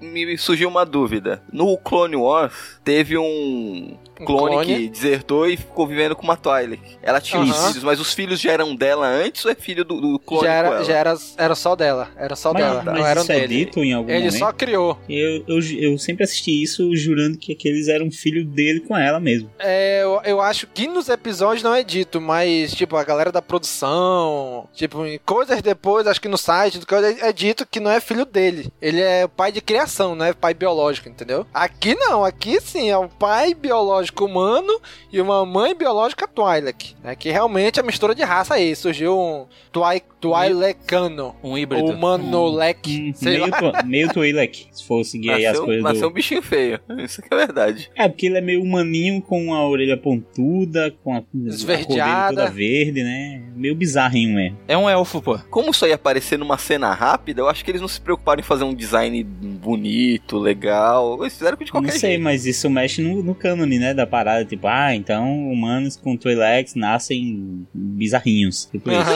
me surgiu uma dúvida. No Clone Wars, teve um Um clone, clone. que desertou e ficou vivendo com uma Twi'lek. Ela tinha os Aham. filhos, mas os filhos já eram dela antes ou é filho do, do clone Já com era, ela? já era, era só dela, era só Mas, dela, mas não eram isso é dele. dito em algum Ele momento? só criou. Eu, eu, eu sempre assisti isso jurando que aqueles eram filho dele com ela mesmo. É, eu, eu acho que nos episódios não é dito, mas, tipo, a galera da produção, tipo, em coisas depois, acho que no site, é dito que não é filho dele. Ele é pai de criação, não é pai biológico, entendeu? Aqui não, aqui sim, é um pai biológico humano e uma mãe biológica Twi'lek. É que realmente a mistura de raça aí, surgiu um Twi Twi'lekano. Um híbrido. Humanolek, sei meio, lá. meio Twi'lek, se for seguir aí as Nasceu, coisas nasceu do... um bichinho feio. Isso que é verdade. É, porque ele é meio humaninho com a orelha pontuda, com a, a Esverdeada. toda verde, né? Meio bizarrinho mesmo. É um elfo, pô. Como isso ia aparecer numa cena rápida, eu acho que eles não se preocuparam em fazer um design bonito, legal. Eles fizeram de qualquer Não sei, jeito. mas isso mexe no, no cânone, né, da parada. Tipo, ah, então humanos com Twi'leks nascem bizarrinhos. Tipo isso.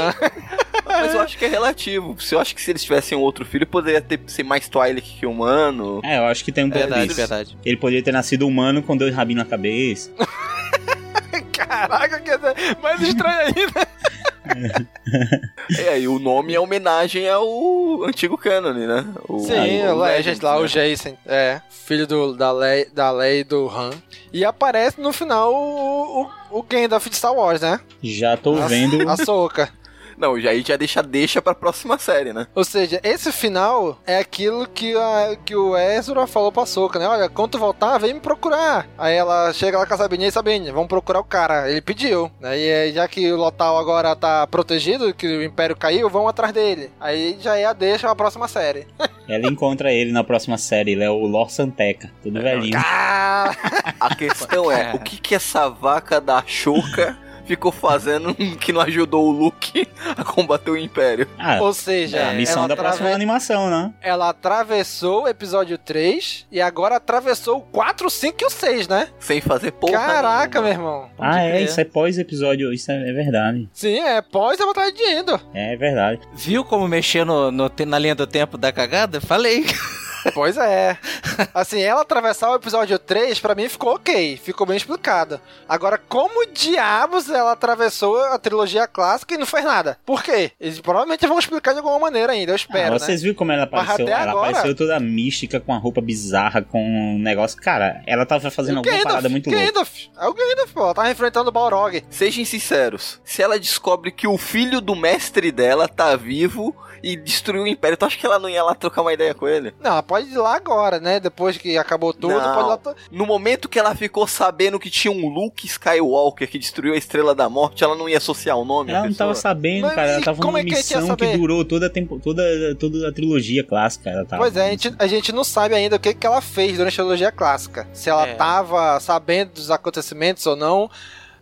Mas eu acho que é relativo. Se eu acho que se eles tivessem um outro filho, poderia ter, ser mais Twilight que humano. É, eu acho que tem um pouco Verdade, disso. verdade. Ele poderia ter nascido humano com dois rabinhos na cabeça. Caraca, que é mais estranho ainda. É, aí o nome é homenagem ao antigo cânone, né? O, Sim, o o Legend lá, né? o Jason. É, filho do, da, Lei, da Lei do Han. E aparece no final o, o, o Gandalf de Star Wars, né? Já tô vendo. A Soca. Não, já aí já deixa deixa pra próxima série, né? Ou seja, esse final é aquilo que, a, que o Ezra falou pra Soca, né? Olha, quando tu voltar, vem me procurar. Aí ela chega lá com a Sabine e Sabine, vamos procurar o cara. Ele pediu. Né? E aí, já que o Lotal agora tá protegido, que o Império caiu, vão atrás dele. Aí já é a deixa pra próxima série. Ela encontra ele na próxima série. Ele é o Lor Santeca, todo velhinho. Ah! A questão é, o que que essa vaca da Choca ficou fazendo que não ajudou o Luke a combater o Império? Ah, Ou seja, é a missão ela da próxima animação, né? Ela atravessou o episódio 3 e agora atravessou o 4, o 5 e o 6, né? Sem fazer porra Caraca, meu nenhuma. irmão. Ah, é, isso é pós-episódio, isso é, verdade. Sim, é pós a Batalha de Endor. É verdade. Viu como mexer no, no na linha do tempo da cagada? Falei. Pois é. Assim, ela atravessar o episódio 3, pra mim ficou ok, ficou bem explicado. Agora, como diabos ela atravessou a trilogia clássica e não fez nada? Por quê? Eles provavelmente vão explicar de alguma maneira ainda, eu espero, Ah, vocês né? viram como ela Mas apareceu? até Ela agora- apareceu toda mística, com a roupa bizarra, com um negócio. Cara, ela tava fazendo alguma parada muito louca. Gandalf, é o Gandalf, pô. Ela tava enfrentando o Balrog. Sejam sinceros, se ela descobre que o filho do mestre dela tá vivo e destruiu o Império, tu acha que ela não ia lá trocar uma ideia com ele? Não, ela pode ir lá agora, né? Depois que acabou tudo, Não. pode ir lá... to- No momento que ela ficou sabendo que tinha um Luke Skywalker que destruiu a Estrela da Morte, ela não ia associar o nome Ela não pessoa? tava sabendo, Mas cara. Ela e tava como numa é que missão que durou toda a, tempo, toda, toda a trilogia clássica. Ela tava Pois é, a gente, a gente não sabe ainda o que, que ela fez durante a trilogia clássica. Se ela É. tava sabendo dos acontecimentos ou não.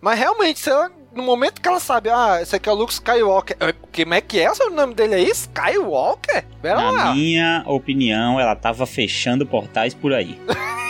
Mas realmente, se ela, no momento que ela sabe, ah, esse aqui é o Luke Skywalker. eh, Como é que é o nome dele aí? Skywalker? Pera Na lá. minha opinião, ela tava fechando portais por aí.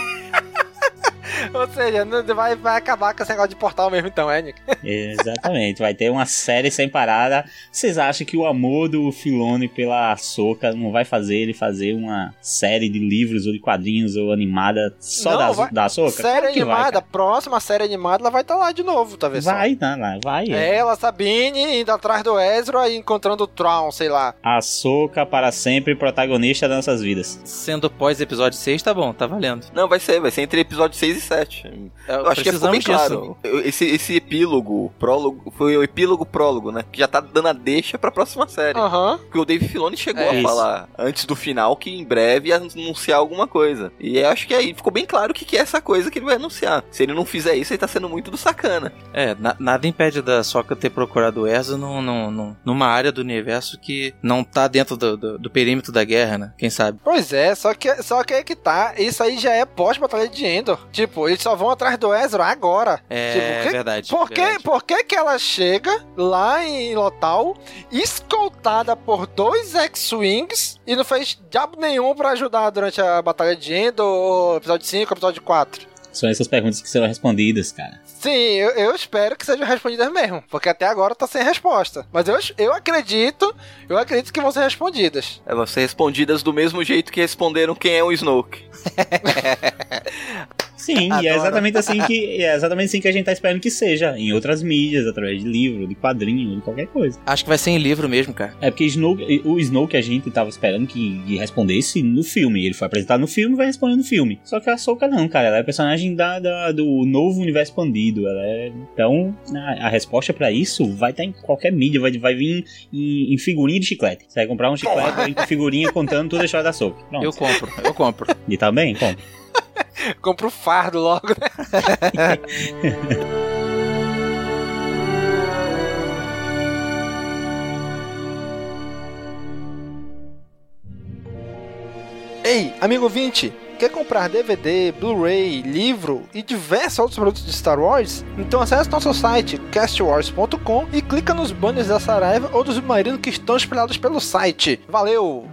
Ou seja, não- vai, vai acabar com esse negócio de portal mesmo, então, é, Nick? Exatamente, vai ter uma série sem parada. Vocês acham que o amor do Filone pela Soca não vai fazer ele fazer uma série de livros ou de quadrinhos ou animada só Não, da, vai- da Soca? Série animada, próxima série animada, ela vai estar lá de novo, talvez. só. Vai, tá lá, vai. é. Ela, Sabine, indo atrás do Ezra e encontrando o Tron, sei lá. A Soca para sempre protagonista das nossas vidas. Sendo pós episódio 6, tá bom, tá valendo. Não, vai ser, vai ser entre episódio 6 e 7. Eu acho que ficou bem claro. Esse, esse epílogo, prólogo, foi o epílogo prólogo, né? Que já tá dando a deixa pra próxima série. Aham. Porque o Dave Filoni chegou É a isso. falar antes do final que em breve ia anunciar alguma coisa. E eu acho que aí ficou bem claro o que, que é essa coisa que ele vai anunciar. Se ele não fizer isso, ele tá sendo muito do sacana. É, na- nada impede da Soca ter procurado o Ezra num, num- num- numa área do universo que não tá dentro do, do- do perímetro da guerra, né? Quem sabe? Pois é, só que, só que aí que tá, isso aí já é pós-batalha de Endor. Tipo, pô. Eles só vão atrás do Ezra agora. É Tipo, que- verdade. Por que, verdade. por que que ela chega lá em Lotal, escoltada por dois X-Wings, e não fez diabo nenhum pra ajudar durante a Batalha de Endor, ou episódio 5, episódio 4? São essas perguntas que serão respondidas, cara. Sim, eu, eu espero que sejam respondidas mesmo, porque até agora tá sem resposta. Mas eu, eu acredito, eu acredito que vão ser respondidas. É, vão ser respondidas do mesmo jeito que responderam quem é o Snoke. Sim, e é exatamente assim que é exatamente assim que a gente tá esperando que seja, em outras mídias, através de livro, de quadrinho, de qualquer coisa. Acho que vai ser em livro mesmo, cara. É porque Snoke, o Snoke que a gente tava esperando que respondesse no filme. Ele foi apresentado no filme e vai responder no filme. Só que a Ahsoka não, cara. Ela é personagem da, da- do novo universo expandido. Ela é... Então, a, a resposta pra isso vai estar em qualquer mídia. Vai, vai vir em, em figurinha de chiclete. Você vai comprar um chiclete vai com figurinha contando toda a história da Ahsoka. Pronto. Eu compro, eu compro. E tá bem? Compra. Compra o fardo logo, né? Ei, amigo ouvinte, quer comprar DVD, Blu-ray, livro e diversos outros produtos de Star Wars? Então acesse nosso site castwars.com e clica nos banners da Saraiva ou do Submarino que estão espalhados pelo site. Valeu!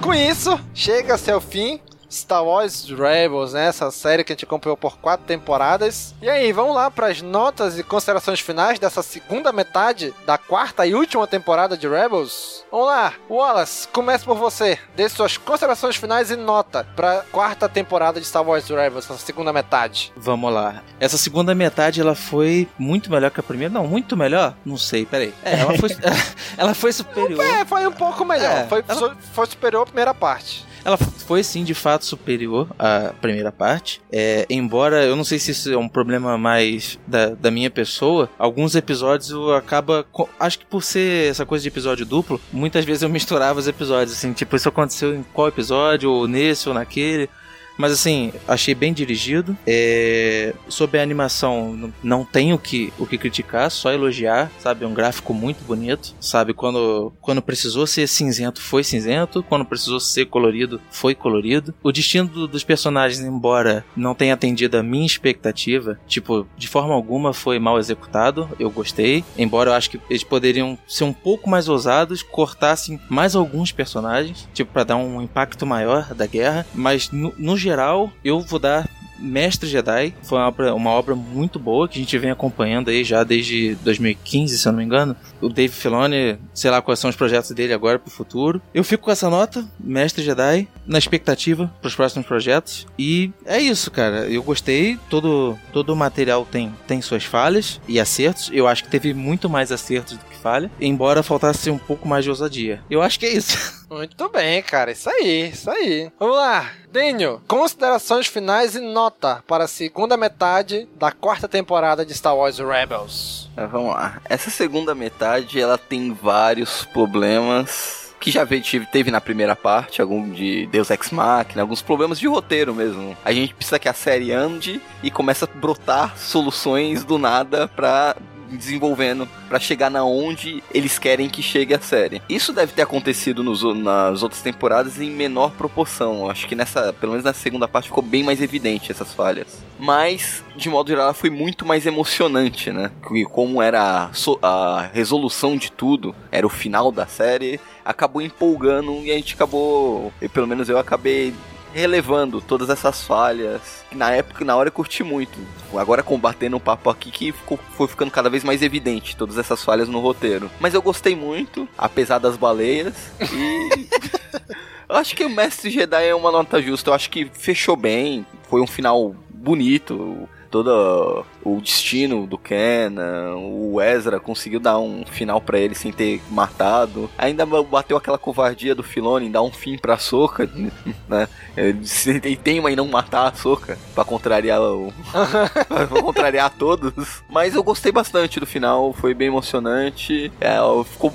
Com isso, chega-se ao fim Star Wars Rebels, né? Essa série que a gente acompanhou por quatro temporadas. E aí, vamos lá para as notas e considerações finais dessa segunda metade da quarta e última temporada de Rebels? Vamos lá, Wallace, comece por você. Dê suas considerações finais e nota para quarta temporada de Star Wars Rebels, essa segunda metade. Vamos lá. Essa segunda metade ela foi muito melhor que a primeira. Não, muito melhor? Não sei, peraí. É, ela foi, ela foi superior. É, foi um pouco melhor. É, foi, ela- foi superior à primeira parte. Ela foi sim de fato superior à primeira parte. É, embora eu não sei se isso é um problema mais da, da minha pessoa, alguns episódios eu acaba. co- Acho que por ser essa coisa de episódio duplo, muitas vezes eu misturava os episódios, assim, tipo, isso aconteceu em qual episódio, ou nesse ou naquele. Mas assim, achei bem dirigido. É... Sobre a animação, não tenho o que, o que criticar, só elogiar, sabe? É um gráfico muito bonito, sabe? Quando, quando precisou ser cinzento, foi cinzento. Quando precisou ser colorido, foi colorido. O destino do- dos personagens, embora não tenha atendido a minha expectativa, tipo, de forma alguma foi mal executado. Eu gostei. Embora eu acho que eles poderiam ser um pouco mais ousados, cortassem mais alguns personagens, tipo, para dar um impacto maior da guerra. Mas no, no geral, eu vou dar Mestre Jedi foi uma obra, uma obra muito boa que a gente vem acompanhando aí já desde 2015, se eu não me engano. O Dave Filoni, sei lá quais são os projetos dele agora pro futuro. Eu fico com essa nota, Mestre Jedi, na expectativa pros próximos projetos. E é isso, cara. Eu gostei. Todo, todo o material tem, tem suas falhas e acertos. Eu acho que teve muito mais acertos do que falha, embora faltasse um pouco mais de ousadia. Eu acho que é isso. Muito bem, cara. Isso aí, isso aí. Vamos lá. Daniel, considerações finais e nota para a segunda metade da quarta temporada de Star Wars Rebels. Ah, vamos lá. Essa segunda metade, ela tem vários problemas que já teve na primeira parte, algum de Deus Ex Machina, alguns problemas de roteiro mesmo. A gente precisa que a série ande e comece a brotar soluções do nada pra desenvolvendo pra chegar na onde eles querem que chegue a série. Isso deve ter acontecido nos, nas outras temporadas em menor proporção. Acho que nessa, pelo menos na segunda parte ficou bem mais evidente essas falhas. Mas de modo geral foi muito mais emocionante, né? Como era a, a resolução de tudo, era o final da série, acabou empolgando e a gente acabou, e pelo menos eu acabei relevando todas essas falhas. Na época, na hora eu curti muito. Agora combatendo um papo aqui que ficou, foi ficando cada vez mais evidente todas essas falhas no roteiro. Mas eu gostei muito, apesar das baleias. E eu acho que o Mestre Jedi é uma nota justa. Eu acho que fechou bem. Foi um final bonito. Todo o destino do Kenan, o Ezra conseguiu dar um final pra ele sem ter matado. Ainda bateu aquela covardia do Filoni em dar um fim pra Soca, né? Ele teima em não matar a Soca pra contrariar o pra contrariar todos. Mas eu gostei bastante do final, foi bem emocionante. É, ficou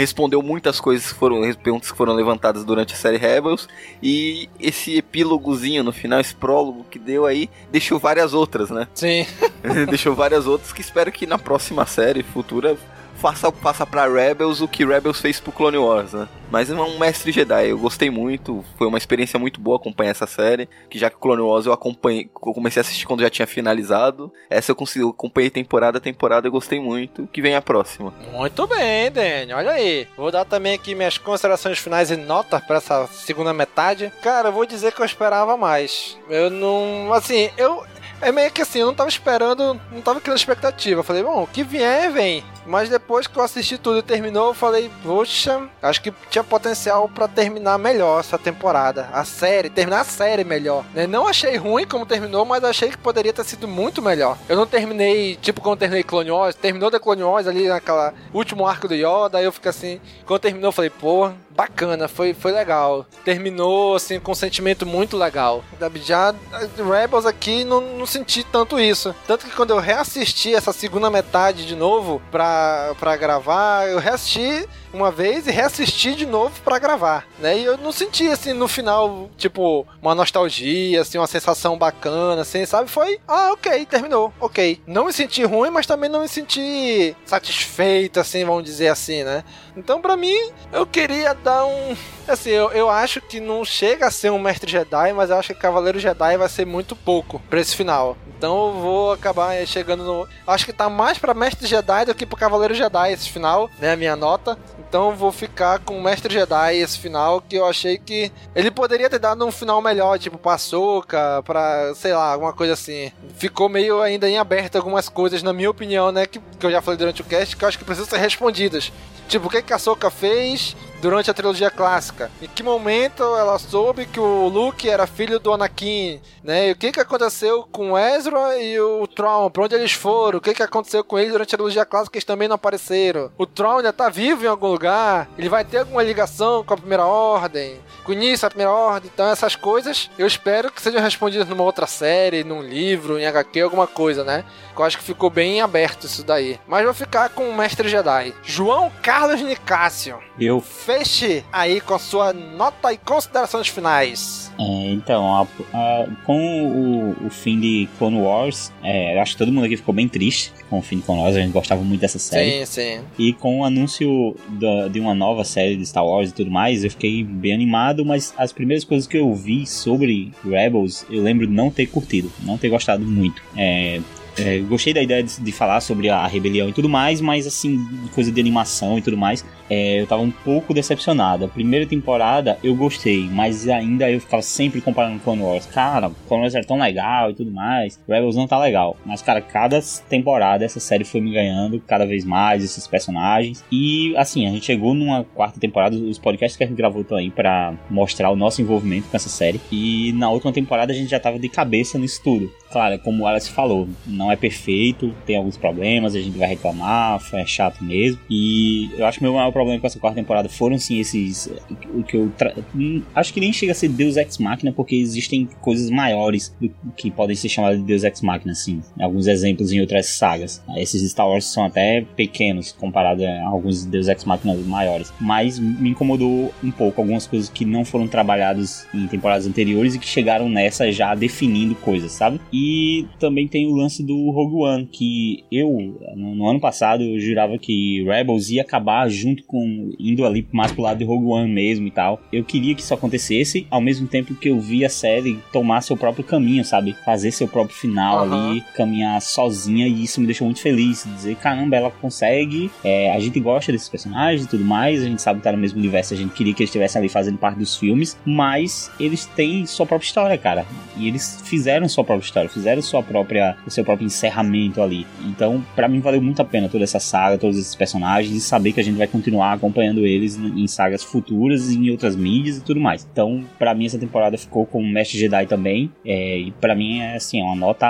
respondeu muitas coisas que foram perguntas que foram levantadas durante a série Rebels e esse epílogozinho no final, esse prólogo que deu aí, deixou várias outras, né? Sim. deixou várias outras que espero que na próxima série futura faça, faça pra Rebels o que Rebels fez pro Clone Wars, né? Mas é um mestre Jedi, eu gostei muito, foi uma experiência muito boa acompanhar essa série, que já que Clone Wars eu acompanhei, eu comecei a assistir quando já tinha finalizado, essa eu consegui, eu acompanhei temporada a temporada, eu gostei muito, que vem a próxima. Muito bem, Daniel, olha aí. Vou dar também aqui minhas considerações finais e nota para essa segunda metade. Cara, eu vou dizer que eu esperava mais. Eu não, assim, eu é meio que assim, eu não tava esperando, não tava criando expectativa. Eu falei, bom, o que vier, vem. Mas depois que eu assisti tudo e terminou, eu falei, poxa, acho que tinha potencial para terminar melhor essa temporada. A série, terminar a série melhor. Né? Não achei ruim como terminou, mas achei que poderia ter sido muito melhor. Eu não terminei, tipo, quando terminei Clone Wars, terminou da Clone Wars ali naquela último arco do Yoda, aí eu fiquei assim, quando terminou, eu falei, pô, bacana, foi, foi legal. Terminou, assim, com um sentimento muito legal. Já Rebels aqui não, não senti tanto isso. Tanto que quando eu reassisti essa segunda metade de novo pra pra, gravar, eu reassisti uma vez e reassisti de novo para gravar, né? E eu não senti, assim, no final, tipo, uma nostalgia, assim, uma sensação bacana, assim, sabe? Foi, ah, ok, terminou, ok. Não me senti ruim, mas também não me senti satisfeito, assim, vamos dizer assim, né? Então, para mim, eu queria dar um. Assim, eu, eu acho que não chega a ser um mestre Jedi, mas eu acho que Cavaleiro Jedi vai ser muito pouco pra esse final. Então eu vou acabar chegando no. Acho que tá mais pra Mestre Jedi do que pro Cavaleiro Jedi esse final, né? A minha nota. Então eu vou ficar com o Mestre Jedi esse final, que eu achei que ele poderia ter dado um final melhor, tipo pra Soca, pra, sei lá, alguma coisa assim. Ficou meio ainda em aberto algumas coisas, na minha opinião, né? Que, que eu já falei durante o cast, que eu acho que precisam ser respondidas. Tipo, o que, que a Soca fez durante a trilogia clássica? Em que momento ela soube que o Luke era filho do Anakin? Né? E o que, que aconteceu com Ezra e o Tron? Pra onde eles foram? O que, que aconteceu com eles durante a trilogia clássica? Eles também não apareceram. O Tron ainda tá vivo em algum lugar? Ele vai ter alguma ligação com a Primeira Ordem? Com o início da Primeira Ordem? Então, essas coisas eu espero que sejam respondidas numa outra série, num livro, em HQ, alguma coisa, né? Eu acho que ficou bem aberto isso daí. Mas vou ficar com o Mestre Jedi. João Carlos Nicásio. Eu. Feche aí com a sua nota e considerações finais. É, então, a, a, com o, o, fim de Clone Wars, é, eu acho que todo mundo aqui ficou bem triste com o fim de Clone Wars, a gente gostava muito dessa série. Sim, sim. E com o anúncio da, de uma nova série de Star Wars e tudo mais, eu fiquei bem animado, mas as primeiras coisas que eu vi sobre Rebels, eu lembro de não ter curtido, não ter gostado muito. É, é, gostei da ideia de, de, falar sobre a rebelião e tudo mais, mas assim, coisa de animação e tudo mais, é, eu tava um pouco decepcionado. A primeira temporada eu gostei, mas ainda eu ficava sempre comparando com Clone Wars. Cara, Clone Wars era tão legal e tudo mais, Rebels não tá legal. Mas, cara, cada temporada essa série foi me ganhando cada vez mais, esses personagens. E, assim, a gente chegou numa quarta temporada, os podcasts que a gente gravou também para mostrar o nosso envolvimento com essa série. E na última temporada a gente já tava de cabeça nisso tudo. Claro, como o Alice falou, não é perfeito, tem alguns problemas, a gente vai reclamar, é chato mesmo. E eu acho que meu maior problema com essa quarta temporada foram sim esses. O que eu. Tra... Hum, acho que nem chega a ser Deus Ex Machina, porque existem coisas maiores do que podem ser chamadas de Deus Ex Machina, assim. Alguns exemplos em outras sagas. Esses Star Wars são até pequenos comparado a alguns Deus Ex Machina maiores. Mas me incomodou um pouco algumas coisas que não foram trabalhadas em temporadas anteriores e que chegaram nessa já definindo coisas, sabe? E também tem o lance do Rogue One, que eu, no, ano passado, eu jurava que Rebels ia acabar junto com. Indo ali mais pro lado de Rogue One mesmo e tal. Eu queria que isso acontecesse, ao mesmo tempo que eu vi a série tomar seu próprio caminho, sabe? Fazer seu próprio final uhum. ali, caminhar sozinha, e isso me deixou muito feliz. Dizer, caramba, ela consegue. É, a gente gosta desses personagens e tudo mais, a gente sabe que tá no mesmo universo, a gente queria que eles estivessem ali fazendo parte dos filmes, mas eles têm sua própria história, cara. E eles fizeram sua própria história, fizeram sua própria, o seu próprio encerramento ali. Então, para mim valeu muito a pena toda essa saga, todos esses personagens e saber que a gente vai continuar acompanhando eles em sagas futuras, em outras mídias e tudo mais. Então, para mim essa temporada ficou com o Mestre Jedi também. É, e para mim é assim, é uma nota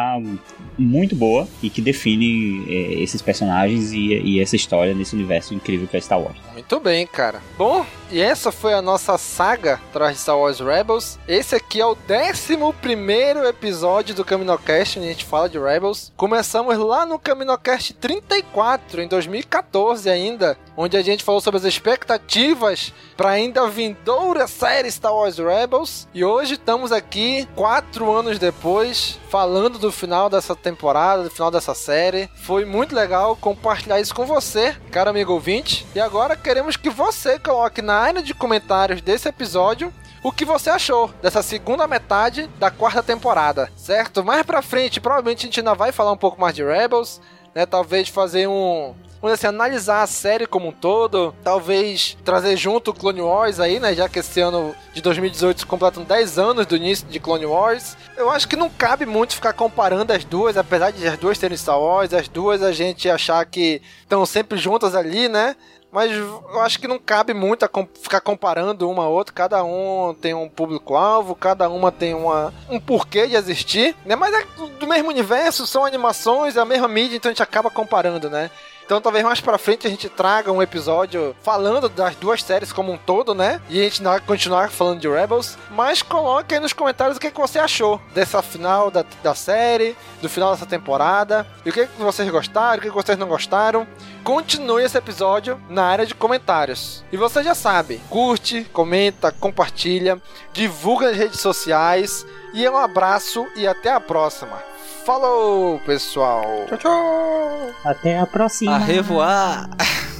muito boa e que define é, esses personagens e, e essa história nesse universo incrível que é Star Wars. Muito bem, cara. Bom, e essa foi a nossa saga atrás de Star Wars Rebels. Esse aqui é o 11 episódio do CaminoCast, onde a gente fala de Rebels. Começamos lá no CaminoCast 34, em 2014 ainda, onde a gente falou sobre as expectativas para ainda vindoura série Star Wars Rebels. E hoje estamos aqui, quatro anos depois, falando do final dessa temporada, do final dessa série. Foi muito legal compartilhar isso com você, caro amigo ouvinte. E agora queremos que você coloque na área de comentários desse episódio o que você achou dessa segunda metade da quarta temporada, certo? Mais pra frente, provavelmente a gente ainda vai falar um pouco mais de Rebels, né? Talvez fazer um, vamos assim, analisar a série como um todo, talvez trazer junto o Clone Wars aí, né, já que esse ano de 2018 se completam 10 anos do início de Clone Wars. Eu acho que não cabe muito ficar comparando as duas, apesar de as duas terem Star Wars, as duas a gente achar que estão sempre juntas ali, né? mas eu acho que não cabe muito ficar comparando uma a outra. Cada um tem um público-alvo, cada uma tem uma, um porquê de existir, né? Mas é do mesmo universo, são animações, é a mesma mídia, então a gente acaba comparando, né? Então talvez mais pra frente a gente traga um episódio falando das duas séries como um todo, né? E a gente vai continuar falando de Rebels. Mas coloque aí nos comentários o que, que você achou dessa final da, da série, do final dessa temporada. E o que, que vocês gostaram, o que, que vocês não gostaram. Continue esse episódio na área de comentários. E você já sabe, curte, comenta, compartilha, divulga nas redes sociais. E um abraço e até a próxima. Falou, pessoal. Tchau, tchau. Até a próxima. A revoar.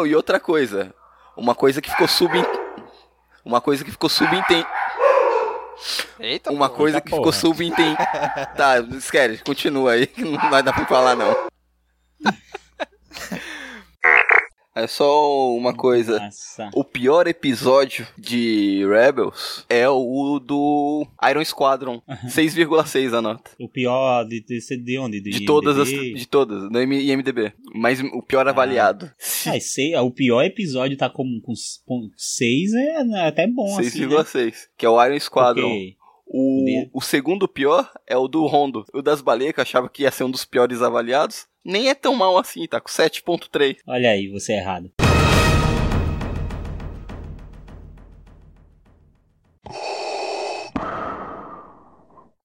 Não, e outra coisa. Uma coisa que ficou sub. Uma coisa que ficou subentendido. Eita, Uma coisa eita que ficou porra. subentendida. tá, esquece, continua aí, que não vai dar pra falar não. É só uma coisa. Massa. O pior episódio de Rebels é o do Iron Squadron. 6,6 a nota. O pior de, de, de onde? De, De todas as. De todas, no IMDB. Mas o pior avaliado. Ah, sei, o pior episódio tá com, com, com 6 é é até bom, assim, né? 6,6. Que é o Iron Squadron. O, o segundo pior é o do Rondo. O das baleias, que eu achava que ia ser um dos piores avaliados nem é tão mal assim, tá com 7.3. Olha aí, você é errado.